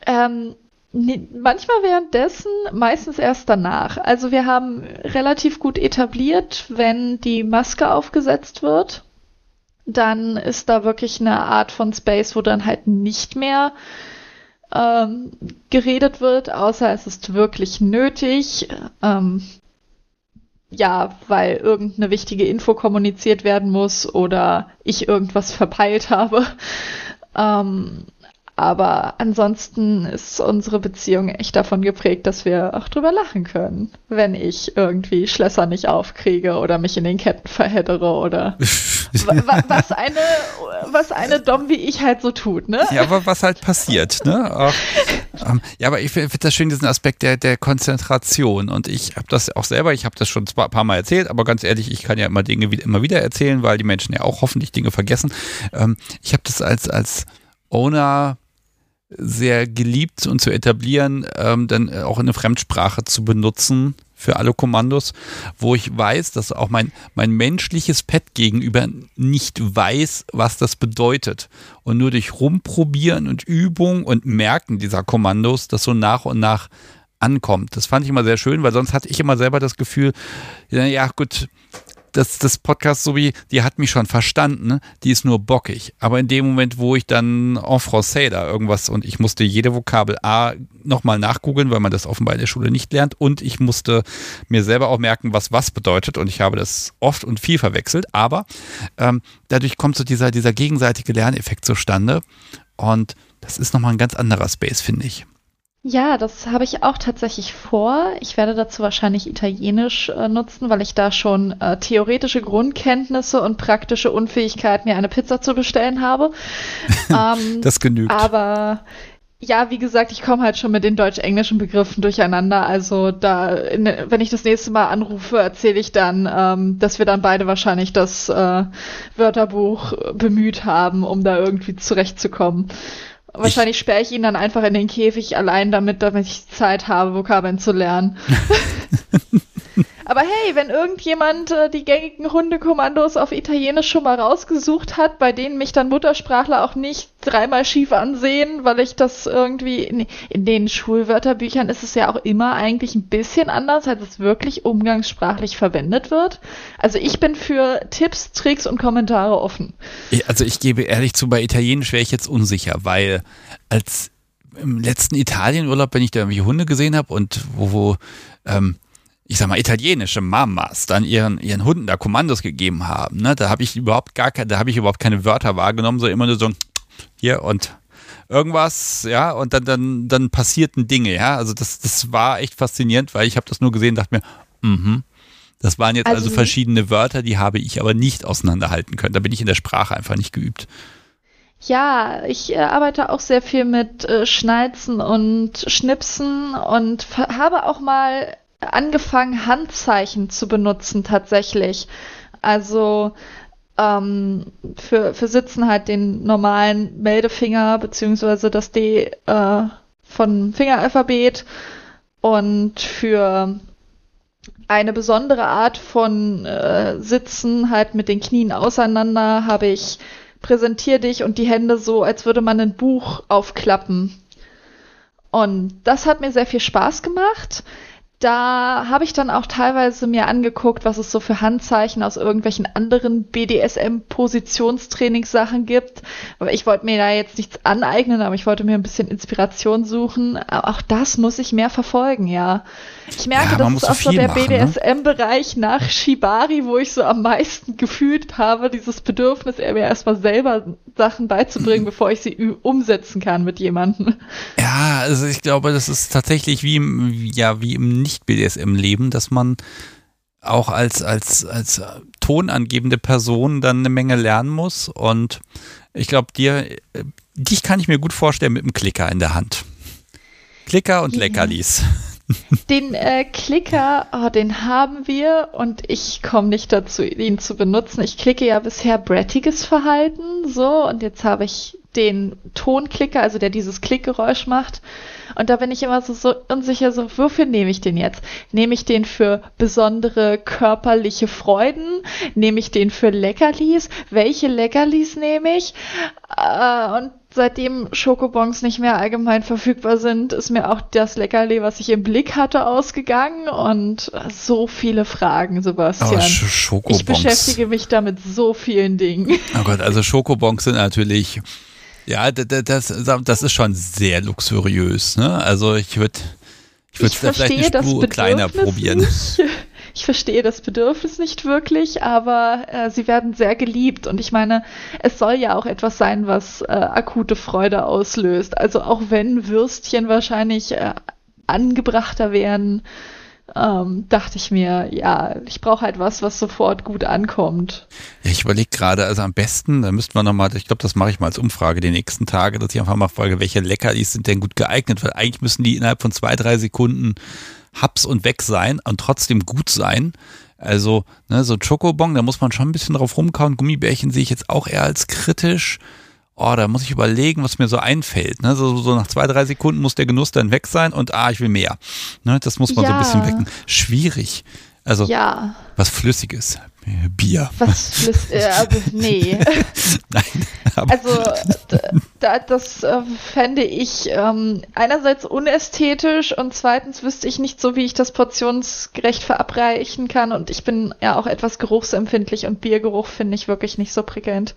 Ähm, nee, manchmal währenddessen, meistens erst danach. Also wir haben relativ gut etabliert, wenn die Maske aufgesetzt wird, dann ist da wirklich eine Art von Space, wo dann halt nicht mehr ähm, geredet wird, außer es ist wirklich nötig. Ähm, ja, weil irgendeine wichtige Info kommuniziert werden muss oder ich irgendwas verpeilt habe. Ähm, aber ansonsten ist unsere Beziehung echt davon geprägt, dass wir auch drüber lachen können, wenn ich irgendwie Schlösser nicht aufkriege oder mich in den Ketten verheddere oder was eine, was eine Dom wie ich halt so tut, ne? Ja, aber was halt passiert, ne? Auch, ähm, ja, aber ich finde das schön, diesen Aspekt der, der Konzentration. Und ich habe das auch selber, ich habe das schon ein paar Mal erzählt, aber ganz ehrlich, ich kann ja immer Dinge wieder, immer wieder erzählen, weil die Menschen ja auch hoffentlich Dinge vergessen. Ähm, ich habe das als, als Owner sehr geliebt und zu etablieren, ähm, dann auch eine Fremdsprache zu benutzen für alle Kommandos, wo ich weiß, dass auch mein, mein menschliches Pet gegenüber nicht weiß, was das bedeutet. Und nur durch Rumprobieren und Übung und Merken dieser Kommandos das so nach und nach ankommt. Das fand ich immer sehr schön, weil sonst hatte ich immer selber das Gefühl, ja gut, das, das Podcast so wie, die hat mich schon verstanden, ne? die ist nur bockig. Aber in dem Moment, wo ich dann en français da irgendwas und ich musste jede Vokabel A nochmal nachgoogeln, weil man das offenbar in der Schule nicht lernt und ich musste mir selber auch merken, was was bedeutet und ich habe das oft und viel verwechselt, aber ähm, dadurch kommt so dieser, dieser gegenseitige Lerneffekt zustande und das ist nochmal ein ganz anderer Space, finde ich. Ja, das habe ich auch tatsächlich vor. Ich werde dazu wahrscheinlich Italienisch äh, nutzen, weil ich da schon äh, theoretische Grundkenntnisse und praktische Unfähigkeit, mir eine Pizza zu bestellen habe. ähm, das genügt. Aber ja, wie gesagt, ich komme halt schon mit den deutsch-englischen Begriffen durcheinander. Also da, in, wenn ich das nächste Mal anrufe, erzähle ich dann, ähm, dass wir dann beide wahrscheinlich das äh, Wörterbuch bemüht haben, um da irgendwie zurechtzukommen. Wahrscheinlich sperre ich ihn dann einfach in den Käfig allein damit, damit ich Zeit habe, Vokabeln zu lernen. Aber hey, wenn irgendjemand äh, die gängigen Hundekommandos auf Italienisch schon mal rausgesucht hat, bei denen mich dann Muttersprachler auch nicht dreimal schief ansehen, weil ich das irgendwie in, in den Schulwörterbüchern ist es ja auch immer eigentlich ein bisschen anders, als es wirklich umgangssprachlich verwendet wird. Also ich bin für Tipps, Tricks und Kommentare offen. Also ich gebe ehrlich zu, bei Italienisch wäre ich jetzt unsicher, weil als im letzten Italienurlaub, wenn ich da irgendwie Hunde gesehen habe und wo, wo ähm, ich sag mal, italienische Mamas dann ihren, ihren Hunden da Kommandos gegeben haben, ne, da habe ich überhaupt gar keine, da habe ich überhaupt keine Wörter wahrgenommen, so immer nur so hier und irgendwas, ja, und dann, dann, dann passierten Dinge, ja. Also das, das war echt faszinierend, weil ich habe das nur gesehen und dachte mir, mhm. Das waren jetzt also, also verschiedene Wörter, die habe ich aber nicht auseinanderhalten können. Da bin ich in der Sprache einfach nicht geübt. Ja, ich äh, arbeite auch sehr viel mit äh, Schnalzen und Schnipsen und habe auch mal angefangen, Handzeichen zu benutzen tatsächlich. Also ähm, für, für Sitzen halt den normalen Meldefinger beziehungsweise das D äh, von Fingeralphabet und für eine besondere Art von äh, Sitzen halt mit den Knien auseinander habe ich präsentier dich und die Hände so, als würde man ein Buch aufklappen. Und das hat mir sehr viel Spaß gemacht da habe ich dann auch teilweise mir angeguckt, was es so für Handzeichen aus irgendwelchen anderen BDSM-Positionstrainingssachen gibt. Aber ich wollte mir da jetzt nichts aneignen, aber ich wollte mir ein bisschen Inspiration suchen. Aber auch das muss ich mehr verfolgen, ja. Ich merke, ja, das ist auch so der BDSM-Bereich ne? nach Shibari, wo ich so am meisten gefühlt habe, dieses Bedürfnis, er mir erstmal selber Sachen beizubringen, bevor ich sie umsetzen kann mit jemandem. Ja, also ich glaube, das ist tatsächlich wie im, ja, wie im nicht-BDSM-Leben, dass man auch als, als, als tonangebende Person dann eine Menge lernen muss. Und ich glaube, dir, dich kann ich mir gut vorstellen mit einem Klicker in der Hand. Klicker und. Leckerlis. Den äh, Klicker, oh, den haben wir und ich komme nicht dazu, ihn zu benutzen. Ich klicke ja bisher brettiges Verhalten, so, und jetzt habe ich den Tonklicker, also der dieses Klickgeräusch macht. Und da bin ich immer so, so unsicher, so, wofür nehme ich den jetzt? Nehme ich den für besondere körperliche Freuden? Nehme ich den für Leckerlis? Welche Leckerlis nehme ich? Äh, und seitdem Schokobons nicht mehr allgemein verfügbar sind, ist mir auch das Leckerli, was ich im Blick hatte, ausgegangen und so viele Fragen, Sebastian. Ich beschäftige mich damit so vielen Dingen. Oh Gott, also Schokobons sind natürlich ja, das, das ist schon sehr luxuriös. Ne? Also ich würde ich würde es vielleicht eine Spur kleiner probieren. Nicht. Ich verstehe das Bedürfnis nicht wirklich, aber äh, sie werden sehr geliebt. Und ich meine, es soll ja auch etwas sein, was äh, akute Freude auslöst. Also auch wenn Würstchen wahrscheinlich äh, angebrachter werden, ähm, dachte ich mir, ja, ich brauche halt was, was sofort gut ankommt. Ja, ich überlege gerade, also am besten, da müssten wir nochmal, ich glaube, das mache ich mal als Umfrage die nächsten Tage, dass ich einfach mal frage, welche Leckerlis sind denn gut geeignet, weil eigentlich müssen die innerhalb von zwei, drei Sekunden haps und weg sein und trotzdem gut sein. Also, ne, so Chocobon, da muss man schon ein bisschen drauf rumkauen. Gummibärchen sehe ich jetzt auch eher als kritisch oh, da muss ich überlegen, was mir so einfällt. Ne? So, so nach zwei, drei Sekunden muss der Genuss dann weg sein und ah, ich will mehr. Ne? Das muss man ja. so ein bisschen wecken. Schwierig. Also ja. was Flüssiges. Bier. Was Flüssiges? Äh, nee. Nein. also da, das äh, fände ich ähm, einerseits unästhetisch und zweitens wüsste ich nicht so, wie ich das portionsgerecht verabreichen kann. Und ich bin ja auch etwas geruchsempfindlich und Biergeruch finde ich wirklich nicht so prickelnd.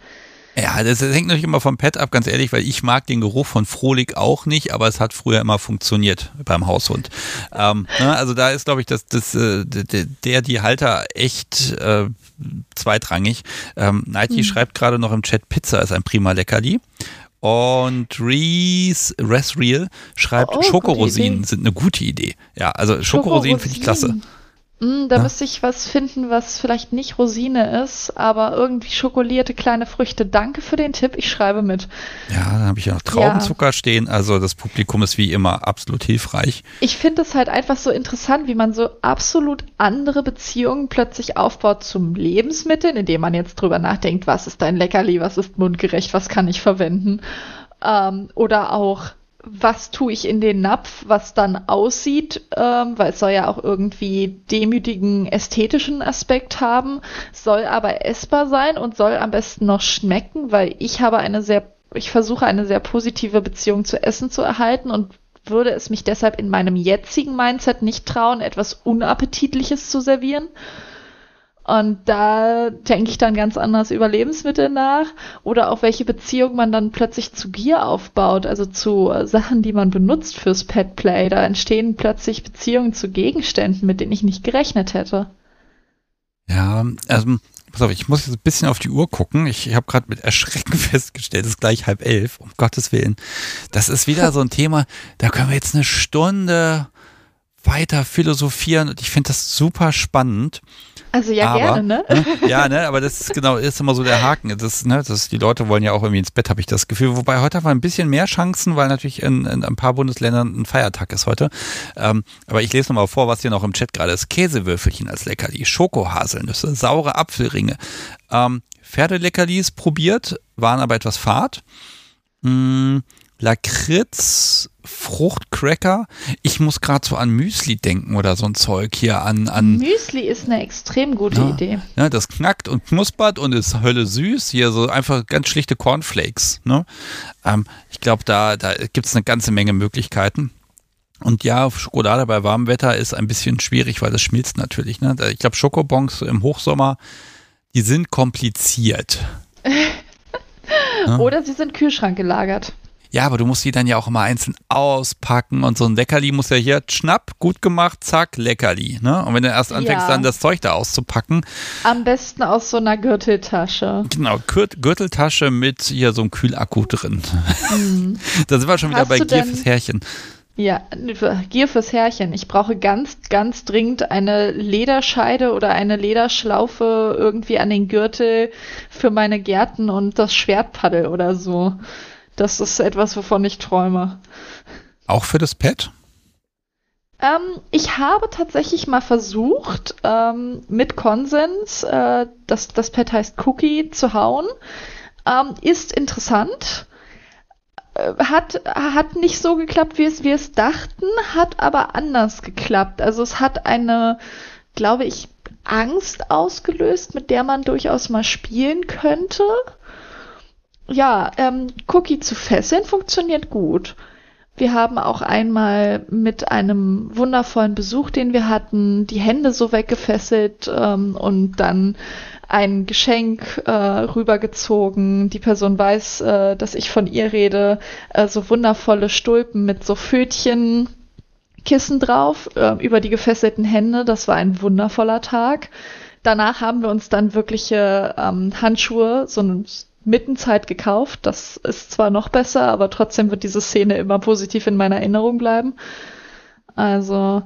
Ja, das, das hängt natürlich immer vom Pet ab, ganz ehrlich, weil ich mag den Geruch von Frohlig auch nicht, aber es hat früher immer funktioniert beim Haushund. Ähm, ne, also da ist, glaube ich, das, das, äh, der, die Halter echt äh, zweitrangig. Ähm, Nighty mhm. schreibt gerade noch im Chat, Pizza ist ein prima Leckerli. Und Reese Resreal schreibt, oh, Schokorosinen sind eine gute Idee. Ja, also Schokorosinen finde ich klasse. Mm, da ja. müsste ich was finden, was vielleicht nicht Rosine ist, aber irgendwie schokolierte kleine Früchte. Danke für den Tipp, ich schreibe mit. Ja, da habe ich ja noch Traubenzucker ja. stehen, also das Publikum ist wie immer absolut hilfreich. Ich finde es halt einfach so interessant, wie man so absolut andere Beziehungen plötzlich aufbaut zum Lebensmitteln, indem man jetzt drüber nachdenkt, was ist ein Leckerli, was ist mundgerecht, was kann ich verwenden. Ähm, oder auch was tue ich in den Napf, was dann aussieht, ähm, weil es soll ja auch irgendwie demütigen ästhetischen Aspekt haben, soll aber essbar sein und soll am besten noch schmecken, weil ich habe eine sehr, ich versuche eine sehr positive Beziehung zu Essen zu erhalten und würde es mich deshalb in meinem jetzigen Mindset nicht trauen, etwas Unappetitliches zu servieren. Und da denke ich dann ganz anders über Lebensmittel nach oder auch welche Beziehung man dann plötzlich zu Gier aufbaut, also zu Sachen, die man benutzt fürs Petplay. Da entstehen plötzlich Beziehungen zu Gegenständen, mit denen ich nicht gerechnet hätte. Ja, also pass auf, ich muss jetzt ein bisschen auf die Uhr gucken. Ich, ich habe gerade mit Erschrecken festgestellt, es ist gleich halb elf, um Gottes Willen. Das ist wieder so ein Thema, da können wir jetzt eine Stunde weiter philosophieren und ich finde das super spannend. Also ja, aber, gerne, ne? ne? Ja, ne, aber das ist genau, ist immer so der Haken. Das, ne, das, die Leute wollen ja auch irgendwie ins Bett, habe ich das Gefühl. Wobei heute haben wir ein bisschen mehr Chancen, weil natürlich in, in ein paar Bundesländern ein Feiertag ist heute. Ähm, aber ich lese nochmal vor, was hier noch im Chat gerade ist. Käsewürfelchen als Leckerli, Schokohaselnüsse, saure Apfelringe. Ähm, Pferdeleckerlis probiert, waren aber etwas fad. Hm, Lakritz, Fruchtcracker. Ich muss gerade so an Müsli denken oder so ein Zeug hier an. an Müsli ist eine extrem gute ja, Idee. Ja, das knackt und knuspert und ist Hölle süß. Hier so einfach ganz schlichte Cornflakes. Ne? Ähm, ich glaube, da, da gibt es eine ganze Menge Möglichkeiten. Und ja, Schokolade bei warmem Wetter ist ein bisschen schwierig, weil das schmilzt natürlich. Ne? Ich glaube, Schokobons im Hochsommer, die sind kompliziert. Oder sie sind Kühlschrank gelagert. Ja, aber du musst die dann ja auch immer einzeln auspacken und so ein Leckerli muss ja hier schnapp, gut gemacht, zack, Leckerli. Ne? Und wenn du erst anfängst, ja. dann das Zeug da auszupacken. Am besten aus so einer Gürteltasche. Genau, Gürteltasche mit hier so einem Kühlakku drin. Mhm. da sind wir schon wieder Hast bei Gier fürs Härchen. Ja, Gier fürs Härchen. Ich brauche ganz, ganz dringend eine Lederscheide oder eine Lederschlaufe irgendwie an den Gürtel für meine Gärten und das Schwertpaddel oder so. Das ist etwas, wovon ich träume. Auch für das Pad? Ähm, ich habe tatsächlich mal versucht, ähm, mit Konsens, äh, das, das Pad heißt Cookie, zu hauen. Ähm, ist interessant. Äh, hat, hat nicht so geklappt, wie es wir es dachten, hat aber anders geklappt. Also es hat eine, glaube ich, Angst ausgelöst, mit der man durchaus mal spielen könnte ja, ähm, Cookie zu fesseln funktioniert gut. Wir haben auch einmal mit einem wundervollen Besuch, den wir hatten, die Hände so weggefesselt ähm, und dann ein Geschenk äh, rübergezogen. Die Person weiß, äh, dass ich von ihr rede. Äh, so wundervolle Stulpen mit so Fötchen, Kissen drauf äh, über die gefesselten Hände. Das war ein wundervoller Tag. Danach haben wir uns dann wirkliche ähm, Handschuhe, so ein Mittenzeit gekauft. Das ist zwar noch besser, aber trotzdem wird diese Szene immer positiv in meiner Erinnerung bleiben. Also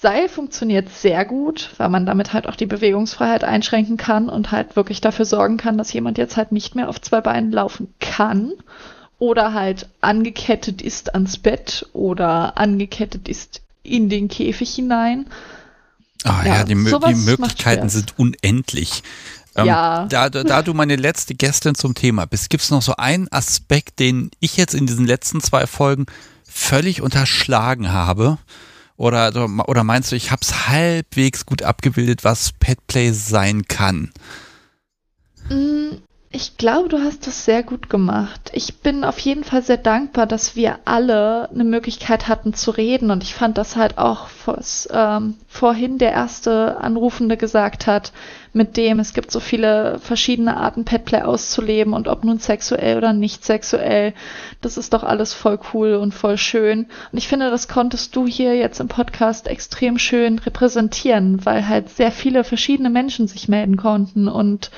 Seil funktioniert sehr gut, weil man damit halt auch die Bewegungsfreiheit einschränken kann und halt wirklich dafür sorgen kann, dass jemand jetzt halt nicht mehr auf zwei Beinen laufen kann oder halt angekettet ist ans Bett oder angekettet ist in den Käfig hinein. Ah ja, ja die, die Möglichkeiten sind unendlich. Ähm, ja. Da, da du meine letzte Gästin zum Thema bist, gibt es noch so einen Aspekt, den ich jetzt in diesen letzten zwei Folgen völlig unterschlagen habe? Oder, oder meinst du, ich habe es halbwegs gut abgebildet, was Petplay sein kann? Mm, ich glaube, du hast das sehr gut gemacht. Ich bin auf jeden Fall sehr dankbar, dass wir alle eine Möglichkeit hatten zu reden. Und ich fand das halt auch, was ähm, vorhin der erste Anrufende gesagt hat, mit dem es gibt so viele verschiedene Arten, Petplay auszuleben und ob nun sexuell oder nicht sexuell. Das ist doch alles voll cool und voll schön. Und ich finde, das konntest du hier jetzt im Podcast extrem schön repräsentieren, weil halt sehr viele verschiedene Menschen sich melden konnten und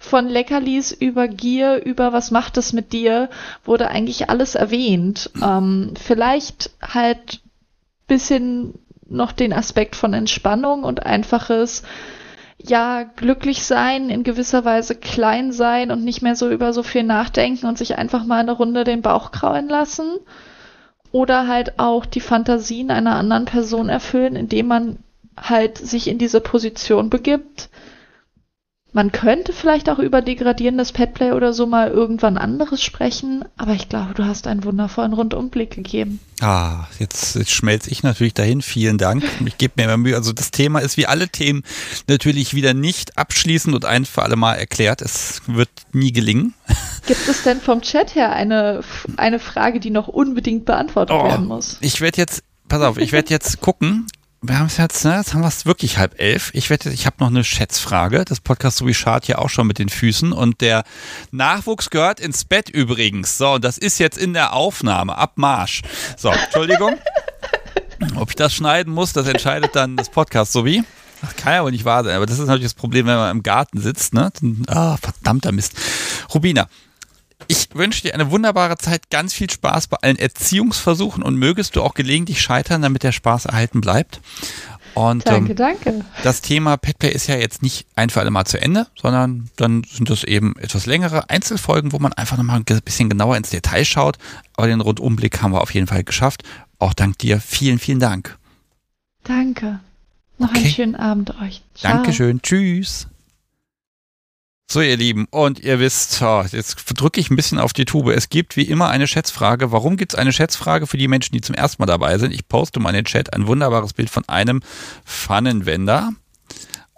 von Leckerlis über Gier, über was macht es mit dir, wurde eigentlich alles erwähnt. Ähm, vielleicht halt bisschen noch den Aspekt von Entspannung und einfaches, ja, glücklich sein, in gewisser Weise klein sein und nicht mehr so über so viel nachdenken und sich einfach mal eine Runde den Bauch kraulen lassen. Oder halt auch die Fantasien einer anderen Person erfüllen, indem man halt sich in diese Position begibt Man könnte vielleicht auch über degradierendes Petplay oder so mal irgendwann anderes sprechen, aber ich glaube, du hast einen wundervollen Rundumblick gegeben. Ah, jetzt, jetzt schmelze ich natürlich dahin. Vielen Dank. Ich gebe mir immer Mühe. Also das Thema ist wie alle Themen natürlich wieder nicht abschließend und ein für alle Mal erklärt. Es wird nie gelingen. Gibt es denn vom Chat her eine, eine Frage, die noch unbedingt beantwortet oh, werden muss? Ich werde jetzt, pass auf, ich werde jetzt gucken, wir haben es jetzt, ne? Jetzt haben wir es wirklich halb elf. Ich wette, ich habe noch eine Schätzfrage. Das Podcast so wie Schad ja auch schon mit den Füßen. Und der Nachwuchs gehört ins Bett übrigens. So, und das ist jetzt in der Aufnahme. Ab Marsch. So, Entschuldigung. Ob ich das schneiden muss, das entscheidet dann das Podcast so wie. Ach, kann ja wohl nicht wahr sein. Aber das ist natürlich das Problem, wenn man im Garten sitzt, ne? Ah, verdammter Mist. Rubina, ich wünsche dir eine wunderbare Zeit, ganz viel Spaß bei allen Erziehungsversuchen und mögest du auch gelegentlich scheitern, damit der Spaß erhalten bleibt. Und, danke, ähm, danke. Das Thema Petplay ist ja jetzt nicht ein für alle Mal zu Ende, sondern dann sind das eben etwas längere Einzelfolgen, wo man einfach nochmal ein bisschen genauer ins Detail schaut. Aber den Rundumblick haben wir auf jeden Fall geschafft. Auch dank dir. Vielen, vielen Dank. Danke. Noch okay. einen schönen Abend euch. Ciao. Dankeschön. Tschüss. So, ihr Lieben, und ihr wisst, jetzt drücke ich ein bisschen auf die Tube. Es gibt wie immer eine Schätzfrage. Warum gibt es eine Schätzfrage für die Menschen, die zum ersten Mal dabei sind? Ich poste mal in den Chat ein wunderbares Bild von einem Pfannenwender.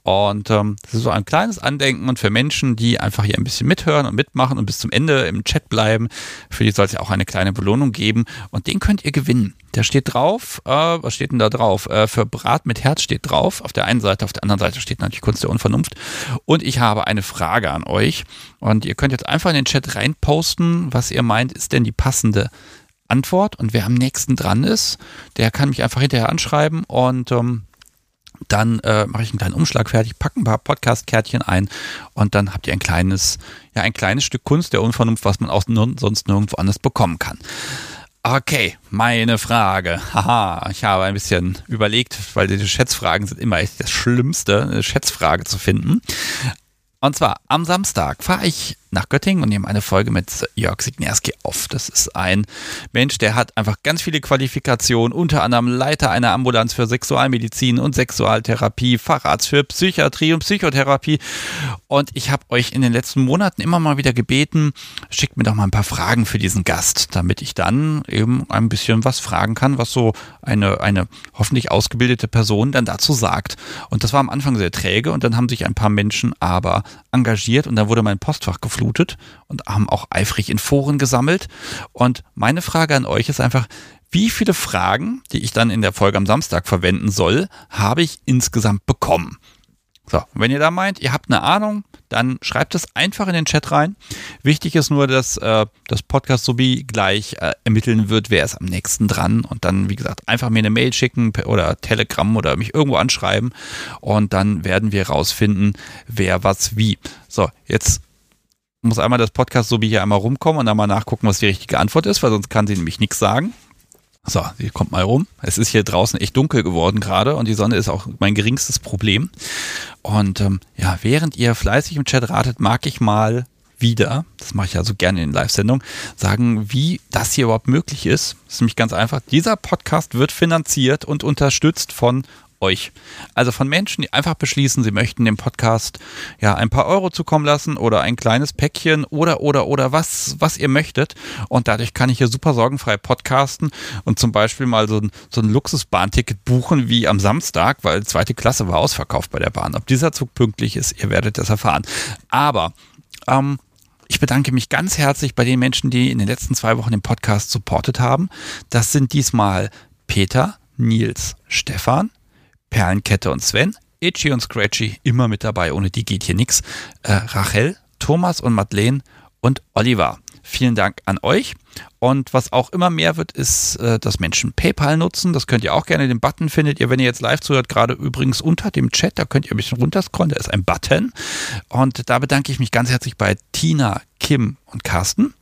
Und ähm, das ist so ein kleines Andenken und für Menschen, die einfach hier ein bisschen mithören und mitmachen und bis zum Ende im Chat bleiben, für die soll es ja auch eine kleine Belohnung geben. Und den könnt ihr gewinnen. Der steht drauf, äh, was steht denn da drauf? Äh, für Brat mit Herz steht drauf. Auf der einen Seite, auf der anderen Seite steht natürlich Kunst der Unvernunft. Und ich habe eine Frage an euch. Und ihr könnt jetzt einfach in den Chat reinposten, was ihr meint, ist denn die passende Antwort. Und wer am nächsten dran ist, der kann mich einfach hinterher anschreiben und ähm, dann äh, mache ich einen kleinen Umschlag fertig, packe ein paar Podcast-Kärtchen ein und dann habt ihr ein kleines, ja, ein kleines Stück Kunst der Unvernunft, was man auch sonst nirgendwo anders bekommen kann. Okay, meine Frage. Haha, ich habe ein bisschen überlegt, weil die Schätzfragen sind immer echt das Schlimmste, eine Schätzfrage zu finden. Und zwar am Samstag fahre ich nach Göttingen und nehme eine Folge mit Jörg Signerski auf. Das ist ein Mensch, der hat einfach ganz viele Qualifikationen, unter anderem Leiter einer Ambulanz für Sexualmedizin und Sexualtherapie, Facharzt für Psychiatrie und Psychotherapie. Und ich habe euch in den letzten Monaten immer mal wieder gebeten, schickt mir doch mal ein paar Fragen für diesen Gast, damit ich dann eben ein bisschen was fragen kann, was so eine, eine hoffentlich ausgebildete Person dann dazu sagt. Und das war am Anfang sehr träge und dann haben sich ein paar Menschen aber engagiert und dann wurde mein Postfach geflogen geflutet und haben auch eifrig in Foren gesammelt. Und meine Frage an euch ist einfach, wie viele Fragen, die ich dann in der Folge am Samstag verwenden soll, habe ich insgesamt bekommen? So, wenn ihr da meint, ihr habt eine Ahnung, dann schreibt es einfach in den Chat rein. Wichtig ist nur, dass äh, das Podcast sowie gleich äh, ermitteln wird, wer ist am nächsten dran und dann, wie gesagt, einfach mir eine Mail schicken oder Telegram oder mich irgendwo anschreiben und dann werden wir rausfinden, wer was wie. So, jetzt muss einmal das Podcast so wie hier einmal rumkommen und dann mal nachgucken, was die richtige Antwort ist, weil sonst kann sie nämlich nichts sagen. So, sie kommt mal rum. Es ist hier draußen echt dunkel geworden gerade und die Sonne ist auch mein geringstes Problem. Und ähm, ja, während ihr fleißig im Chat ratet, mag ich mal wieder, das mache ich ja so gerne in Live-Sendungen, sagen, wie das hier überhaupt möglich ist. Das ist nämlich ganz einfach. Dieser Podcast wird finanziert und unterstützt von euch. Also von Menschen, die einfach beschließen, sie möchten dem Podcast ja ein paar Euro zukommen lassen oder ein kleines Päckchen oder oder oder was, was ihr möchtet. Und dadurch kann ich hier super sorgenfrei podcasten und zum Beispiel mal so ein, so ein Luxusbahnticket buchen wie am Samstag, weil zweite Klasse war ausverkauft bei der Bahn. Ob dieser Zug pünktlich ist, ihr werdet das erfahren. Aber ähm, ich bedanke mich ganz herzlich bei den Menschen, die in den letzten zwei Wochen den Podcast supportet haben. Das sind diesmal Peter, Nils, Stefan, Perlenkette und Sven, Itchy und Scratchy immer mit dabei, ohne die geht hier nichts. Äh, Rachel, Thomas und Madeleine und Oliver. Vielen Dank an euch. Und was auch immer mehr wird, ist, äh, dass Menschen PayPal nutzen. Das könnt ihr auch gerne. Den Button findet ihr, wenn ihr jetzt live zuhört, gerade übrigens unter dem Chat. Da könnt ihr ein bisschen runterscrollen. Da ist ein Button. Und da bedanke ich mich ganz herzlich bei Tina, Kim und Carsten.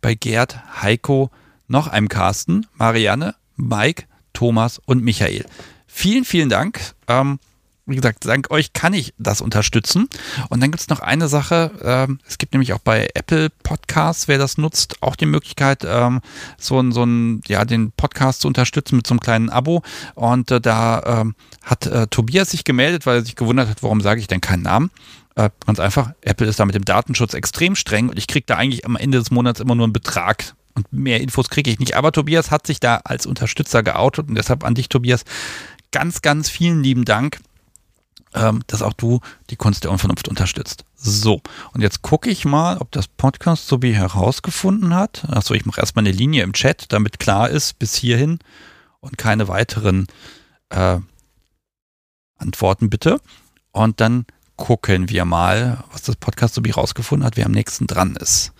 Bei Gerd, Heiko, noch einem Carsten, Marianne, Mike, Thomas und Michael. Vielen, vielen Dank. Ähm, wie gesagt, dank euch kann ich das unterstützen. Und dann gibt es noch eine Sache. Ähm, es gibt nämlich auch bei Apple Podcasts, wer das nutzt, auch die Möglichkeit, ähm, so, so ein, ja, den Podcast zu unterstützen mit so einem kleinen Abo. Und äh, da ähm, hat äh, Tobias sich gemeldet, weil er sich gewundert hat, warum sage ich denn keinen Namen. Äh, ganz einfach, Apple ist da mit dem Datenschutz extrem streng und ich kriege da eigentlich am Ende des Monats immer nur einen Betrag und mehr Infos kriege ich nicht. Aber Tobias hat sich da als Unterstützer geoutet und deshalb an dich, Tobias, ganz, ganz vielen lieben Dank, ähm, dass auch du die Kunst der Unvernunft unterstützt. So, und jetzt gucke ich mal, ob das Podcast so wie herausgefunden hat. Achso, ich mache erstmal eine Linie im Chat, damit klar ist, bis hierhin und keine weiteren äh, Antworten bitte. Und dann gucken wir mal, was das Podcast so wie herausgefunden hat, wer am nächsten dran ist.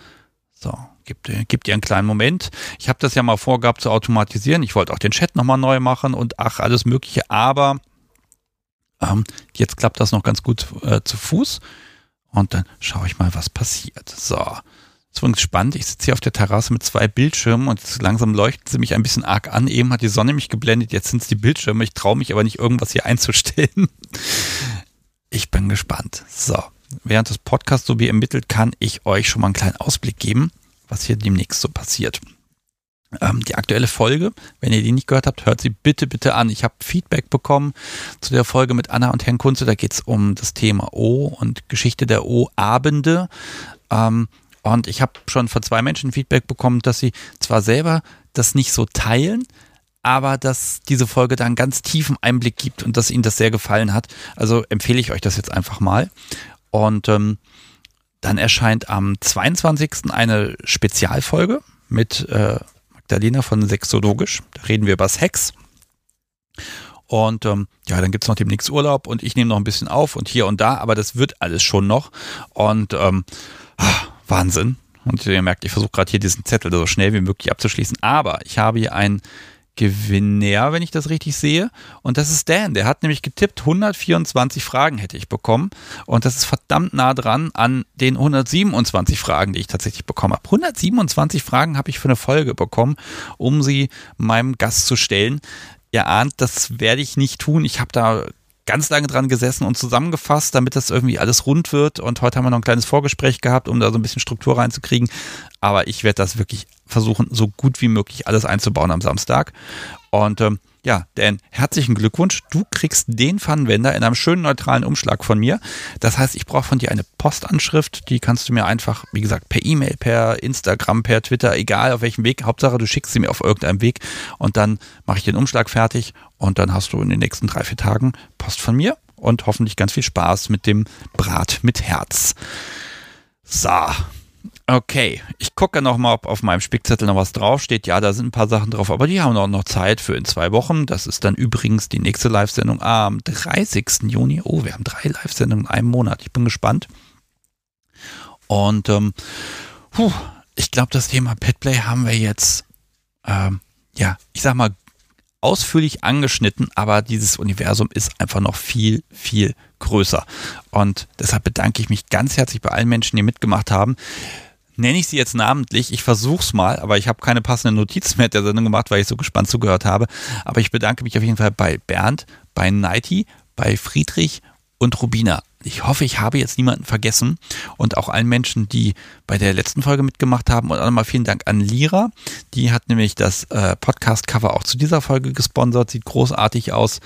So, gibt, gibt ihr einen kleinen Moment. Ich habe das ja mal vorgehabt zu automatisieren. Ich wollte auch den Chat nochmal neu machen und ach, alles Mögliche, aber ähm, jetzt klappt das noch ganz gut äh, zu Fuß. Und dann schaue ich mal, was passiert. So. Übrigens spannend. Ich sitze hier auf der Terrasse mit zwei Bildschirmen und langsam leuchten sie mich ein bisschen arg an. Eben hat die Sonne mich geblendet, jetzt sind es die Bildschirme. Ich traue mich aber nicht, irgendwas hier einzustellen. Ich bin gespannt. So. Während das Podcast so wie ermittelt, kann ich euch schon mal einen kleinen Ausblick geben was hier demnächst so passiert. Ähm, die aktuelle Folge, wenn ihr die nicht gehört habt, hört sie bitte, bitte an. Ich habe Feedback bekommen zu der Folge mit Anna und Herrn Kunze. Da geht es um das Thema O und Geschichte der O-Abende. Ähm, und ich habe schon von zwei Menschen Feedback bekommen, dass sie zwar selber das nicht so teilen, aber dass diese Folge da einen ganz tiefen Einblick gibt und dass ihnen das sehr gefallen hat. Also empfehle ich euch das jetzt einfach mal. Und ähm, dann erscheint am 22. eine Spezialfolge mit äh, Magdalena von Sexologisch. Da reden wir über Sex. Und ähm, ja, dann gibt es noch demnächst Urlaub und ich nehme noch ein bisschen auf und hier und da, aber das wird alles schon noch. Und ähm, ah, Wahnsinn. Und ihr merkt, ich versuche gerade hier diesen Zettel so schnell wie möglich abzuschließen. Aber ich habe hier ein Gewinner, wenn ich das richtig sehe. Und das ist Dan. Der hat nämlich getippt, 124 Fragen hätte ich bekommen. Und das ist verdammt nah dran an den 127 Fragen, die ich tatsächlich bekommen habe. 127 Fragen habe ich für eine Folge bekommen, um sie meinem Gast zu stellen. Ihr ahnt, das werde ich nicht tun. Ich habe da ganz lange dran gesessen und zusammengefasst, damit das irgendwie alles rund wird. Und heute haben wir noch ein kleines Vorgespräch gehabt, um da so ein bisschen Struktur reinzukriegen. Aber ich werde das wirklich versuchen, so gut wie möglich alles einzubauen am Samstag. Und ähm, ja, Dan, herzlichen Glückwunsch. Du kriegst den Pfannenwender in einem schönen neutralen Umschlag von mir. Das heißt, ich brauche von dir eine Postanschrift. Die kannst du mir einfach, wie gesagt, per E-Mail, per Instagram, per Twitter, egal auf welchem Weg. Hauptsache, du schickst sie mir auf irgendeinem Weg und dann mache ich den Umschlag fertig und dann hast du in den nächsten drei, vier Tagen Post von mir und hoffentlich ganz viel Spaß mit dem Brat mit Herz. So, Okay, ich gucke nochmal, ob auf meinem Spickzettel noch was draufsteht. Ja, da sind ein paar Sachen drauf, aber die haben auch noch Zeit für in zwei Wochen. Das ist dann übrigens die nächste Live-Sendung am 30. Juni. Oh, wir haben drei Live-Sendungen in einem Monat. Ich bin gespannt. Und ähm, puh, ich glaube, das Thema Petplay haben wir jetzt, ähm, ja, ich sag mal, ausführlich angeschnitten, aber dieses Universum ist einfach noch viel, viel größer. Und deshalb bedanke ich mich ganz herzlich bei allen Menschen, die mitgemacht haben nenne ich sie jetzt namentlich. Ich versuche es mal, aber ich habe keine passende Notiz mehr der Sendung gemacht, weil ich so gespannt zugehört habe. Aber ich bedanke mich auf jeden Fall bei Bernd, bei Nighty, bei Friedrich und Rubina. Ich hoffe, ich habe jetzt niemanden vergessen und auch allen Menschen, die bei der letzten Folge mitgemacht haben. Und auch nochmal vielen Dank an Lira. Die hat nämlich das äh, Podcast-Cover auch zu dieser Folge gesponsert. Sieht großartig aus.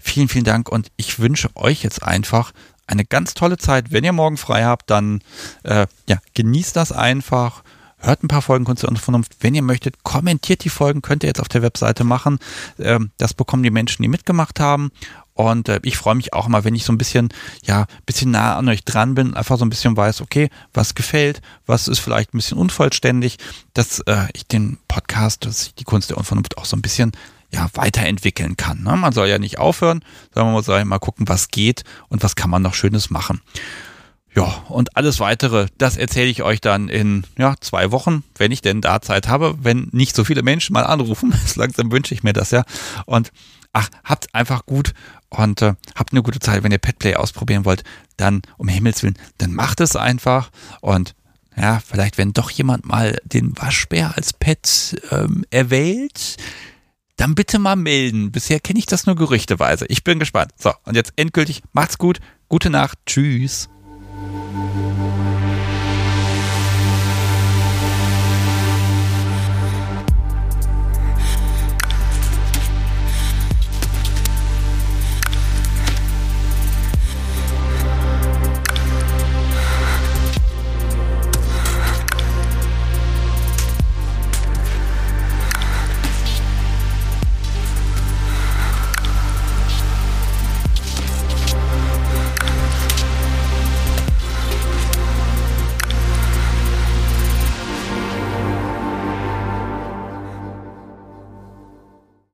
Vielen, vielen Dank und ich wünsche euch jetzt einfach eine ganz tolle Zeit. Wenn ihr morgen frei habt, dann äh, ja, genießt das einfach. Hört ein paar Folgen Kunst und Vernunft. Wenn ihr möchtet, kommentiert die Folgen, könnt ihr jetzt auf der Webseite machen. Ähm, das bekommen die Menschen, die mitgemacht haben. Und äh, ich freue mich auch immer, wenn ich so ein bisschen, ja, bisschen nah an euch dran bin, einfach so ein bisschen weiß, okay, was gefällt, was ist vielleicht ein bisschen unvollständig, dass äh, ich den Podcast, dass ich die Kunst der Unvernunft auch so ein bisschen ja, weiterentwickeln kann. Ne? Man soll ja nicht aufhören, sondern man soll mal gucken, was geht und was kann man noch Schönes machen. Ja, und alles weitere, das erzähle ich euch dann in ja, zwei Wochen, wenn ich denn da Zeit habe, wenn nicht so viele Menschen mal anrufen. Langsam wünsche ich mir das ja. Und ach, habt einfach gut und äh, habt eine gute Zeit. Wenn ihr Petplay ausprobieren wollt, dann um Himmels Willen, dann macht es einfach. Und ja, vielleicht wenn doch jemand mal den Waschbär als Pet ähm, erwählt, dann bitte mal melden. Bisher kenne ich das nur gerüchteweise. Ich bin gespannt. So, und jetzt endgültig, macht's gut, gute Nacht, tschüss.